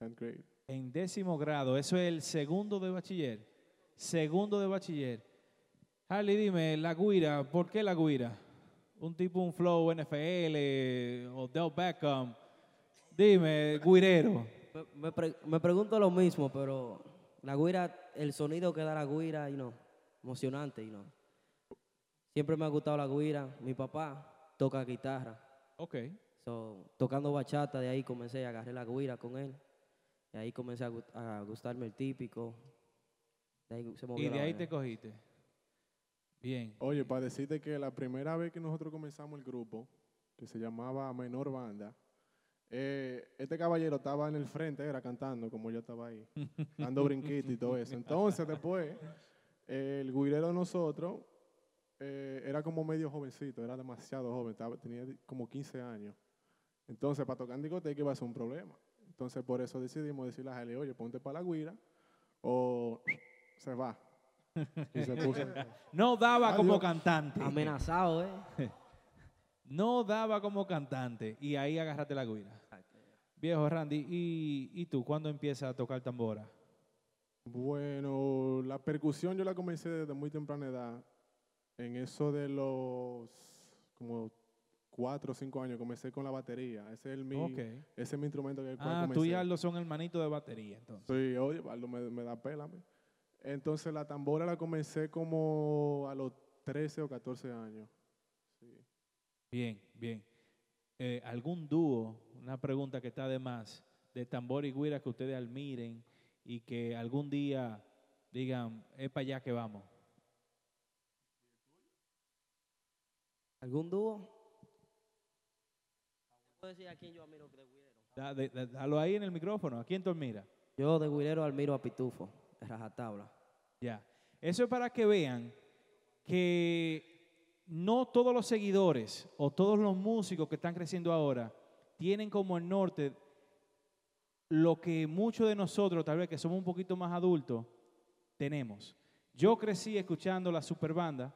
10th grade. En décimo grado, eso es el segundo de bachiller. Segundo de bachiller. Harley, dime, la guira, ¿por qué la guira? Un tipo, un flow NFL o Del Beckham. Dime, guirero. Me, me pre- me pregunto lo mismo, pero la guira, el sonido que da la guira, y no, emocionante, y no. Siempre me ha gustado la guira. Mi papá toca guitarra. Ok. So, tocando bachata, de ahí comencé a agarrar la guira con él. Y ahí comencé a, gu- a gustarme el típico. De ahí se movió Y de ahí vaina. te cogiste. Bien. Oye, para decirte que la primera vez que nosotros comenzamos el grupo, que se llamaba Menor Banda, eh, este caballero estaba en el frente, era cantando, como yo estaba ahí, <laughs> dando brinquitos y todo eso. Entonces, después, El guirero de nosotros eh, era como medio jovencito, era demasiado joven, estaba- tenía como 15 años. Entonces, para tocar en discoteca iba a ser un problema. Entonces, por eso decidimos decirle a Jale, oye, ponte para la guira o <sniffs> se va. Y se puso. <laughs> No daba como Adiós. cantante. Amenazado, ¿eh? <laughs> No daba como cantante. Y ahí agarraste la guira. Viejo Randy, ¿y, y tú cuándo empiezas a tocar tambora? Bueno, la percusión yo la comencé desde muy temprana edad. En eso de los como cuatro o cinco años comencé con la batería. Ese es, el mi, ese es mi instrumento que el cual Ah, tú y Aldo son hermanitos de batería, entonces. Sí, oye, Aldo me, me da mí. Entonces la tambora la comencé como a los 13 o 14 años. Bien, bien. Eh, ¿Algún dúo, una pregunta que está de más, de tambor y guira que ustedes admiren y que algún día digan, es para allá que vamos? ¿Algún dúo? ¿Puedo decir a quién yo admiro de Guirero? Da- de- de- Dalo ahí en el micrófono. ¿A quién tú admiras? Yo de Guirero admiro a Pitufo, de Rajatabla. Ya. Eso es para que vean que no todos los seguidores o todos los músicos que están creciendo ahora tienen como el norte lo que muchos de nosotros, tal vez que somos un poquito más adultos, tenemos. Yo crecí escuchando la superbanda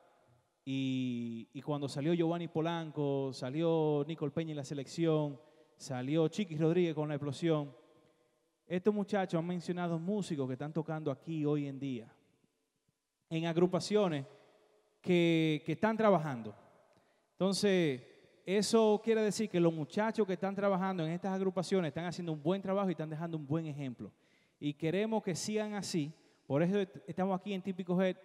y, y cuando salió Giovanni Polanco, salió Nicole Peña en la selección, salió Chiqui Rodríguez con la explosión, estos muchachos han mencionado músicos que están tocando aquí hoy en día, en agrupaciones que, están trabajando. Entonces, eso quiere decir que los muchachos que están trabajando en estas agrupaciones están haciendo un buen trabajo y están dejando un buen ejemplo. Y queremos que sigan así. Por eso est- estamos aquí en Típico Head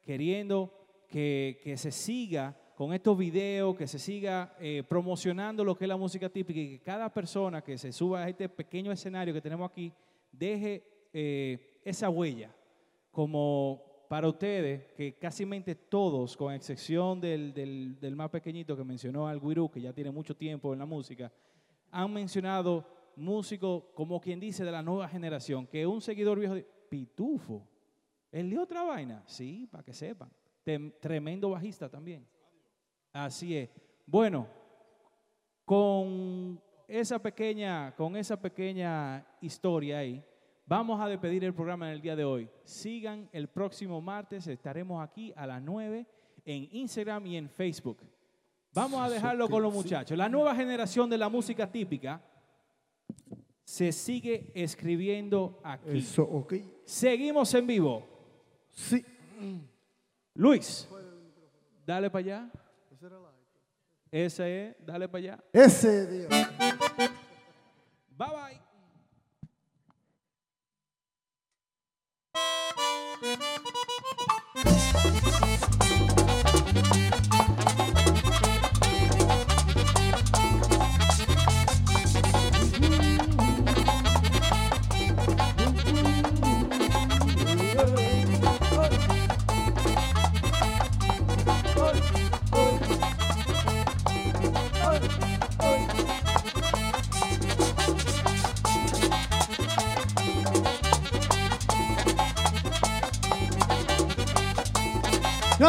queriendo que, que se siga con estos videos, que se siga eh, promocionando lo que es la música típica y que cada persona que se suba a este pequeño escenario que tenemos aquí deje eh, esa huella como para ustedes, que casi todos, con excepción del, más pequeñito que mencionó al Guirú, que ya tiene mucho tiempo en la música, han mencionado músicos, como quien dice, de la nueva generación, que un seguidor viejo de Pitufo, ¿él dio otra vaina? Sí, para que sepan. Tremendo bajista también. Así es. Bueno, con esa pequeña, con esa pequeña historia ahí, vamos a despedir el programa en el día de hoy. Sigan el próximo martes, estaremos aquí a las 9 en Instagram y en Facebook. Vamos a dejarlo con los muchachos. La nueva generación de la música típica se sigue escribiendo aquí. Eso. Seguimos en vivo. Sí. Luis, dale para allá. Ese es, dale para allá. Ese Dios. Bye bye.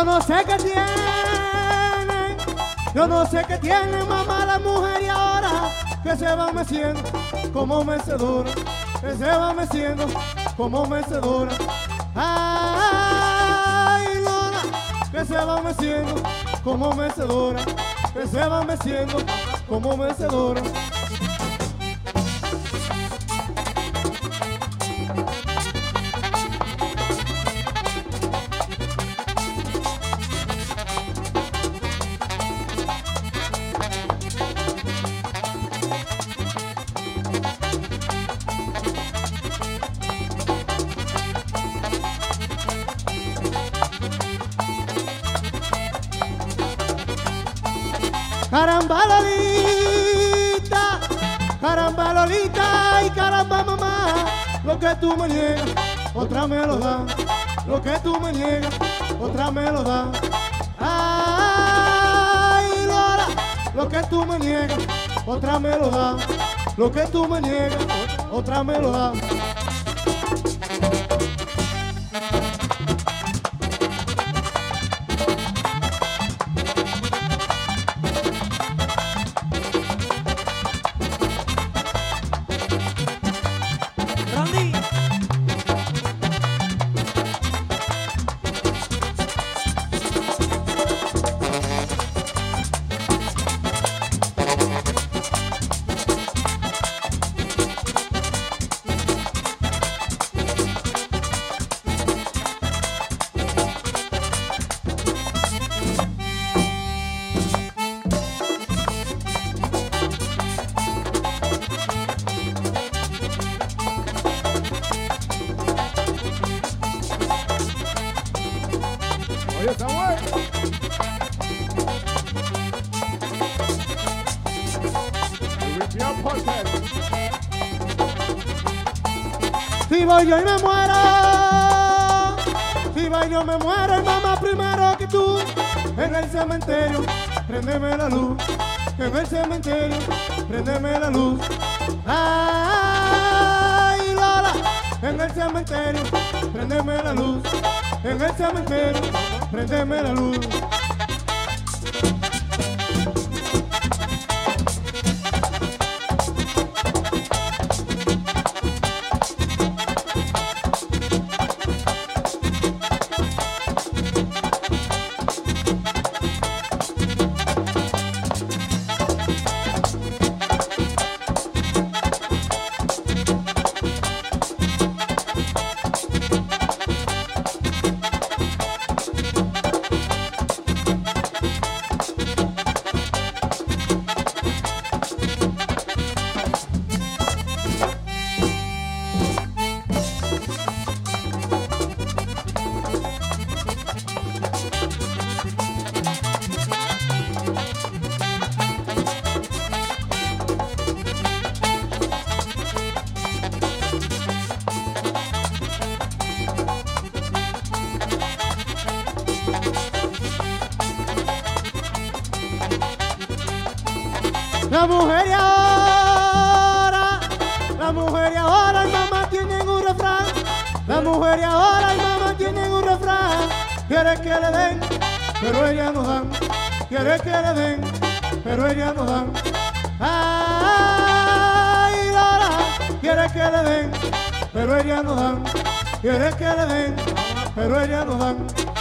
Yo no sé qué tiene, yo no sé qué tiene mamá la mujer y ahora que se va meciendo como mecedora, que se va meciendo como mecedora. Ay, Lola, que se va meciendo como mecedora, que se va meciendo como mecedora. Caramba Lolita, caramba Lolita. Y caramba mamá, lo que tú me niegas, otra me lo da, lo que tú me niegas, otra me lo da. Ay Lola, lo que tú me niegas, otra me lo da, lo que tú me niegas, otra me lo da. Cementerio, préndeme la luz, en el cementerio, préndeme la luz. Pero ella no dan.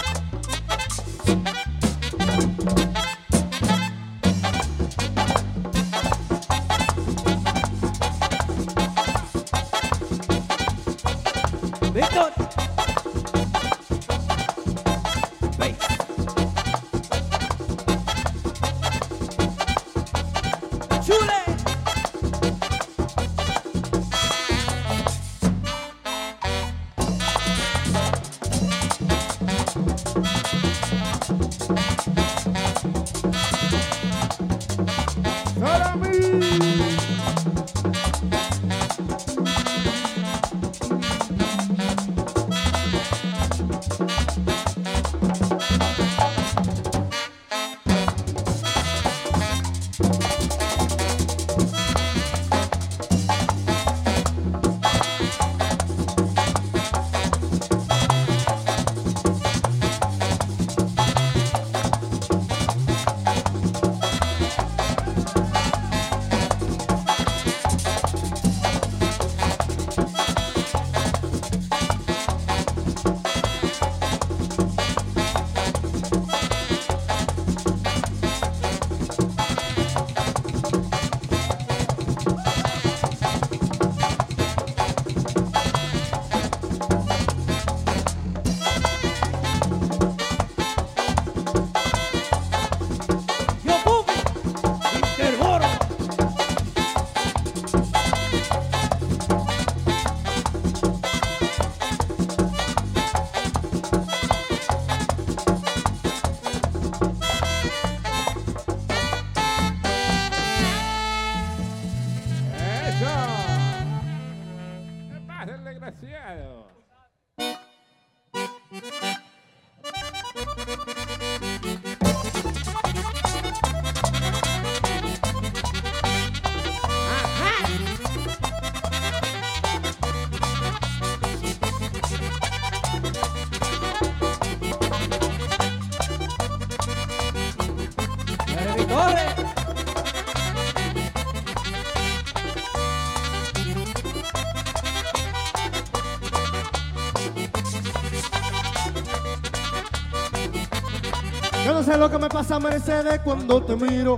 Lo que me pasa, Mercedes, cuando te miro.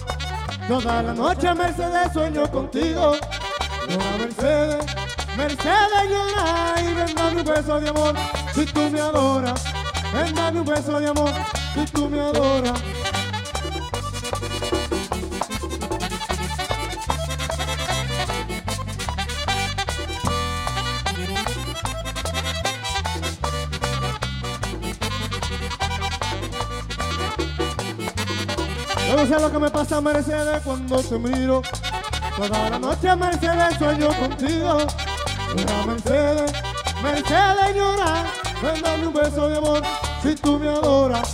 Toda la noche, Mercedes, sueño contigo. Mercedes, Mercedes, llora y ven, un beso de amor si tú me adoras. Ven, dame un beso de amor si tú me adoras. Lo que me pasa, Mercedes, cuando te miro. Toda la noche, Mercedes, sueño contigo. Mira, Mercedes, Mercedes llora. Ven, dame un beso de amor si tú me adoras.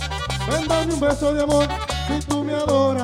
Ven, dame un beso de amor si tú me adoras.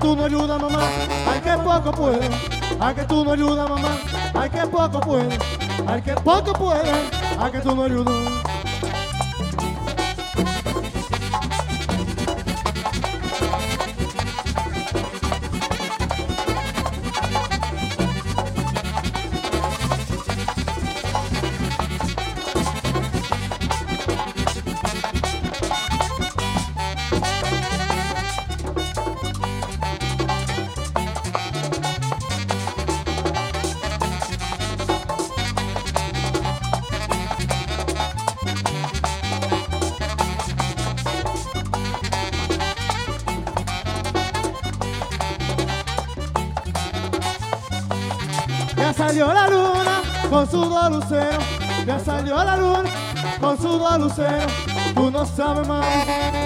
Tú no ayudas mamá, ay que poco puedo. A que tú no ayudas mamá, ay que poco puedo. Ay que poco puedo, a que tú no ayudas. La con su dos luceros. Tú no sabes más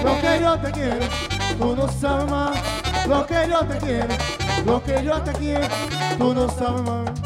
lo que yo te quiero. Tú no sabes más lo que yo te quiero. Lo que yo te quiero. Tú no sabes más.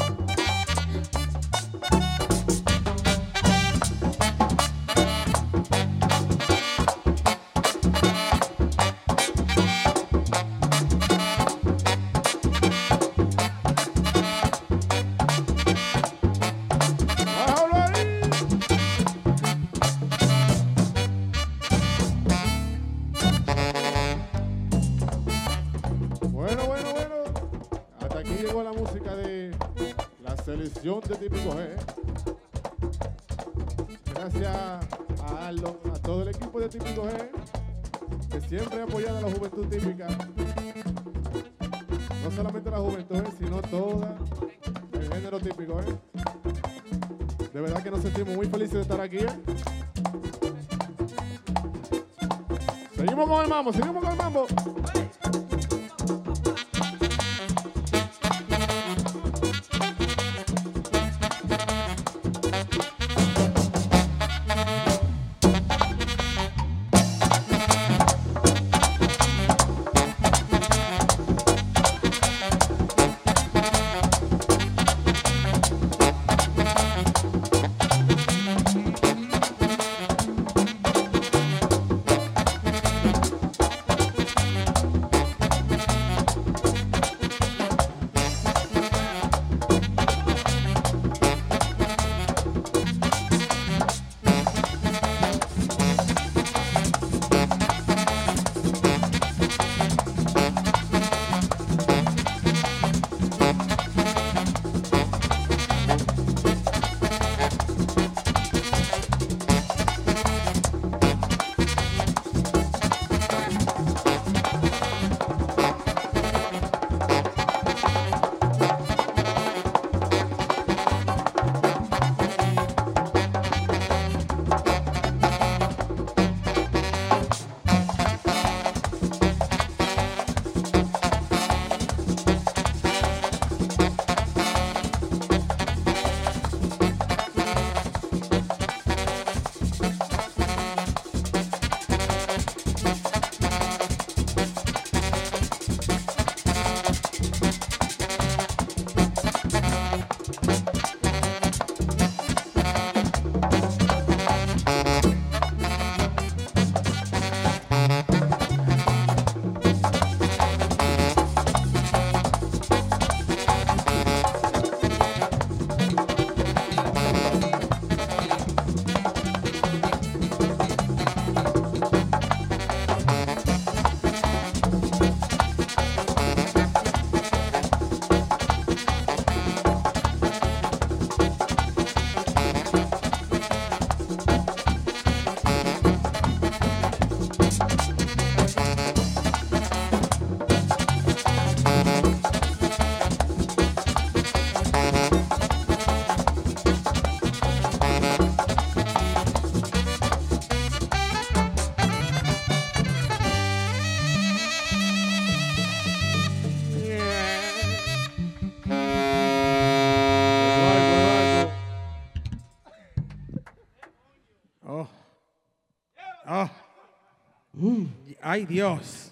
Ay, Dios.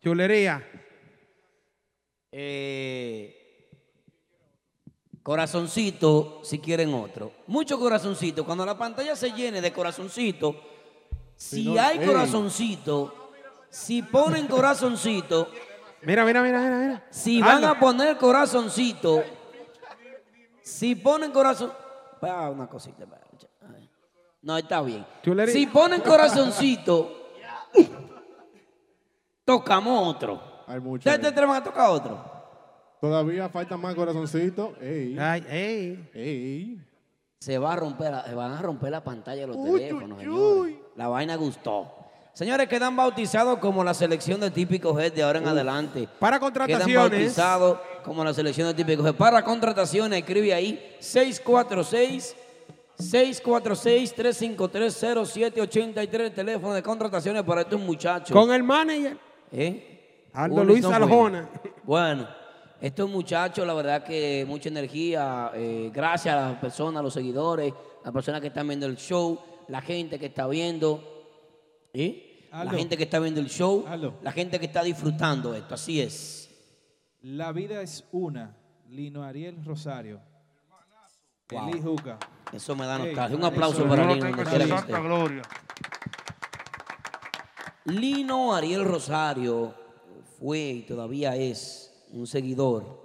Chulería. Eh, corazoncito, si quieren otro. Mucho corazoncito. Cuando la pantalla se llene de corazoncito, si no, hay corazoncito, si ponen corazoncito, Mira, mira, mira, mira, mira. si van a poner corazoncito, si ponen corazón, Ah, una cosita. No, está bien. Chulería. Si ponen corazoncito, tocamos otro. Hay mucho. ¿Ustedes te atreven a tocar otro? Todavía falta más corazoncito. Ey. Ay, ey. Ey. Se va a romper, se van a romper la pantalla de los teléfonos, señores. La vaina gustó. Señores, quedan bautizados como la selección de típicos Head de ahora en adelante. Para Quedan contrataciones. bautizados como la selección de típicos Head. Para contrataciones, escribe ahí 646 646-353-0783, teléfono de contrataciones para estos muchachos. Con el manager. ¿Eh? Aldo Luis. Aljona. <laughs> Bueno, estos muchachos, la verdad que mucha energía. eh, gracias a las personas, a los seguidores, a las personas que están viendo el show, la gente que está viendo. ¿eh? La Aldo. gente que está viendo el show, Aldo. la gente que está disfrutando esto. Así es. La vida es una. Lino Ariel Rosario. Wow. Eli Juca. Eso me da nostalgia. Un aplauso para Lino. que santa gloria. Lino Ariel Rosario fue y todavía es un seguidor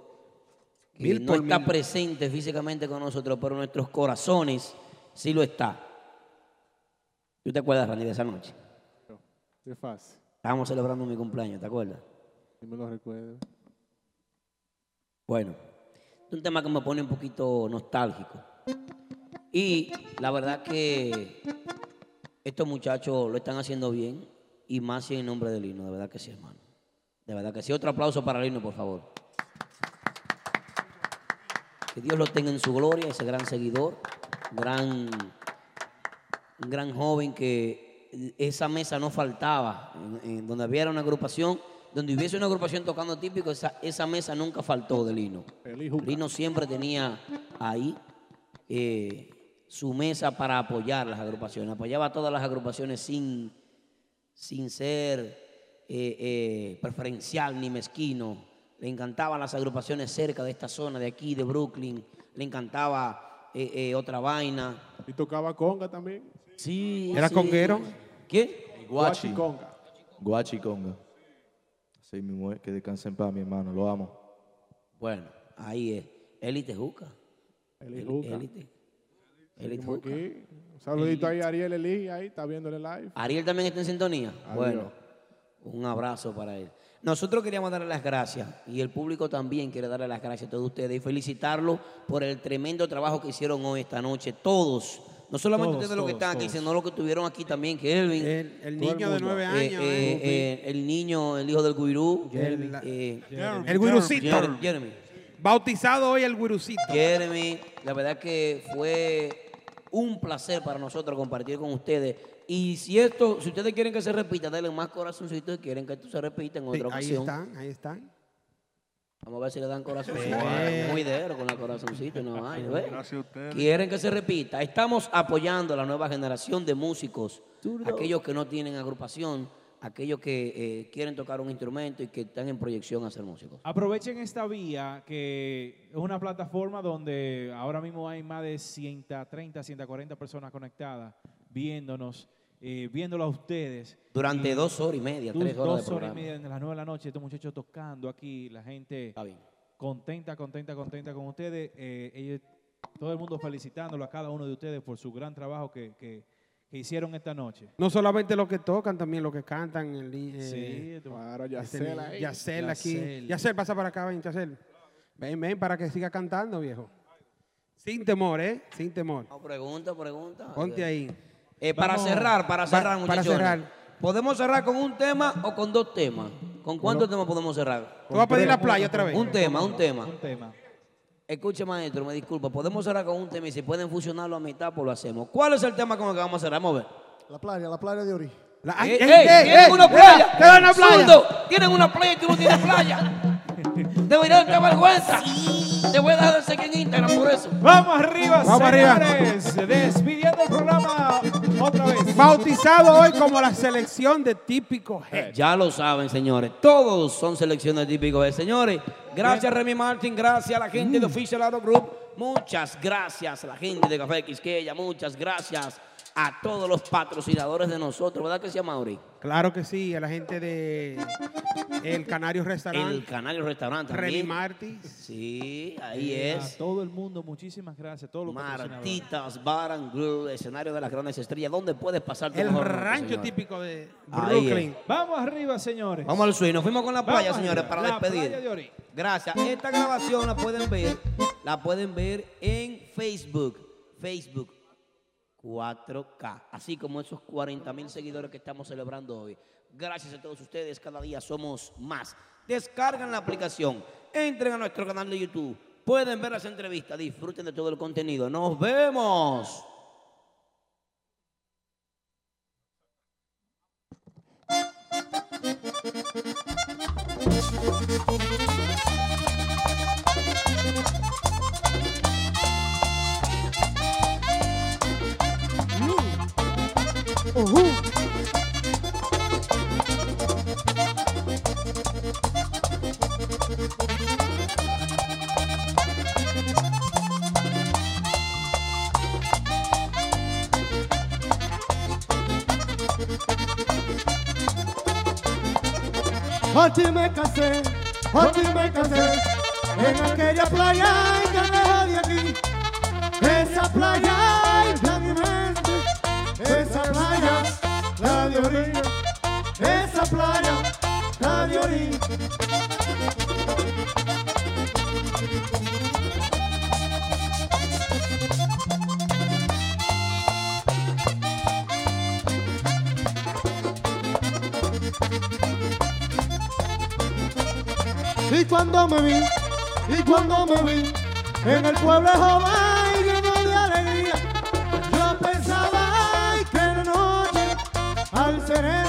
que Mil no está mil. presente físicamente con nosotros, pero en nuestros corazones sí lo está. ¿Tú te acuerdas, Randy, de esa noche? Qué fácil. Estábamos celebrando mi cumpleaños, ¿te acuerdas? Ni me lo recuerdo. Bueno, es un tema que me pone un poquito nostálgico. Y la verdad que estos muchachos lo están haciendo bien y más en nombre de Lino, de verdad que sí, hermano. De verdad que sí. Otro aplauso para Lino, por favor. Que Dios lo tenga en su gloria, ese gran seguidor, gran, un gran joven que esa mesa no faltaba. En, en donde había una agrupación, donde hubiese una agrupación tocando típico, esa, esa mesa nunca faltó de Lino. Lino siempre tenía ahí eh, su mesa para apoyar las agrupaciones. Apoyaba a todas las agrupaciones sin, sin ser eh, eh, preferencial ni mezquino. Le encantaban las agrupaciones cerca de esta zona, de aquí, de Brooklyn. Le encantaba eh, eh, otra vaina. ¿Y tocaba conga también? Sí. ¿Era sí. conguero? ¿Qué? Guachi. Conga. Guachi Conga. Así mismo es, que descanse en paz, mi hermano, lo amo. Bueno, ahí es. Élite Juca. Eli Juca. Élite. Aquí. Un saludito ahí a Ariel Eli, ahí está viéndole live. Ariel también está en sintonía. Adiós. Bueno, un abrazo para él. Nosotros queríamos darle las gracias y el público también quiere darle las gracias a todos ustedes y felicitarlos por el tremendo trabajo que hicieron hoy, esta noche, todos. No solamente Todos, ustedes los que todos, están aquí, sino los que estuvieron aquí también, Kelvin. El- el niño de nueve Eh, años, eh, eh. eh, el niño, el hijo del Guirú. Jeremy. eh, Jeremy. El Guirucito. Jeremy. Bautizado hoy el guirucito. Jeremy, la verdad que fue un placer para nosotros compartir con ustedes. Y si esto, si ustedes quieren que se repita, denle más corazoncitos y quieren que esto se repita en Sí, otra ahí ocasión. están, ahí están. Vamos a ver si le dan corazoncito. Eh. Muy dero con el corazoncito y no hay. Gracias a ustedes. Quieren que se repita. Estamos apoyando a la nueva generación de músicos. Aquellos que no tienen agrupación, aquellos que eh, quieren tocar un instrumento y que están en proyección a ser músicos. Aprovechen esta vía que es una plataforma donde ahora mismo hay más de 130, 140 personas conectadas viéndonos, eh, viéndolo a ustedes. Durante Y dos horas y media, dos- tres horas de Dos horas y media, desde las nueve de la noche, estos muchachos tocando aquí, la gente contenta, contenta, contenta con ustedes. eh, ellos, todo el mundo felicitándolo a cada uno de ustedes por su gran trabajo que, que- que hicieron esta noche. No solamente los que tocan, también los que cantan. El, eh, Sí, claro, este Yacel. Yacel aquí. Yacel. Yacel, pasa para acá, ven, Yacel. Ven, ven, para que siga cantando, viejo. Sin temor, ¿eh? Sin temor. No, pregunta, pregunta. Ponte ahí. Eh, para Vamos. cerrar, para Pa- cerrar, para muchachos. cerrar. ¿Podemos cerrar con un tema o con dos temas? ¿Con cuántos temas podemos cerrar? Tú vas a pedir la playa otra vez. Un tema, un tema. Un tema. Escuche, maestro, me disculpa. Podemos cerrar con un tema y si pueden fusionarlo a mitad, pues lo hacemos. ¿Cuál es el tema con el que vamos a cerrar? Vamos a ver. La playa, la playa de Ori. La- ¡Ey, ey, ey! ey, ¡Tienen ey, una playa! ¡Queda una playa! ¡Tienen una playa y tú no tienes playa! Deberían tener vergüenza. Te voy a de seguir en Instagram por eso. Vamos arriba, Vamos arriba. señores. Despidiendo el programa otra vez. Bautizado hoy como la selección de típico G. Ya lo saben, señores. Todos son selecciones típicos de señores. Gracias, Remy Martin. Gracias a la gente de Official Auto Group. Muchas gracias a la gente de Café Quisqueya. Muchas gracias a todos los patrocinadores de nosotros. ¿Verdad que sí, Mauri? Claro que sí, a la gente de El Canario Restaurante. El Canario Restaurante Remy. Martí. Sí, ahí Eh, es. A todo el mundo, muchísimas gracias. Todos los. Martitas Bar and Grill, escenario de las grandes estrellas. ¿Dónde puedes pasar tu El mejor rancho señor? típico de Brooklyn. Vamos arriba, señores. Vamos al swing. Nos fuimos con la playa, Vamos señores, arriba. para La despedir. playa de Ori. Gracias. Esta grabación la pueden ver, la pueden ver en Facebook. Facebook 4K. Así como esos 40 mil seguidores que estamos celebrando hoy. Gracias a todos ustedes. Cada día somos más. Descargan la aplicación. Entren a nuestro canal de YouTube. Pueden ver las entrevistas. Disfruten de todo el contenido. Nos vemos. Ti me casé, por ti me casé En aquella playa que de aquí. Esa playa la de orilla Esa playa, la de orilla Y cuando me vi, y cuando me vi en el pueblo joven al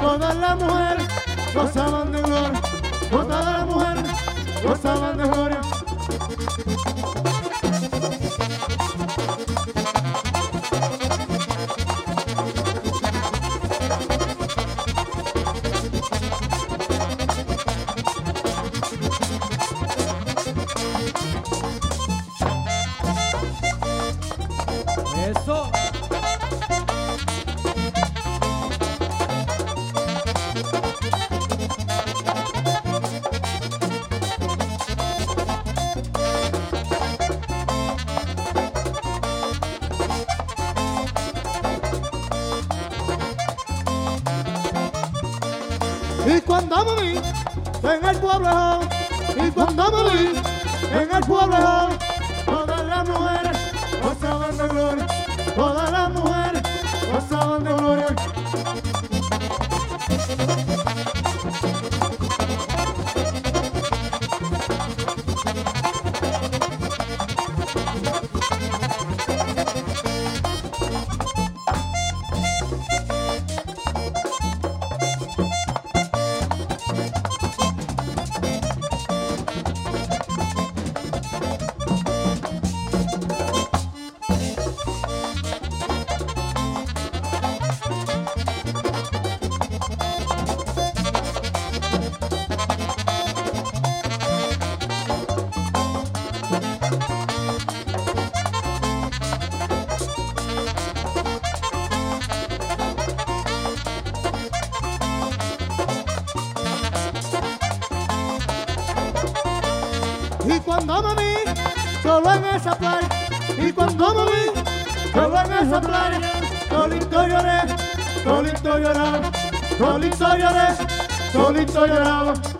todas las mujeres gozaban de gloria, todas las mujeres gozaban de gloria. El pueblo, y cuando vi en el pueblo, esa playa, solito lloré, solito lloraba, solito lloré, solito lloraba.